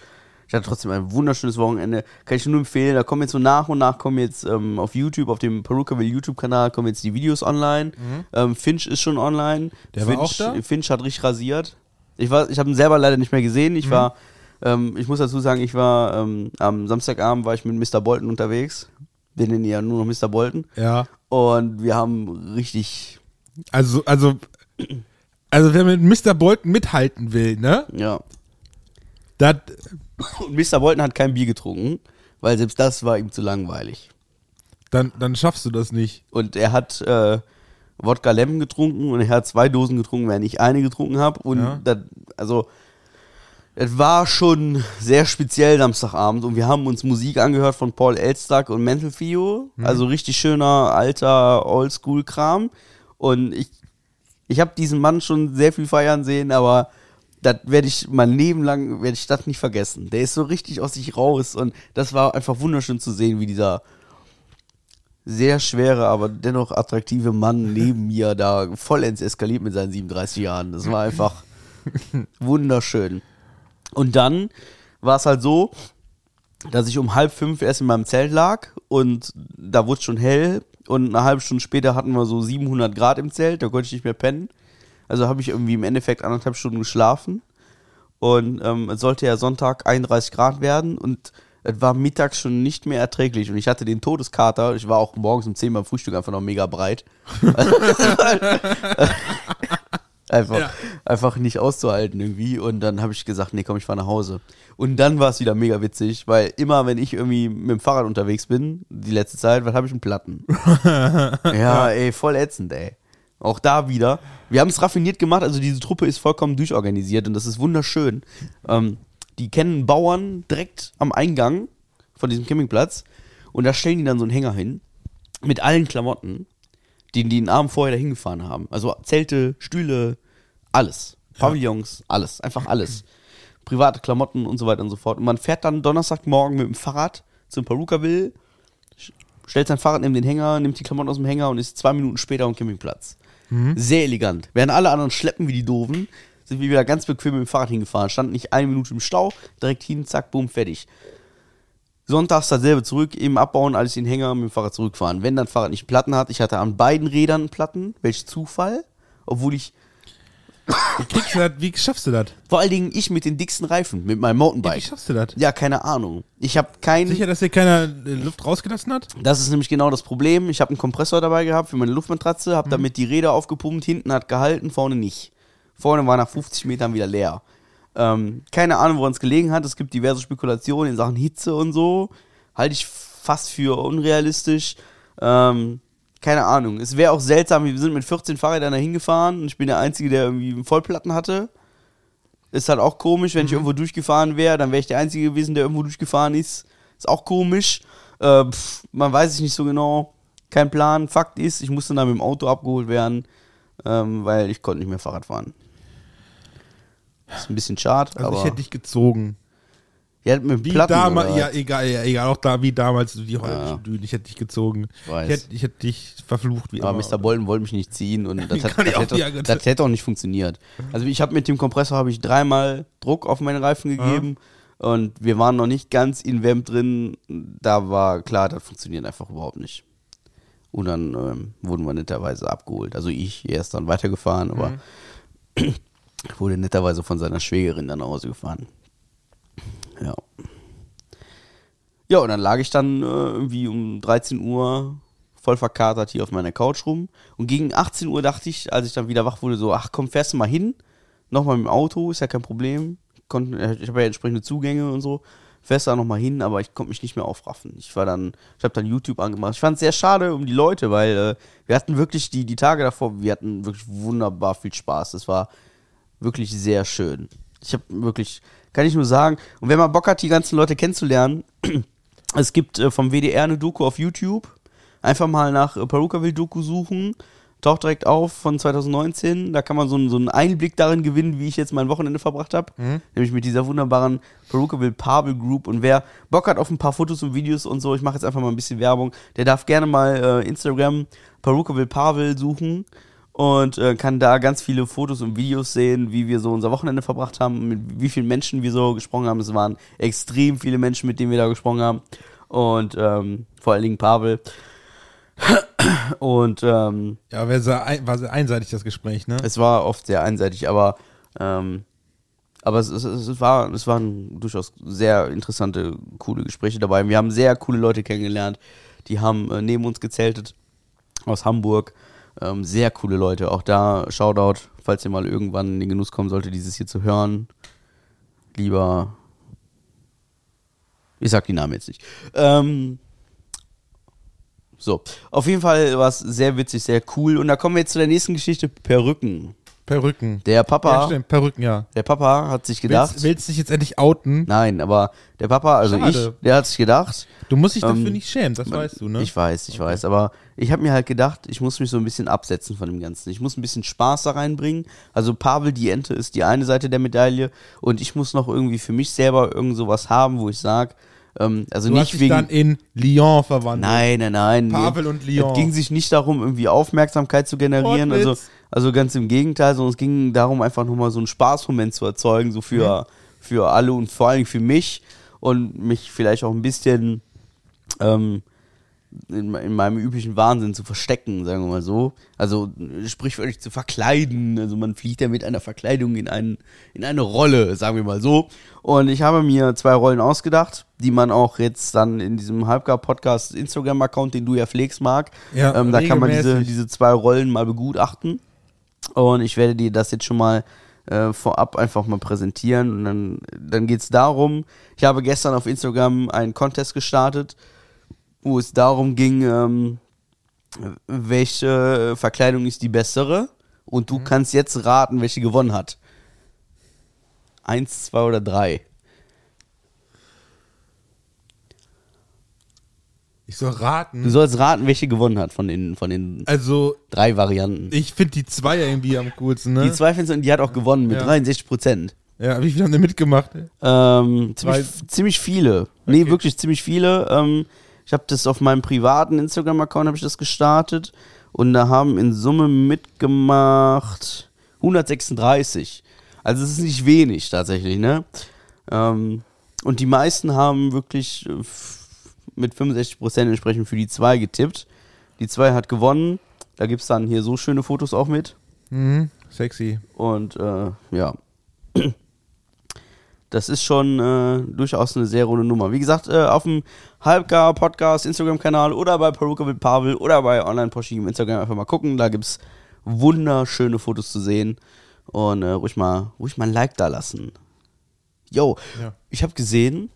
Ich hatte trotzdem ein wunderschönes Wochenende. Kann ich nur empfehlen. Da kommen jetzt so nach und nach kommen jetzt ähm, auf YouTube, auf dem Perukaville YouTube-Kanal, kommen jetzt die Videos online. Ähm, Finch ist schon online. Mhm. Der Finch, war auch da? Finch hat richtig rasiert. Ich, war, ich habe ihn selber leider nicht mehr gesehen. Mhm. Ich war, ähm, ich muss dazu sagen, ich war ähm, am Samstagabend war ich mit Mr. Bolton unterwegs. Wir nennen ihn ja nur noch Mr. Bolton. Ja. Und wir haben richtig, Also, also, also wer mit Mr. Bolton mithalten will, ne? ja. Das, Und Mr. Bolton hat kein Bier getrunken, weil selbst das war ihm zu langweilig. dann, dann schaffst du das nicht. Und er hat äh, Wodka Lemon getrunken und er hat zwei Dosen getrunken, während ich eine getrunken habe. Und Ja. das, also, es war schon sehr speziell Samstagabend und wir haben uns Musik angehört von Paul Elstag und Mental Theo. Also richtig schöner, alter, Oldschool-Kram. Und ich, ich habe diesen Mann schon sehr viel feiern sehen, aber das werde ich mein Leben lang, werde ich das nicht vergessen. Der ist so richtig aus sich raus und das war einfach wunderschön zu sehen, wie dieser sehr schwere, aber dennoch attraktive Mann neben mir da vollends eskaliert mit seinen 37 Jahren. Das war einfach wunderschön. Und dann war es halt so, dass ich um halb fünf erst in meinem Zelt lag und da wurde es schon hell und eine halbe Stunde später hatten wir so 700 Grad im Zelt, da konnte ich nicht mehr pennen. Also habe ich irgendwie im Endeffekt anderthalb Stunden geschlafen und ähm, es sollte ja Sonntag 31 Grad werden und es war mittags schon nicht mehr erträglich und ich hatte den Todeskater. Ich war auch morgens um 10 beim Frühstück einfach noch mega breit. einfach, einfach nicht auszuhalten irgendwie. Und dann habe ich gesagt, nee, komm, ich fahre nach Hause. Und dann war es wieder mega witzig, weil immer, wenn ich irgendwie mit dem Fahrrad unterwegs bin, die letzte Zeit, was habe ich einen Platten? ja, ey, voll ätzend, ey. Auch da wieder. Wir haben es raffiniert gemacht, also diese Truppe ist vollkommen durchorganisiert und das ist wunderschön. Ähm, die kennen Bauern direkt am Eingang von diesem Campingplatz und da stellen die dann so einen Hänger hin mit allen Klamotten, die die den Abend vorher dahin gefahren haben. Also Zelte, Stühle, alles. Pavillons, alles. Einfach alles. Private Klamotten und so weiter und so fort. Und man fährt dann Donnerstagmorgen mit dem Fahrrad zum Perukaville, stellt sein Fahrrad neben den Hänger, nimmt die Klamotten aus dem Hänger und ist zwei Minuten später am Campingplatz. Sehr elegant. Während alle anderen schleppen wie die Doofen, sind wir wieder ganz bequem mit dem Fahrrad hingefahren. Standen nicht eine Minute im Stau, direkt hin, zack, boom, fertig. Sonntags dasselbe zurück, eben abbauen, alles in den Hänger, mit dem Fahrrad zurückfahren. Wenn dein Fahrrad nicht Platten hat, ich hatte an beiden Rädern Platten, welch Zufall, obwohl ich, Wie, kriegst du das, wie schaffst du das? vor allen Dingen ich mit den dicksten Reifen, mit meinem Wie Mountainbike. schaffst du das? Ja, keine Ahnung. Ich habe kein, Sicher, dass dir keiner äh, Luft rausgelassen hat? das ist nämlich genau das Problem. Ich habe einen Kompressor dabei gehabt für meine Luftmatratze, habe damit die Räder aufgepumpt, hinten hat gehalten, vorne nicht. Vorne war nach 50 Metern wieder leer. Ähm, keine Ahnung, woran es gelegen hat. Es gibt diverse Spekulationen in Sachen Hitze und so. Halte ich fast für unrealistisch. Ähm, keine Ahnung. Es wäre auch seltsam, wir sind mit 14 Fahrrädern da hingefahren und ich bin der Einzige, der irgendwie Vollplatten hatte. Ist halt auch komisch, wenn ich irgendwo durchgefahren wäre, dann wäre ich der Einzige gewesen, der irgendwo durchgefahren ist. Ist auch komisch. Äh, pff, man weiß es nicht so genau. Kein Plan. Fakt ist, ich musste dann mit dem Auto abgeholt werden, ähm, weil ich konnte nicht mehr Fahrrad fahren. Ist ein bisschen schade, Also aber ich hätte dich gezogen. Ja, mit Wie Platten damals, oder ja, egal, ja, egal, auch da wie damals die Ja. holländischen Dünen. Ich hätte dich gezogen. Ich. Ich hätte, ich hätte dich verflucht wie Aber immer. Mr. Bolton wollte mich nicht ziehen und das, hat, das, auch hätte, sagen. das hätte auch nicht funktioniert. Also ich habe mit dem Kompressor habe ich dreimal Druck auf meine Reifen gegeben und wir waren noch nicht ganz in Vamp drin. Da war klar, das funktioniert einfach überhaupt nicht. Und dann ähm, wurden wir netterweise abgeholt. Also ich, er ist dann weitergefahren, aber wurde netterweise von seiner Schwägerin dann nach Hause gefahren. Ja. Ja, und dann lag ich dann äh, irgendwie um 13 Uhr voll verkatert hier auf meiner Couch rum. Und gegen 18 Uhr dachte ich, als ich dann wieder wach wurde, so, ach komm, fährst du mal hin Nochmal mit dem Auto, ist ja kein Problem. Konnten, ich habe ja entsprechende Zugänge und so. Fährst da nochmal hin, aber ich konnte mich nicht mehr aufraffen. Ich war dann, ich habe dann YouTube angemacht. Ich fand es sehr schade um die Leute, weil äh, wir hatten wirklich die, die Tage davor, wir hatten wirklich wunderbar viel Spaß. Es war wirklich sehr schön. Ich habe wirklich, kann ich nur sagen, und wenn man Bock hat, die ganzen Leute kennenzulernen, es gibt äh, vom WDR eine Doku auf YouTube. Einfach mal nach äh, Perukaville-Doku suchen. Taucht direkt auf von 2019. Da kann man so, einen- so einen Einblick darin gewinnen, wie ich jetzt mein Wochenende verbracht habe. Nämlich mit dieser wunderbaren Perukaville Pavel Group. Und wer Bock hat auf ein paar Fotos und Videos und so, ich mache jetzt einfach mal ein bisschen Werbung, der darf gerne mal äh, Instagram Perukaville Pavel suchen und äh, kann da ganz viele Fotos und Videos sehen, wie wir so unser Wochenende verbracht haben, mit wie vielen Menschen wir so gesprochen haben. Es waren extrem viele Menschen, mit denen wir da gesprochen haben. Und ähm, vor allen Dingen Pavel. Und ähm, Ja, war sehr, ein, war sehr einseitig das Gespräch, ne? es war oft sehr einseitig, aber ähm, aber es, es, es, war, es waren durchaus sehr interessante, coole Gespräche dabei. Wir haben sehr coole Leute kennengelernt, die haben äh, neben uns gezeltet aus Hamburg. Ähm, sehr coole Leute. Auch da Shoutout, falls ihr mal irgendwann in den Genuss kommen sollte, dieses hier zu hören. Lieber. Ich sag die Namen jetzt nicht. Ähm, so, auf jeden Fall war es sehr witzig, sehr cool. Und da kommen wir jetzt zu der nächsten Geschichte: Perücken. Perücken. Der Papa, Ja, stimmt, Perücken, ja. der Papa hat sich gedacht. Willst, willst dich jetzt endlich outen? Nein, aber der Papa, also Schade. ich, der hat sich gedacht. Du musst dich dafür Ähm, nicht schämen, das weißt du, ne? Ich weiß, ich weiß, aber ich habe mir halt gedacht, ich muss mich so ein bisschen absetzen von dem Ganzen. Ich muss ein bisschen Spaß da reinbringen. Also Pavel, die Ente, ist die eine Seite der Medaille und ich muss noch irgendwie für mich selber irgend sowas haben, wo ich sage, ähm, also du hast nicht dich wegen. dann in Lyon verwandelt. Nein, nein, nein. Pavel und Lyon. Es ging sich nicht darum, irgendwie Aufmerksamkeit zu generieren. Also, also ganz im Gegenteil, sondern es ging darum, einfach nochmal so einen Spaßmoment zu erzeugen, so für, Mhm. für alle und vor allem für mich und mich vielleicht auch ein bisschen ähm, in, in meinem üblichen Wahnsinn zu verstecken, sagen wir mal so. Also sprichwörtlich zu verkleiden. Also man fliegt ja mit einer Verkleidung in, einen, in eine Rolle, sagen wir mal so. Und ich habe mir zwei Rollen ausgedacht, die man auch jetzt dann in diesem Halbgar-Podcast Instagram-Account, den du ja pflegst, Marc, Ja, ähm, da kann man diese, diese zwei Rollen mal begutachten. Und ich werde dir das jetzt schon mal äh, vorab einfach mal präsentieren. Und dann, dann geht es darum, ich habe gestern auf Instagram einen Contest gestartet, wo es darum ging, ähm, welche Verkleidung ist die bessere. Und du kannst jetzt raten, welche gewonnen hat. Eins, zwei oder drei. Ich soll raten. Du sollst raten, welche gewonnen hat von den, von den also, drei Varianten. ich finde die zwei irgendwie am coolsten, ne? Die zwei findest du, und die hat auch gewonnen mit Ja. 63 Prozent. Ja, wie viele haben denn mitgemacht? Ähm, ziemlich, ziemlich viele. Nee, wirklich ziemlich viele. Ähm, ich habe das auf meinem privaten Instagram-Account habe ich das gestartet und da haben in Summe mitgemacht 136. Also es ist nicht wenig tatsächlich, ne? Ähm, und die meisten haben wirklich äh, mit 65% entsprechend für die 2 getippt. Die 2 hat gewonnen. Da gibt es dann hier so schöne Fotos auch mit. Mhm, sexy. Und äh, ja. Das ist schon äh, durchaus eine sehr runde Nummer. Wie gesagt, äh, auf dem Halbgar Podcast, Instagram-Kanal oder bei Peruka mit Pavel oder bei Online Porsche im Instagram einfach mal gucken. Da gibt es wunderschöne Fotos zu sehen. Und äh, ruhig, mal, ruhig mal ein Like da lassen. Yo, Ja. ich habe gesehen,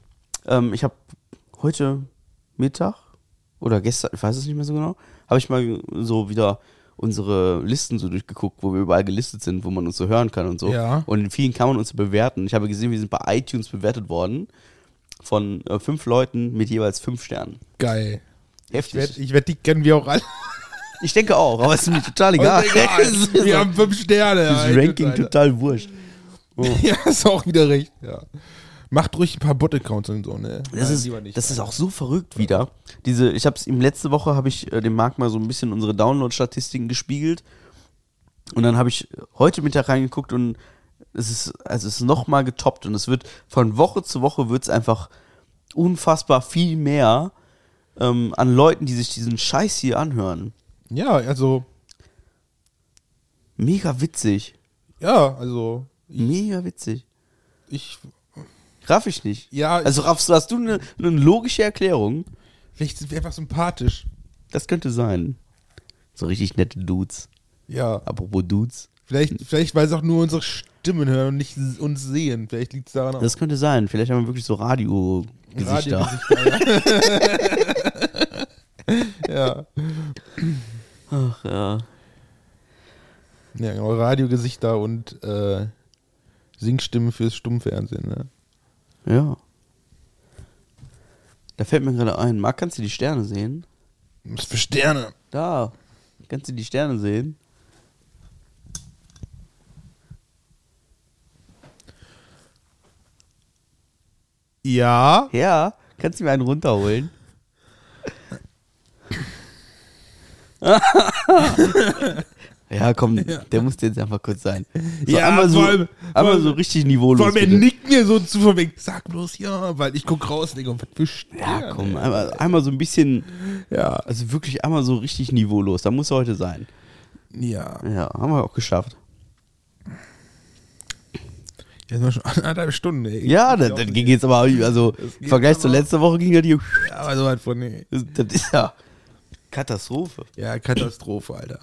ähm, ich habe heute Mittag oder gestern, ich weiß es nicht mehr so genau, habe ich mal so wieder unsere Listen so durchgeguckt, wo wir überall gelistet sind, wo man uns so hören kann und so. Ja. Und in vielen kann man uns bewerten. Ich habe gesehen, wir sind bei iTunes bewertet worden von äh, fünf Leuten mit jeweils fünf Sternen. Geil. Ich Heftig. wette, ich werd, die kennen wir auch alle. Ich denke auch, aber es ist mir total egal. Egal. Wir haben fünf Sterne. das Ranking total wurscht. Ja, ist auch wieder recht. Ja. Macht ruhig ein paar Bot-Accounts und so, ne? Das Nein, ist, nicht. das ist auch so verrückt wieder. Diese, ich habe es ihm letzte Woche habe ich äh, dem Marc mal so ein bisschen unsere Download-Statistiken gespiegelt und dann habe ich heute Mittag reingeguckt und es ist also es ist noch mal getoppt und es wird von Woche zu Woche wird es einfach unfassbar viel mehr ähm, an Leuten, die sich diesen Scheiß hier anhören. Ja, also, Mega witzig, ja, also, mega witzig. ich, Raff ich nicht. ja, Also raffst du, hast du eine, eine logische Erklärung? vielleicht sind wir einfach sympathisch. Das könnte sein. So richtig nette Dudes. Ja, Apropos Dudes. vielleicht, vielleicht weil es auch nur unsere Stimmen hören und nicht uns sehen. Vielleicht liegt es daran auch. Das könnte sein. Vielleicht haben wir wirklich so Radio-Gesichter. Ja. ja. Ach ja. Ja, genau. Radiogesichter und äh, Singstimmen fürs Stummfernsehen, ne? Ja. Da fällt mir gerade ein, Marc, kannst du die Sterne sehen? Was für Sterne? Da. Kannst du die Sterne sehen? Ja. Ja. Kannst du mir einen runterholen? ja, komm, der musste jetzt einfach kurz sein. So Ja, einmal so, allem- einmal so richtig niveaulos. Vor allem, er nickt mir so zu von wegen, sag bloß ja, weil ich guck raus, Digga, was für Sterne. Ja, komm, einmal, einmal so ein bisschen, Ja. also wirklich einmal so richtig niveaulos. Da muss er heute sein. Ja. Ja, haben wir auch geschafft. Jetzt sind wir schon anderthalb Stunden, ey. Ja, das, das ging jetzt aber, also im Vergleich zur letzten Woche ging ja die. Ja, aber so halt von, nee. Das, das ist ja Katastrophe. Ja, Katastrophe, Alter.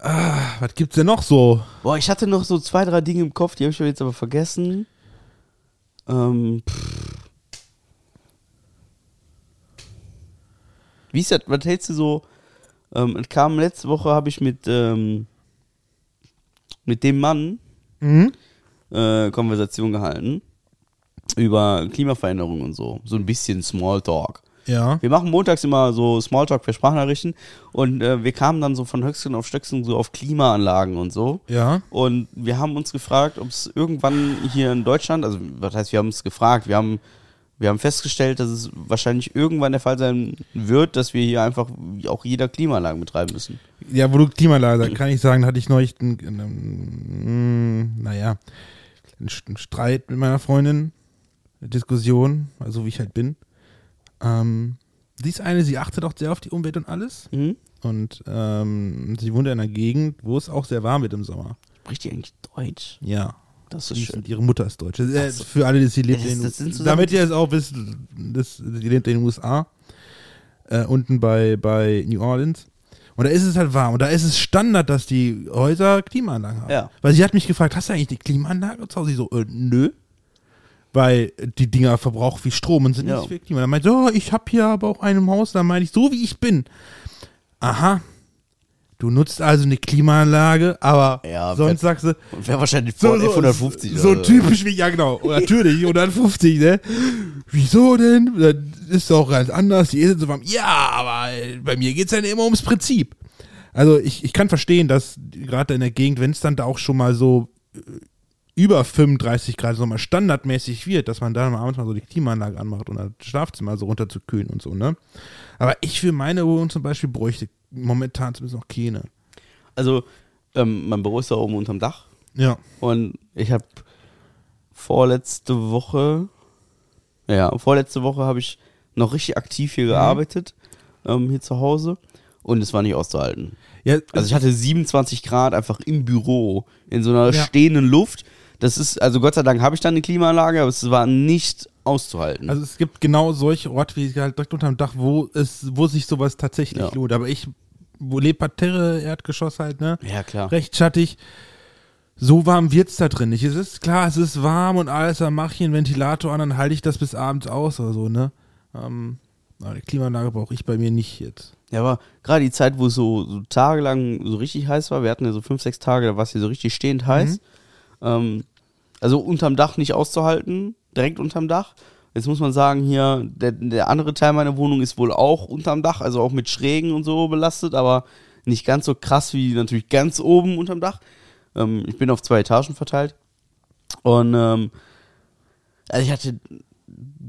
Ah, was gibt's denn noch so? Boah, ich hatte noch so zwei, drei Dinge im Kopf, die habe ich jetzt aber vergessen. Ähm, pff. Wie ist das? Was hältst du so? Ähm, es kam letzte Woche, habe ich mit, ähm, mit dem Mann Mhm. äh, Konversation gehalten über Klimaveränderung und so. So ein bisschen Smalltalk. Ja. Wir machen montags immer so Smalltalk für Sprachnachrichten und äh, wir kamen dann so von Höchstgen auf Stöckchen so auf Klimaanlagen und so. Ja. Und wir haben uns gefragt, ob es irgendwann hier in Deutschland, also was heißt, wir haben uns gefragt, wir haben, wir haben festgestellt, dass es wahrscheinlich irgendwann der Fall sein wird, dass wir hier einfach auch jeder Klimaanlagen betreiben müssen. Ja, wo du Klimaanlage sagst, kann ich sagen, hatte ich neulich einen, einen, naja, einen Streit mit meiner Freundin, eine Diskussion, also wie ich halt bin. Ähm, sie ist eine, sie achtet auch sehr auf die Umwelt und alles. Mhm. Und ähm, sie wohnt in einer Gegend, wo es auch sehr warm wird im Sommer. Spricht die eigentlich Deutsch? Ja. Das Sie ist ist- schön. Ihre Mutter ist Deutsche. Äh, so. Für alle, die sie lebt Das ist- in sind zusammen- Damit ihr es auch wisst, das, sie lebt in den USA. Äh, unten bei, bei New Orleans. Und da ist es halt warm. Und da ist es Standard, dass die Häuser Klimaanlagen haben. Ja. Weil sie hat mich gefragt, hast du eigentlich die Klimaanlage zu Hause? Ich so, äh, nö. Weil die Dinger verbrauchen viel Strom und sind Ja. nicht für Klima. Dann meinte sie, oh, ich habe hier aber auch einen im Haus. Dann meine ich, so wie ich bin. Aha. Du nutzt also eine Klimaanlage, aber Ja, sonst sagst du, Wäre wahrscheinlich vor F150 so oder typisch wie, ja genau, natürlich, 150, ne? Wieso denn? Das ist doch ganz anders, die ist so warm. Ja, aber bei mir geht es ja immer ums Prinzip. Also ich, ich kann verstehen, dass gerade in der Gegend, wenn es dann da auch schon mal so äh, über 35 Grad so mal standardmäßig wird, dass man da mal abends mal so die Klimaanlage anmacht und das Schlafzimmer so runterzukühlen und so, ne? Aber ich für meine Wohnung zum Beispiel bräuchte momentan zumindest noch keine. Also, ähm, mein Büro ist da oben unterm Dach. Ja. Und ich habe vorletzte Woche, ja, vorletzte Woche habe ich noch richtig aktiv Mhm. hier gearbeitet, ähm, hier zu Hause. Und es war nicht auszuhalten. ja Also ich hatte 27 Grad einfach im Büro, in so einer Ja. stehenden Luft. Das ist, also Gott sei Dank habe ich dann eine Klimaanlage, aber es war nicht auszuhalten. Also es gibt genau solche Orte wie halt direkt unterm Dach, wo es, wo sich sowas tatsächlich Ja. lohnt. Aber ich, wo lebt Parterre, Erdgeschoss halt, ne? ja, klar. Recht schattig. So warm wird's da drin nicht. Es ist klar, es ist warm und alles, dann mache ich einen Ventilator an, dann halte ich das bis abends aus oder so, ne? Ähm, aber die Klimaanlage brauche ich bei mir nicht jetzt. Ja, aber gerade die Zeit, wo es so, so tagelang so richtig heiß war, wir hatten ja so fünf, sechs Tage, da war es hier so richtig stehend heiß. Ähm, also unterm Dach nicht auszuhalten, direkt unterm Dach. Jetzt muss man sagen, hier, der, der andere Teil meiner Wohnung ist wohl auch unterm Dach, also auch mit Schrägen und so belastet, aber nicht ganz so krass wie natürlich ganz oben unterm Dach. Ähm, ich bin auf zwei Etagen verteilt. Und ähm, also ich hatte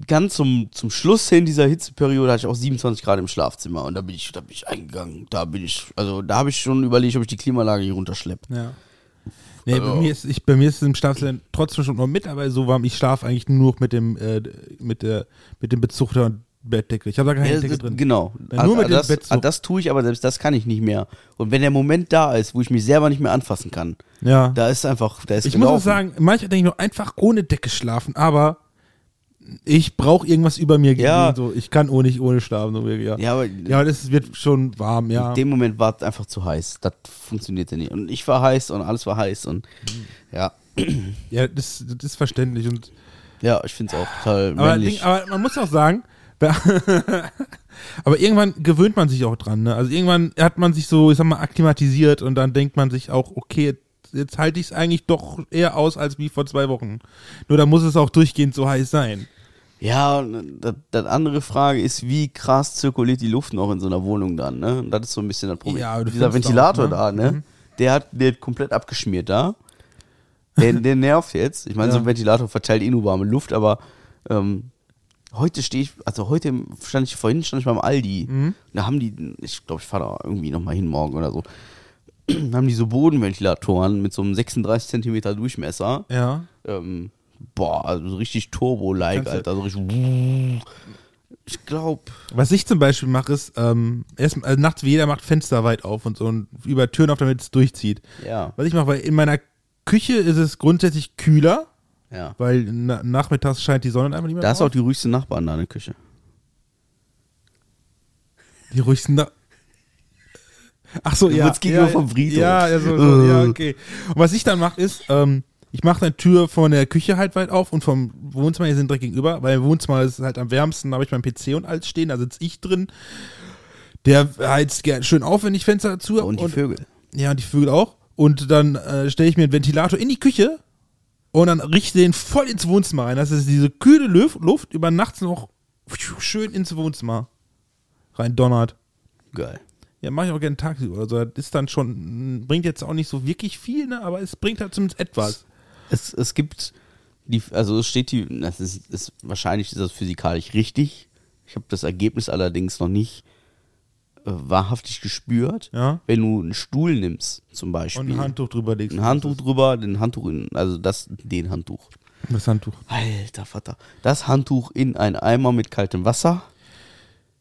ganz zum, zum Schluss hin dieser Hitzeperiode hatte ich auch 27 Grad im Schlafzimmer und da bin ich, da bin ich eingegangen. Da bin ich, also da habe ich schon überlegt, ob ich die Klimaanlage hier runterschleppe. Ja. Nee, Also- bei, mir ist, ich, bei mir ist es im Schlafzimmer trotzdem schon noch mit, aber so warm, ich schlafe eigentlich nur noch mit dem, äh, mit der, mit dem Bezug der Bettdecke. Ich habe da keine Ja, Decke drin. Genau. Ja, nur mit dem das, Bett so. ah, das tue ich, aber selbst das kann ich nicht mehr. Und wenn der Moment da ist, wo ich mich selber nicht mehr anfassen kann, Ja. da ist einfach, da ist Ich muss auch gelaufen. sagen, manchmal denke ich noch einfach ohne Decke schlafen, aber ich brauche irgendwas über mir Ja. gelegen, so ich kann ohne nicht ohne so wirklich, ja. Ja, aber Ja, das wird schon warm, ja. in dem Moment war es einfach zu heiß. Das funktionierte nicht. Und ich war heiß und alles war heiß und ja. Ja, das, das ist verständlich und Ja, ich finde es auch total aber, männlich. Aber man muss auch sagen, aber irgendwann gewöhnt man sich auch dran, ne? Also irgendwann hat man sich so, ich sag mal, akklimatisiert und dann denkt man sich auch, okay, jetzt, jetzt halte ich es eigentlich doch eher aus als wie vor zwei Wochen. Nur da muss es auch durchgehend so heiß sein. Ja, und das, andere Frage ist, wie krass zirkuliert die Luft noch in so einer Wohnung dann, ne? Und das ist so ein bisschen das Problem. Ja, Dieser Ventilator auch, ne? da, ne? Der hat der hat komplett abgeschmiert da. Der, der nervt jetzt. Ich meine, so ein Ja. Ventilator verteilt eh nur warme Luft, aber ähm, heute stehe ich, also heute stand ich, vorhin stand ich beim Aldi. Mhm. Da haben die, ich glaube, ich fahre da irgendwie nochmal hin morgen oder so. Da haben die so Bodenventilatoren mit so einem 36 Zentimeter Durchmesser. Ja. Ähm, boah, also so richtig Turbo-like, du- Alter. So richtig. Ich glaube. Was ich zum Beispiel mache, ist, ähm, erst also nachts wie jeder macht Fenster weit auf und so und über Türen auf, damit es durchzieht. Ja. Was ich mache, weil in meiner Küche ist es grundsätzlich kühler, Ja. weil na, nachmittags scheint die Sonne einfach nicht mehr Da ist auch drauf. die ruhigste Nachbarn da in der Küche. die ruhigsten da Ach so, Du ja. wurdest gegenüber ja, vom Friedhof. Ja, ja, so, so, ja, okay. Und was ich dann mache, ist, ähm, ich mache eine Tür von der Küche halt weit auf und vom Wohnzimmer, hier sind direkt gegenüber, weil im Wohnzimmer ist es halt am wärmsten, da habe ich meinen PC und alles stehen, da sitze ich drin. Der heizt gern schön auf, wenn ich Fenster dazu habe. Und die Vögel. Ja, und die Vögel auch. Und dann äh, stelle ich mir einen Ventilator in die Küche und dann richte den voll ins Wohnzimmer rein. Das ist diese kühle Luft, Luft über nachts noch schön ins Wohnzimmer rein donnert. Geil. Ja, mache ich auch gerne tagsüber. Also das ist dann schon, bringt jetzt auch nicht so wirklich viel, ne? aber es bringt halt zumindest etwas. Es, es gibt. Die, also es steht die. Das ist, ist, wahrscheinlich ist das physikalisch richtig. Ich habe das Ergebnis allerdings noch nicht äh, wahrhaftig gespürt. Ja. Wenn du einen Stuhl nimmst, zum Und Beispiel. ein Handtuch drüber legst. Ein Handtuch drüber, den Handtuch in, also das, den Handtuch. Das Handtuch. Alter Vater. Das Handtuch in einen Eimer mit kaltem Wasser.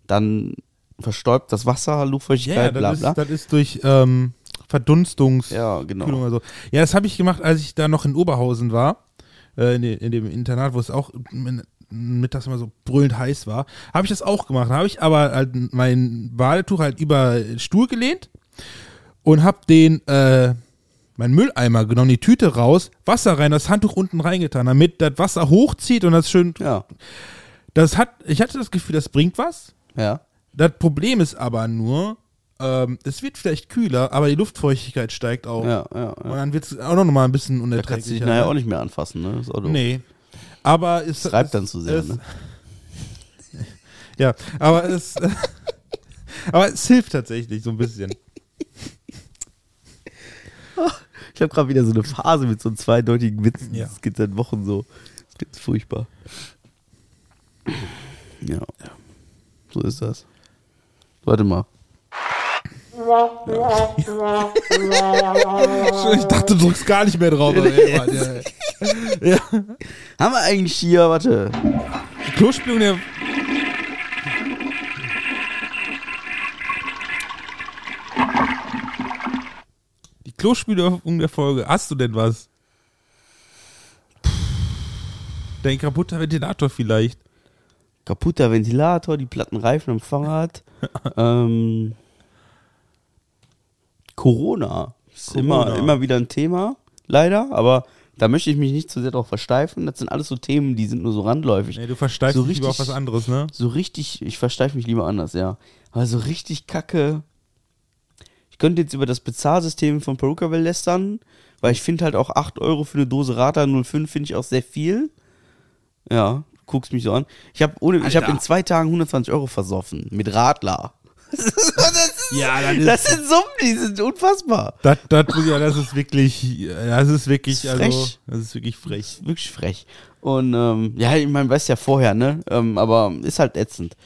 Dann verstäubt das Wasser, Luftfeuchtigkeit, ja bla das, bla. ist, das ist durch ähm, Verdunstungs... ja, genau. Kühlung oder so. Ja, das habe ich gemacht, als ich da noch in Oberhausen war, äh, in, de, in dem Internat, wo es auch mittags immer so brüllend heiß war. Habe ich das auch gemacht. Da habe ich aber halt mein Badetuch halt über den Stuhl gelehnt und habe den, äh, mein Mülleimer genommen, die Tüte raus, Wasser rein, das Handtuch unten reingetan, damit das Wasser hochzieht und das schön. Ja, Das hat, ich hatte das Gefühl, das bringt was. ja. Das Problem ist aber nur, ähm, es wird vielleicht kühler, aber die Luftfeuchtigkeit steigt auch. Ja, ja, Und ja. dann wird es auch noch mal ein bisschen Da kannst du dich unerträglicher. nachher ne? auch nicht mehr anfassen, ne? Ist. Nee. Aber es reibt es- dann zu sehr, es, ne? Ja, aber es, aber es hilft tatsächlich so ein bisschen. Ich habe gerade wieder so eine Phase mit so zweideutigen Witzen. Ja. Das geht seit Wochen so. Das geht furchtbar. Ja. So ist das. Warte mal. Ich dachte, du drückst gar nicht mehr drauf. ja, ja. Haben wir eigentlich hier, warte. Die Klospülung der. Die Klospülung der Folge. Hast du denn was? Dein kaputter Ventilator vielleicht. Kaputter Ventilator, die platten Reifen am Fahrrad. ähm, Corona. Ist Corona. Immer, immer wieder ein Thema, leider, aber da möchte ich mich nicht zu sehr drauf versteifen. Das sind alles so Themen, die sind nur so randläufig. Nee, du versteifst So dich lieber auf was anderes, ne? So richtig, ich versteife mich lieber anders, ja. Aber so richtig kacke. Ich könnte jetzt über das Bezahlsystem von Perukaville lästern, weil ich finde halt auch 8 Euro für eine Dose Rata 05 finde ich auch sehr viel. Ja, guckst mich so an. Ich habe habe in zwei Tagen 120 Euro versoffen mit Radler. Das Ja, das das sind Summen, die sind unfassbar. Das, das, ja, das ist wirklich, das ist wirklich, Das ist also, frech. das ist wirklich frech. ist wirklich frech. Und ähm, ja, ich meine, weiß ja vorher, ne? Ähm, aber ist halt ätzend.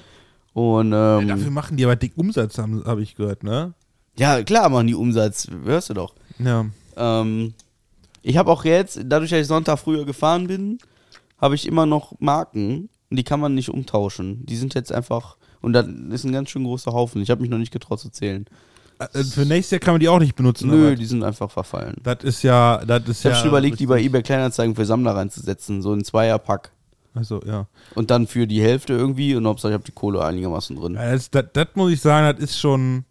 Und ähm, Dafür machen die aber dick Umsatz, habe hab ich gehört, ne? Ja, klar machen die Umsatz, hörst du doch. Ja. Ähm, ich habe auch jetzt, dadurch, dass ich Sonntag früher gefahren bin, habe ich immer noch Marken und die kann man nicht umtauschen. Die sind jetzt einfach, und das ist ein ganz schön großer Haufen. Ich habe mich noch nicht getraut zu zählen. Äh, Für nächstes Jahr kann man die auch nicht benutzen. Nö, die sind einfach verfallen. das ist ja, das ist Ich habe ja. schon überlegt, die bei eBay Kleinanzeigen für Sammler reinzusetzen, so ein Zweierpack. Also, ja. Und dann für die Hälfte irgendwie und Hauptsache ich habe die Kohle einigermaßen drin. Ja, Das, das, das muss ich sagen, das ist schon,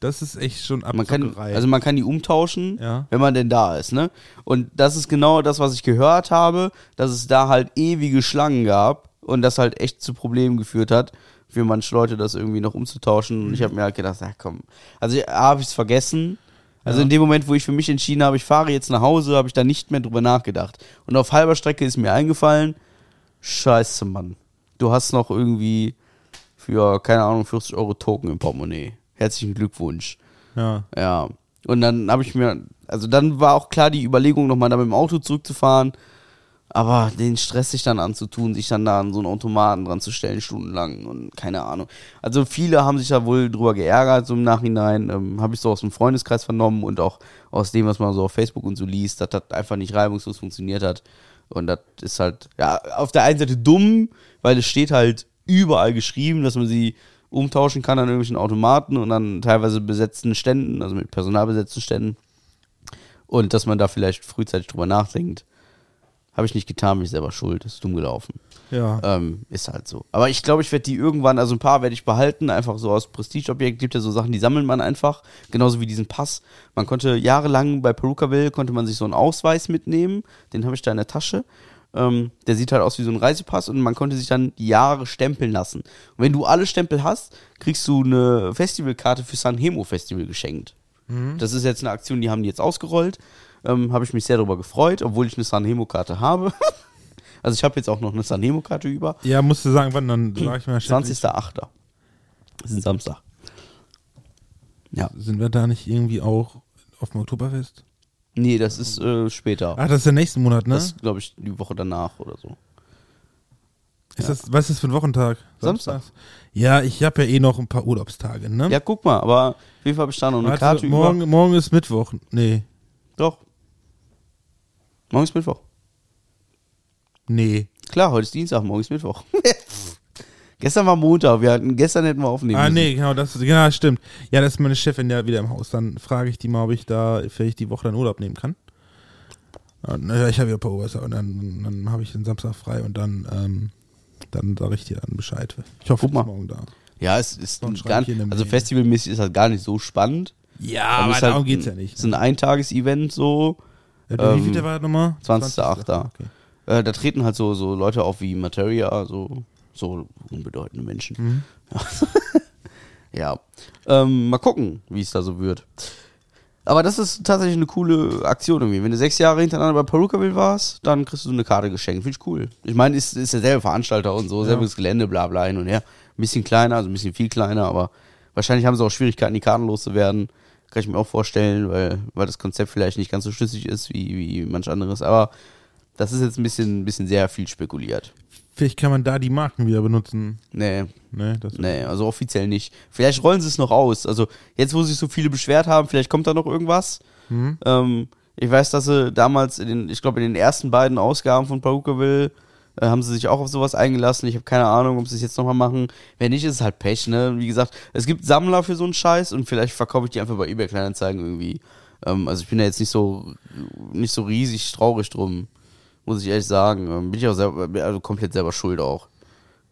das ist echt schon Man kann, also man kann die umtauschen, Ja. wenn man denn da ist, ne? Und das ist genau das, was ich gehört habe, dass es da halt ewige Schlangen gab und das halt echt zu Problemen geführt hat, für manche Leute das irgendwie noch umzutauschen. Und ich habe mir halt gedacht, ja komm. Also habe ich es vergessen. Also Ja. in dem Moment, wo ich für mich entschieden habe, ich fahre jetzt nach Hause, habe ich da nicht mehr drüber nachgedacht. Und auf halber Strecke ist mir eingefallen, scheiße, Mann. Du hast noch irgendwie für, keine Ahnung, 40 Euro Token im Portemonnaie. Herzlichen Glückwunsch. ja. Ja. Und dann habe ich mir, also dann war auch klar die Überlegung, nochmal da mit dem Auto zurückzufahren. Aber den Stress sich dann anzutun, sich dann da an so einen Automaten dran zu stellen, stundenlang und keine Ahnung. Also viele haben sich da wohl drüber geärgert, so im Nachhinein. Ähm, habe ich so aus dem Freundeskreis vernommen und auch aus dem, was man so auf Facebook und so liest, dass das einfach nicht reibungslos funktioniert hat. Und das ist halt, ja, auf der einen Seite dumm, weil es steht halt überall geschrieben, dass man sie umtauschen kann an irgendwelchen Automaten und an teilweise besetzten Ständen, also mit Personal besetzten Ständen. Und dass man da vielleicht frühzeitig drüber nachdenkt. Habe ich nicht getan, bin ich selber schuld, ist dumm gelaufen. Ja. Ähm, ist halt so. Aber ich glaube, ich werde die irgendwann, also ein paar werde ich behalten, einfach so aus Prestigeobjekt. Gibt ja so Sachen, die sammelt man einfach. Genauso wie diesen Pass. Man konnte jahrelang bei Perukaville, konnte man sich so einen Ausweis mitnehmen. Den habe ich da in der Tasche. Ähm, der sieht halt aus wie so ein Reisepass und man konnte sich dann Jahre stempeln lassen. Und wenn du alle Stempel hast, kriegst du eine Festivalkarte für San Hemo Festival geschenkt. Das ist jetzt eine Aktion, die haben die jetzt ausgerollt. Ähm, habe ich mich sehr darüber gefreut, obwohl ich eine San Hemo Karte habe. also ich habe jetzt auch noch eine San Hemo Karte über. ja, musst du sagen, wann, dann sag ich mal. 20.08. Das ist ein Samstag. Ja. Sind wir da nicht irgendwie auch auf dem Oktoberfest? Nee, das ist äh, später. Ach, das ist der nächste Monat, ne? Das ist, glaube ich, die Woche danach oder so. ist das, was ist das für ein Wochentag? Samstag. Samstags? Ja, ich habe ja eh noch ein paar Urlaubstage, ne? Ja, guck mal, aber auf jeden Fall habe ich da noch eine Warte, Karte morgen, über. morgen ist Mittwoch. Nee. Doch. Morgen ist Mittwoch. Nee. Klar, heute ist Dienstag, morgen ist Mittwoch. gestern war Montag, wir hatten, gestern hätten wir aufnehmen ah, müssen. nee, genau, das genau, stimmt. Ja, das ist meine Chefin ja wieder im Haus. Dann frage ich die mal, ob ich da vielleicht die Woche dann Urlaub nehmen kann. Ja, naja, ich habe ja ein paar Urlaubstage und dann, dann habe ich den Samstag frei und dann, ähm, dann sage ich dir dann Bescheid. Ich hoffe, Guck mal. morgen da. Ja, es ist Sonst gar, ich hier eine also Mail. festivalmäßig ist das gar nicht so spannend. Ja, Aber ist halt darum geht's ja nicht. Es ist ein Eintages-Event so. Ja, wie ähm, viel der war das nochmal? 20.08.. Okay. Äh, da treten halt so, so Leute auf wie Materia, so, so unbedeutende Menschen. Mhm. Ja. Ähm, mal gucken, wie es da so wird. Aber das ist tatsächlich eine coole Aktion irgendwie. Wenn du sechs Jahre hintereinander bei Perukaville warst, dann kriegst du eine Karte geschenkt. Finde ich cool. Ich meine, ist, ist derselbe Veranstalter und so, selbes Gelände, bla bla hin und her. Ein bisschen kleiner, also ein bisschen viel kleiner, aber wahrscheinlich haben sie auch Schwierigkeiten, die Karten loszuwerden. Kann ich mir auch vorstellen, weil, weil das Konzept vielleicht nicht ganz so schlüssig ist wie, wie manch anderes. Aber das ist jetzt ein bisschen, ein bisschen sehr viel spekuliert. Vielleicht kann man da die Marken wieder benutzen. Nee, Ne, das Nee, also offiziell nicht. Vielleicht rollen sie es noch aus. Also jetzt, wo sich so viele beschwert haben, vielleicht kommt da noch irgendwas. Mhm. Ähm, ich weiß, dass sie damals, in den, ich glaube, in den ersten beiden Ausgaben von Perukaville äh, haben sie sich auch auf sowas eingelassen. Ich habe keine Ahnung, ob sie es jetzt nochmal machen. Wenn nicht, ist es halt Pech, ne? Wie gesagt, es gibt Sammler für so einen Scheiß und vielleicht verkaufe ich die einfach bei eBay Kleinanzeigen irgendwie. Ähm, also ich bin da jetzt nicht so, nicht so riesig traurig drum, muss ich ehrlich sagen. Ähm, bin ich auch selber, also komplett selber schuld auch.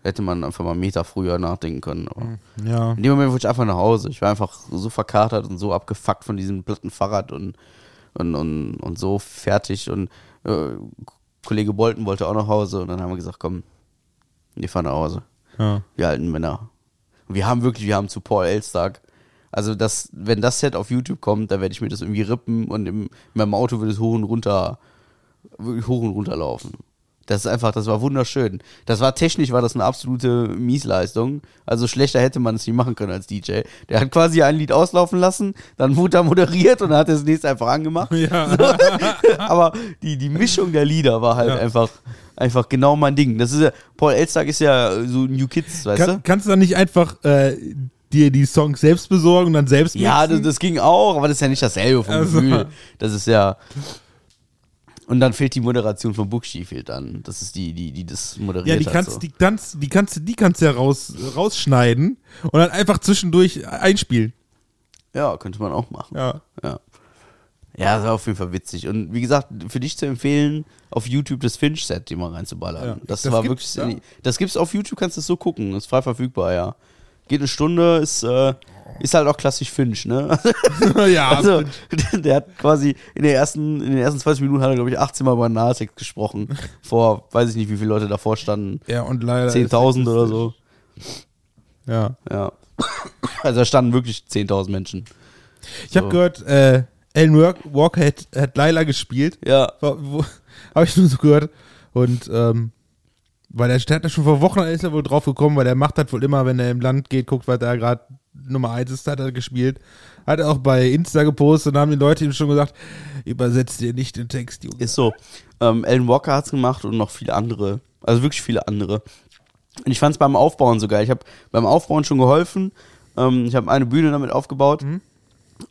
Hätte man einfach mal einen Meter früher nachdenken können. Aber Ja. in dem Moment wollte ich einfach nach Hause. Ich war einfach so verkatert und so abgefuckt von diesem platten Fahrrad und, und, und, und so fertig. Und äh, Kollege Bolton wollte auch nach Hause und dann haben wir gesagt, komm, wir fahren nach Hause. ja. Wir alten Männer. Und wir haben wirklich, wir haben zu Paul Elstag. Also das, wenn das Set auf YouTube kommt, dann werde ich mir das irgendwie rippen und im, in meinem Auto wird es hoch und runter, hoch und runter laufen. Das ist einfach, das war wunderschön. Das war technisch, war das eine absolute Miesleistung. Also schlechter hätte man es nicht machen können als DJ. Der hat quasi ein Lied auslaufen lassen, dann wurde er moderiert und dann hat er das nächste einfach angemacht. Ja. Aber die, die Mischung der Lieder war halt Ja. einfach, einfach genau mein Ding. Das ist ja, Paul Elstag ist ja so New Kids, weißt Kann, du? kannst du dann nicht einfach äh, dir die Songs selbst besorgen und dann selbst Ja, das, mixen? das ging auch, aber das ist ja nicht dasselbe vom Also. Gefühl. Das ist ja. Und dann fehlt die Moderation von Bookshi fehlt dann. Das ist die, die, die das moderiert Ja, die kannst, so. die kannst, die kannst, du- die kannst du ja raus, rausschneiden und dann einfach zwischendurch einspielen. Ja, könnte man auch machen. Ja. Ja. Ja, das war auf jeden Fall witzig. Und wie gesagt, für dich zu empfehlen, auf YouTube das Finch-Set, die mal reinzuballern. Ja. Das, Das war wirklich. da? Das gibt's auf YouTube, kannst du es so gucken. Ist frei verfügbar, ja. Geht eine Stunde, ist, äh, ist halt auch klassisch Finch, ne? ja, Also, der hat quasi in, der ersten, in den ersten 20 Minuten hat er, glaube ich, 18 Mal bei Nahtext gesprochen. Vor, weiß ich nicht, wie viele Leute davor standen. ja, und leider. ist 10.000 das oder so. Ja. Ja. Also da standen wirklich 10.000 Menschen. Ich habe So. gehört, äh, Alan Walk- Walker hat, hat Laila gespielt. Ja. Habe ich nur so gehört. Und, ähm, weil der, hat ja schon vor Wochen ist er wohl drauf gekommen, weil der macht halt wohl immer, wenn er im Land geht, guckt, was da gerade Nummer 1 ist, hat er gespielt. Hat er auch bei Insta gepostet und haben die Leute ihm schon gesagt, übersetzt dir nicht den Text, Junge. Ist so. Ähm, Alan Walker hat's gemacht und noch viele andere. Also wirklich viele andere. Und ich fand's beim Aufbauen so geil. Ich habe beim Aufbauen schon geholfen. Ähm, ich habe eine Bühne damit aufgebaut.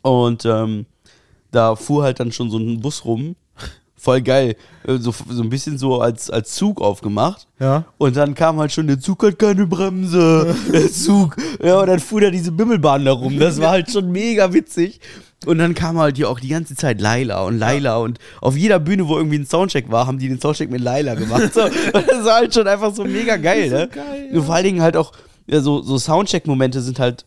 Und ähm, da fuhr halt dann schon so ein Bus rum. Voll geil. Äh, So, so ein bisschen so als, als Zug aufgemacht. Ja. Und dann kam halt schon, der Zug hat keine Bremse. Der Zug. Ja, und dann fuhr da diese Bimmelbahn da rum. Das war halt schon mega witzig. Und dann kam halt hier auch die ganze Zeit Laila und Laila. Und auf jeder Bühne, wo irgendwie ein Soundcheck war, haben die den Soundcheck mit Laila gemacht. So, das war halt schon einfach so mega geil, ne? geil, Und vor allen Dingen halt auch, ja, so, so Soundcheck-Momente sind halt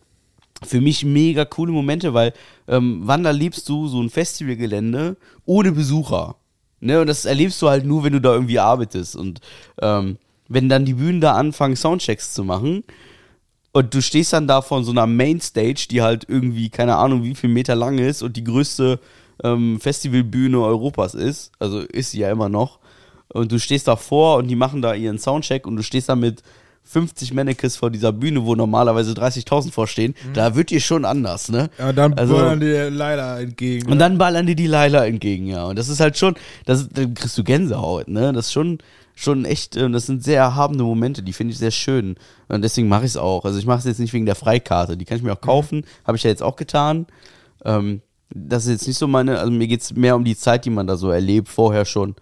für mich mega coole Momente, weil ähm, wann erlebst du so ein Festivalgelände ohne Besucher? Ne, und das erlebst du halt nur, wenn du da irgendwie arbeitest. Und ähm, wenn dann die Bühnen da anfangen, Soundchecks zu machen und du stehst dann da vor so einer Mainstage, die halt irgendwie, keine Ahnung, wie viel Meter lang ist und die größte ähm, Festivalbühne Europas ist, also ist sie ja immer noch, und du stehst davor und die machen da ihren Soundcheck und du stehst da mit 50 Mannequins vor dieser Bühne, wo normalerweise 30.000 vorstehen, da wird dir schon anders, ne? Ja, dann Also- also, dir Laila entgegen. Und dann ballern dir die Laila entgegen, ja. Und das ist halt schon, das, dann kriegst du Gänsehaut, ne? Das ist schon, schon echt, äh, das sind sehr erhabene Momente, die finde ich sehr schön. Und deswegen mache ich es auch. Also ich mache es jetzt nicht wegen der Freikarte, die kann ich mir auch kaufen, habe ich ja jetzt auch getan. Ähm, das ist jetzt nicht so meine, also mir geht's mehr um die Zeit, die man da so erlebt, vorher schon.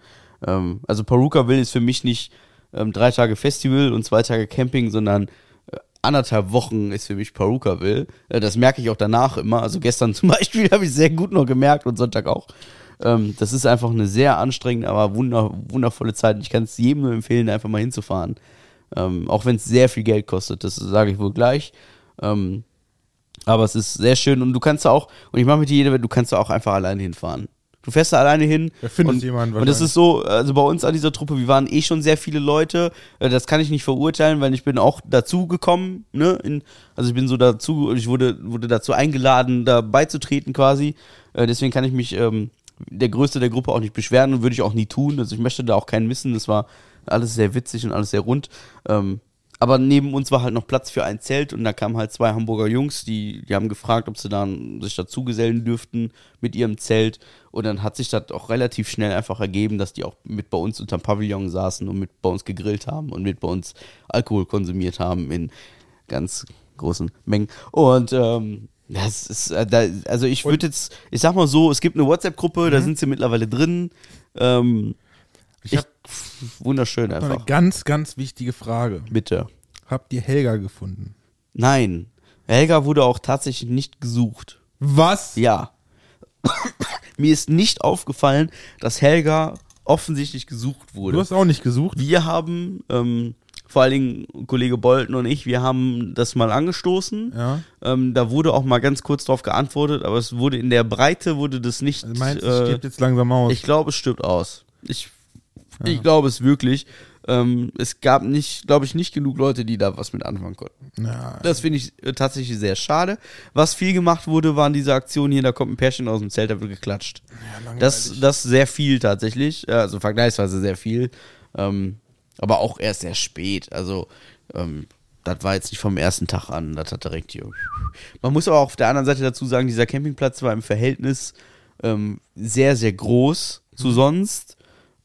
Ähm, also Perukaville ist für mich nicht ähm, drei Tage Festival und zwei Tage Camping, sondern äh, anderthalb Wochen ist für mich Perukaville. Äh, das merke ich auch danach immer. Also gestern zum Beispiel habe ich sehr gut noch gemerkt und Sonntag auch. Ähm, das ist einfach eine sehr anstrengende, aber wunder, wundervolle Zeit. Ich kann es jedem nur empfehlen, einfach mal hinzufahren. Ähm, auch wenn es sehr viel Geld kostet, das sage ich wohl gleich. Ähm, aber es ist sehr schön und du kannst auch, und ich mache mit dir jede, du kannst auch einfach alleine hinfahren. Du fährst da alleine hin. Da findest und, jemanden Und das ist so, also bei uns an dieser Truppe, wir waren eh schon sehr viele Leute. Äh, Das kann ich nicht verurteilen, weil ich bin auch dazu gekommen, ne? In, also ich bin so dazu, ich wurde, wurde dazu eingeladen, da beizutreten quasi. Äh, Deswegen kann ich mich ähm, der Größte der Gruppe auch nicht beschweren und würde ich auch nie tun. Also ich möchte da auch keinen missen. Das war alles sehr witzig und alles sehr rund. Ähm, aber neben uns war halt noch Platz für ein Zelt und da kamen halt zwei Hamburger Jungs, die, die haben gefragt, ob sie dann sich dazu gesellen dürften mit ihrem Zelt. Und dann hat sich das auch relativ schnell einfach ergeben, dass die auch mit bei uns unterm Pavillon saßen und mit bei uns gegrillt haben und mit bei uns Alkohol konsumiert haben in ganz großen Mengen. Und ähm, das ist, äh, da, also ich würde jetzt, ich sag mal so, es gibt eine WhatsApp-Gruppe, da sind sie mittlerweile drin. Ähm, ich, habe wunderschön eine einfach. ganz, ganz wichtige Frage. Bitte. Habt ihr Helga gefunden? Nein. Helga wurde auch tatsächlich nicht gesucht. Was? Ja. Mir ist nicht aufgefallen, dass Helga offensichtlich gesucht wurde. Du hast auch nicht gesucht? wir haben, ähm, vor allen Dingen Kollege Bolton und ich, wir haben das mal angestoßen. Ja. Ähm, da wurde auch mal ganz kurz darauf geantwortet, aber es wurde in der Breite wurde das nicht. Also Meinst du, äh, es stirbt jetzt langsam aus? ich glaube, es stirbt aus. Ich, ich glaube es wirklich. Ähm, es gab nicht, glaube ich, nicht genug Leute, die da was mit anfangen konnten. ja, Das finde ich äh, tatsächlich sehr schade. Was viel gemacht wurde, waren diese Aktionen hier, da kommt ein Pärchen aus dem Zelt, da wird geklatscht. das, das sehr viel tatsächlich, also vergleichsweise sehr viel. Ähm, aber auch erst sehr spät. Also, ähm, das war jetzt nicht vom ersten Tag an, das hat direkt hier. Man muss aber auch auf der anderen Seite dazu sagen, dieser Campingplatz war im Verhältnis ähm, sehr, sehr groß zu sonst.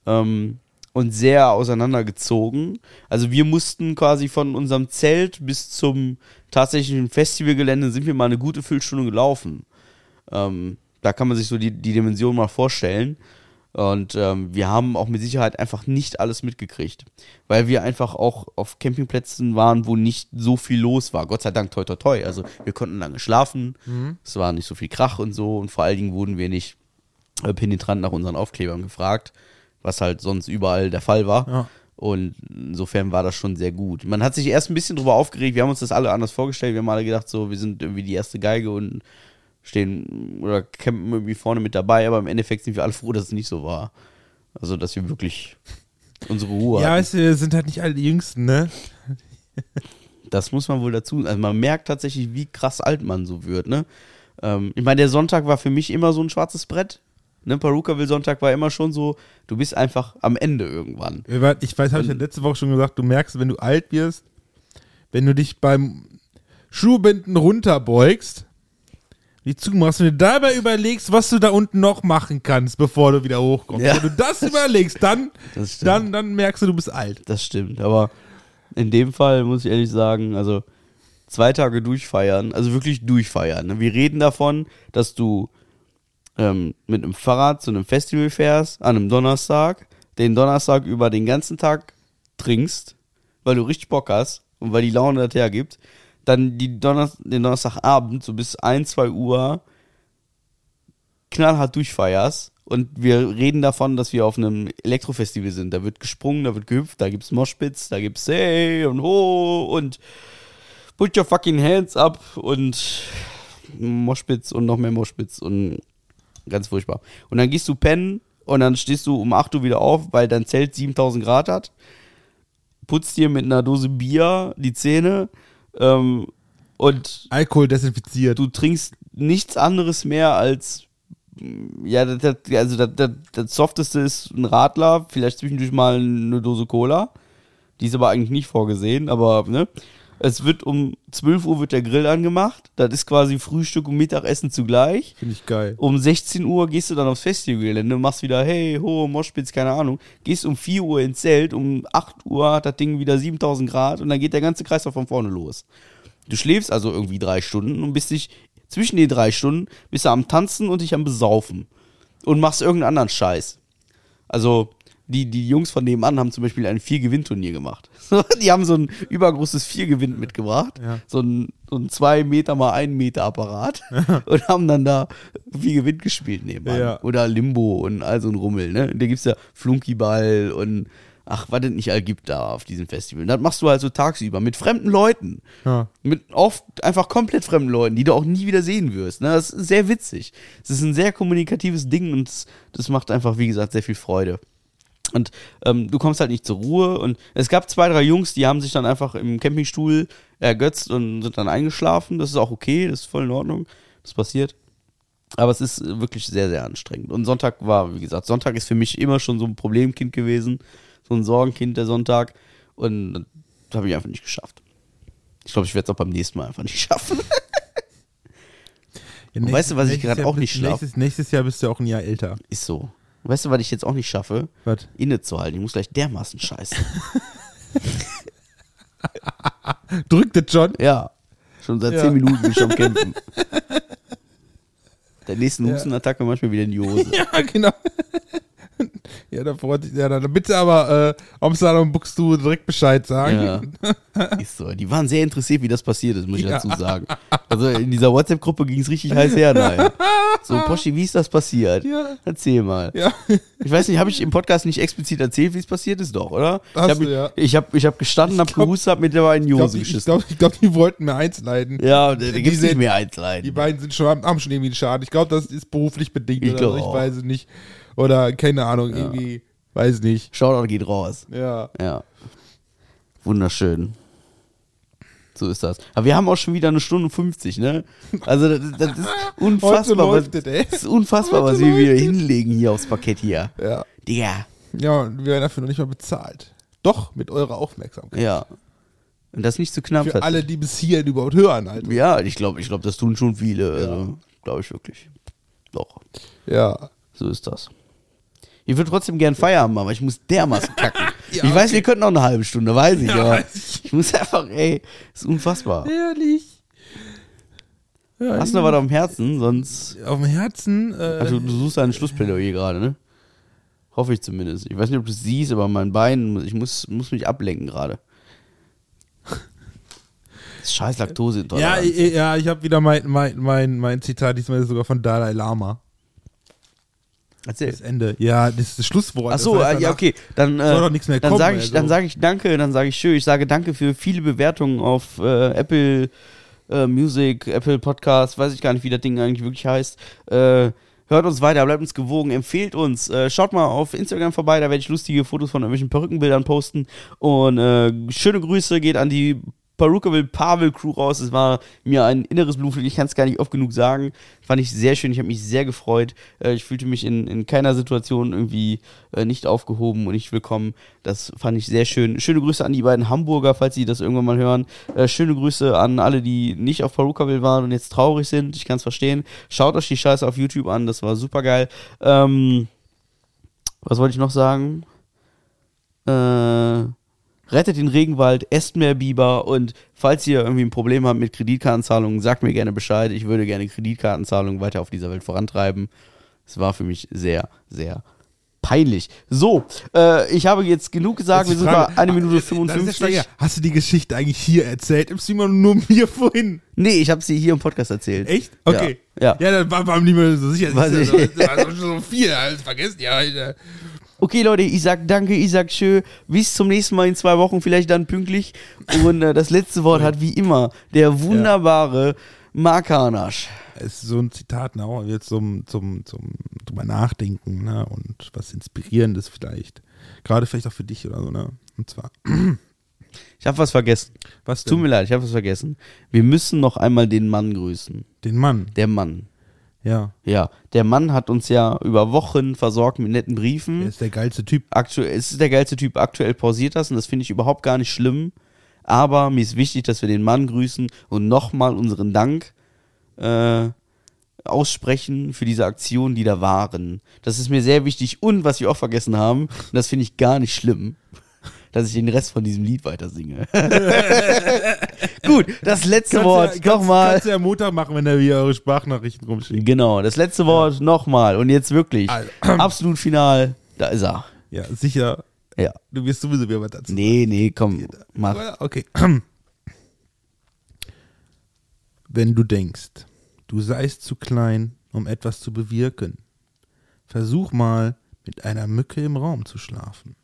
Ähm, und sehr auseinandergezogen. Also wir mussten quasi von unserem Zelt bis zum tatsächlichen Festivalgelände sind wir mal eine gute Viertelstunde gelaufen. Ähm, da kann man sich so die, die Dimension mal vorstellen. Und ähm, wir haben auch mit Sicherheit einfach nicht alles mitgekriegt. Weil wir einfach auch auf Campingplätzen waren, wo nicht so viel los war. Gott sei Dank, toi, toi, toi. Also wir konnten lange schlafen. Es war nicht so viel Krach und so. Und vor allen Dingen wurden wir nicht äh, penetrant nach unseren Aufklebern gefragt, was halt sonst überall der Fall war. Ja. Und insofern war das schon sehr gut. Man hat sich erst ein bisschen drüber aufgeregt, wir haben uns das alle anders vorgestellt, wir haben alle gedacht, so, wir sind irgendwie die erste Geige und stehen oder campen irgendwie vorne mit dabei, aber im Endeffekt sind wir alle froh, dass es nicht so war. Also, dass wir wirklich unsere Ruhe Ja, hatten. weißt du, wir sind halt nicht alle die Jüngsten, ne? Das muss man wohl dazu. Also man merkt tatsächlich, wie krass alt man so wird, ne? Ähm, ich meine, der Sonntag war für mich immer so ein schwarzes Brett. Ne, Perukaville Sonntag war immer schon so, du bist einfach am Ende irgendwann. Ich weiß, habe ich ja letzte Woche schon gesagt, du merkst, wenn du alt wirst, wenn du dich beim Schuhbinden runterbeugst, die zumachst und dir dabei überlegst, was du da unten noch machen kannst, bevor du wieder hochkommst. Ja. Wenn du das überlegst, dann, dann, dann merkst du, du bist alt. Das stimmt, aber in dem Fall muss ich ehrlich sagen, also zwei Tage durchfeiern, also wirklich durchfeiern. ne? Wir reden davon, dass du ähm, mit einem Fahrrad zu einem Festival fährst, an einem Donnerstag, den Donnerstag über den ganzen Tag trinkst, weil du richtig Bock hast und weil die Laune das hergibt, dann die Donner den Donnerstagabend so bis 1, 2 Uhr knallhart durchfeierst und wir reden davon, dass wir auf einem Elektrofestival sind. Da wird gesprungen, da wird gehüpft, da gibt's Moshpits, da gibt's hey und ho und put your fucking hands up und Moshpits und noch mehr Moshpits und ganz furchtbar. Und dann gehst du pennen und dann stehst du um 8 Uhr wieder auf, weil dein Zelt 7000 Grad hat, putzt dir mit einer Dose Bier die Zähne ähm, und Alkohol desinfiziert. du trinkst nichts anderes mehr als mm, ja, das, das, also das, das, das softeste ist ein Radler, vielleicht zwischendurch mal eine Dose Cola. Die ist aber eigentlich nicht vorgesehen, aber ne? Es wird um 12 Uhr wird der Grill angemacht. Das ist quasi Frühstück und Mittagessen zugleich. Finde ich geil. Um 16 Uhr gehst du dann aufs Festivalgelände, machst wieder, hey, ho, Moschpitz, keine Ahnung. Gehst um 4 Uhr ins Zelt, um 8 Uhr hat das Ding wieder 7000 Grad und dann geht der ganze Kreislauf von vorne los. Du schläfst also irgendwie drei Stunden und bist dich, zwischen den drei Stunden, bist du am Tanzen und dich am Besaufen. Und machst irgendeinen anderen Scheiß. Also, die, die Jungs von nebenan haben zum Beispiel ein Vier-Gewinn-Turnier gemacht. die haben so ein übergroßes Vier-Gewinn mitgebracht. Ja. So ein, so ein zwei Meter mal ein Meter Apparat. und haben dann da Vier-Gewinn gespielt nebenan. Ja. Oder Limbo und all so ein Rummel. Ne? Da gibt's ja Flunkyball und ach, was es nicht all gibt da auf diesem Festival. Und das machst du halt so tagsüber mit fremden Leuten. Ja. Mit oft einfach komplett fremden Leuten, die du auch nie wieder sehen wirst. Ne? Das ist sehr witzig. Es ist ein sehr kommunikatives Ding und das macht einfach, wie gesagt, sehr viel Freude. Und ähm, du kommst halt nicht zur Ruhe. Und es gab zwei, drei Jungs, die haben sich dann einfach im Campingstuhl ergötzt und sind dann eingeschlafen. Das ist auch okay, das ist voll in Ordnung. Das passiert. Aber es ist wirklich sehr, sehr anstrengend. Und Sonntag war, wie gesagt, Sonntag ist für mich immer schon so ein Problemkind gewesen. So ein Sorgenkind der Sonntag. Und das habe ich einfach nicht geschafft. Ich glaube, ich werde es auch beim nächsten Mal einfach nicht schaffen. Ja, Und weißt du, was ich nächstes gerade auch nicht schlaff? nächstes, nächstes Jahr bist du auch ein Jahr älter. Ist so. Weißt du, was ich jetzt auch nicht schaffe? Was? Innezuhalten. Ich muss gleich dermaßen scheißen. Drückt das schon? Ja. Schon seit Ja. zehn Minuten bin ich schon am kämpfen. Der nächsten Ja. Hustenattacke manchmal wieder in die Hose. Ja, genau. Ja, da freut sich, ja, dann bitte aber, äh, Amsterdam und Buxtehude direkt Bescheid sagen. Ja. Ist so. Die waren sehr interessiert, wie das passiert ist, muss ich Ja. dazu sagen. Also in dieser WhatsApp-Gruppe ging es richtig heiß her, nein. So, Poschi, wie ist das passiert? Ja. Erzähl mal. Ja. Ich weiß nicht, habe ich im Podcast nicht explizit erzählt, wie es passiert ist, doch, oder? Hast ich habe ja. ich hab, ich hab gestanden, hab glaub- gehustet, hab mit der in die Ich glaube, Hose ich geschissen. glaub, die wollten mir eins leiden. ja, da, gibt's Diese- nicht mehr Einzelheiten. Die beiden sind schon, haben schon irgendwie einen Schaden. Ich glaube, das ist beruflich bedingt Ich oder glaub so, ich weiß es nicht. Oder keine Ahnung, irgendwie, weiß nicht. Shoutout geht raus. Ja. Ja. Wunderschön. So ist das. Aber wir haben auch schon wieder eine Stunde 50, ne? Also das, das ist unfassbar. was, es, ey. das ist unfassbar, Heute was wir wieder hinlegen hier aufs Parkett hier. Ja. Digga. Ja, und wir werden dafür noch nicht mal bezahlt. Doch, mit eurer Aufmerksamkeit. Ja. Und das nicht zu knapp. Für alle, die bis hierhin überhaupt hören, halt. Ja, ich glaube, ich glaube, das tun schon viele. Also, glaube ich wirklich. Doch. Ja. So ist das. Ich würde trotzdem gern Feierabend machen, aber ich muss dermaßen kacken. Ja, ich weiß, okay. wir könnten noch eine halbe Stunde, weiß ich, Ja, aber weiß ich. ich muss einfach, ey, ist unfassbar. Ehrlich. Ja, Hast du noch was auf dem Herzen? Sonst. auf dem Herzen? Äh, Also, du suchst ein Schlussplädoyer gerade, ne? Hoffe ich zumindest. Ich weiß nicht, ob du es siehst, aber mein Bein, ich muss, muss mich ablenken gerade. Scheiß ja, Laktoseintoleranz. ich- ja, ich habe wieder mein, mein, mein, mein Zitat, diesmal sogar von Dalai Lama. Erzähl. Das Ende. Ja, das ist das Schlusswort. Ach so, Das heißt äh, ja, danach- okay. Dann, soll äh, doch nichts mehr dann kommen, sage ich, also. dann sage ich Danke, dann sage ich schön. Ich sage Danke für viele Bewertungen auf äh, Apple äh, Music, Apple Podcast, weiß ich gar nicht, wie das Ding eigentlich wirklich heißt. Äh, hört uns weiter, bleibt uns gewogen, empfehlt uns. Äh, schaut mal auf Instagram vorbei, da werde ich lustige Fotos von irgendwelchen Perückenbildern posten. Und äh, schöne Grüße geht an die Perukaville Pavel Crew raus. Es war mir ein inneres Blumenpflück. Ich kann es gar nicht oft genug sagen. Fand ich sehr schön. Ich habe mich sehr gefreut. Äh, ich fühlte mich in, in keiner Situation irgendwie äh, nicht aufgehoben und nicht willkommen. Das fand ich sehr schön. Schöne Grüße an die beiden Hamburger, falls sie das irgendwann mal hören. Äh, schöne Grüße an alle, die nicht auf Perukaville waren und jetzt traurig sind. Ich kann es verstehen. Schaut euch die Scheiße auf YouTube an. Das war super geil. Ähm, was wollte ich noch sagen? Äh, rettet den Regenwald, esst mehr Biber und falls ihr irgendwie ein Problem habt mit Kreditkartenzahlungen, sagt mir gerne Bescheid. Ich würde gerne Kreditkartenzahlungen weiter auf dieser Welt vorantreiben. Es war für mich sehr, sehr peinlich. So, äh, ich habe jetzt genug gesagt. Wir Jetzt sind die Frage- bei 1 Minute Ah, ja 55. schwer. Hast du die Geschichte eigentlich hier erzählt? Im Stream oder nur mir vorhin? Nee, ich habe sie hier im Podcast erzählt. Echt? Okay. Ja. Ja, dann war, war mir nicht mehr so sicher. Ich. ja so- war schon so viel, alles vergessen. Ja, Alter. Okay, Leute, ich sag danke, ich sag schön. Bis zum nächsten Mal in zwei Wochen, vielleicht dann pünktlich. Und äh, das letzte Wort hat wie immer der wunderbare Mark Hanasch. Es ist so ein Zitat, ne, jetzt zum, zum, zum drüber nachdenken, ne, und was Inspirierendes vielleicht. Gerade vielleicht auch für dich oder so, ne. Und zwar, Ich habe was vergessen. was Tut mir leid, ich habe was vergessen. Wir müssen noch einmal den Mann grüßen. Den Mann, Der Mann. Ja. Ja, der Mann hat uns ja über Wochen versorgt mit netten Briefen. ist der geilste Typ. Aktuell, es ist der geilste Typ, aktuell pausiert das und das finde ich überhaupt gar nicht schlimm. Aber mir ist wichtig, dass wir den Mann grüßen und nochmal unseren Dank äh, aussprechen für diese Aktionen, die da waren. Das ist mir sehr wichtig und was wir auch vergessen haben, und das finde ich gar nicht schlimm, dass ich den Rest von diesem Lied weiter singe. Gut, das letzte Wort ja, kannst, nochmal. kannst du ja Montag machen, wenn er wieder eure Sprachnachrichten rumschickt. Genau, das letzte Wort nochmal und jetzt wirklich. Also- Absolut final, da ist er. Ja, sicher. Ja. Du wirst sowieso wieder was dazu Nee, nee, komm, mach. Ja, Okay. Wenn du denkst, du seist zu klein, um etwas zu bewirken, versuch mal, mit einer Mücke im Raum zu schlafen.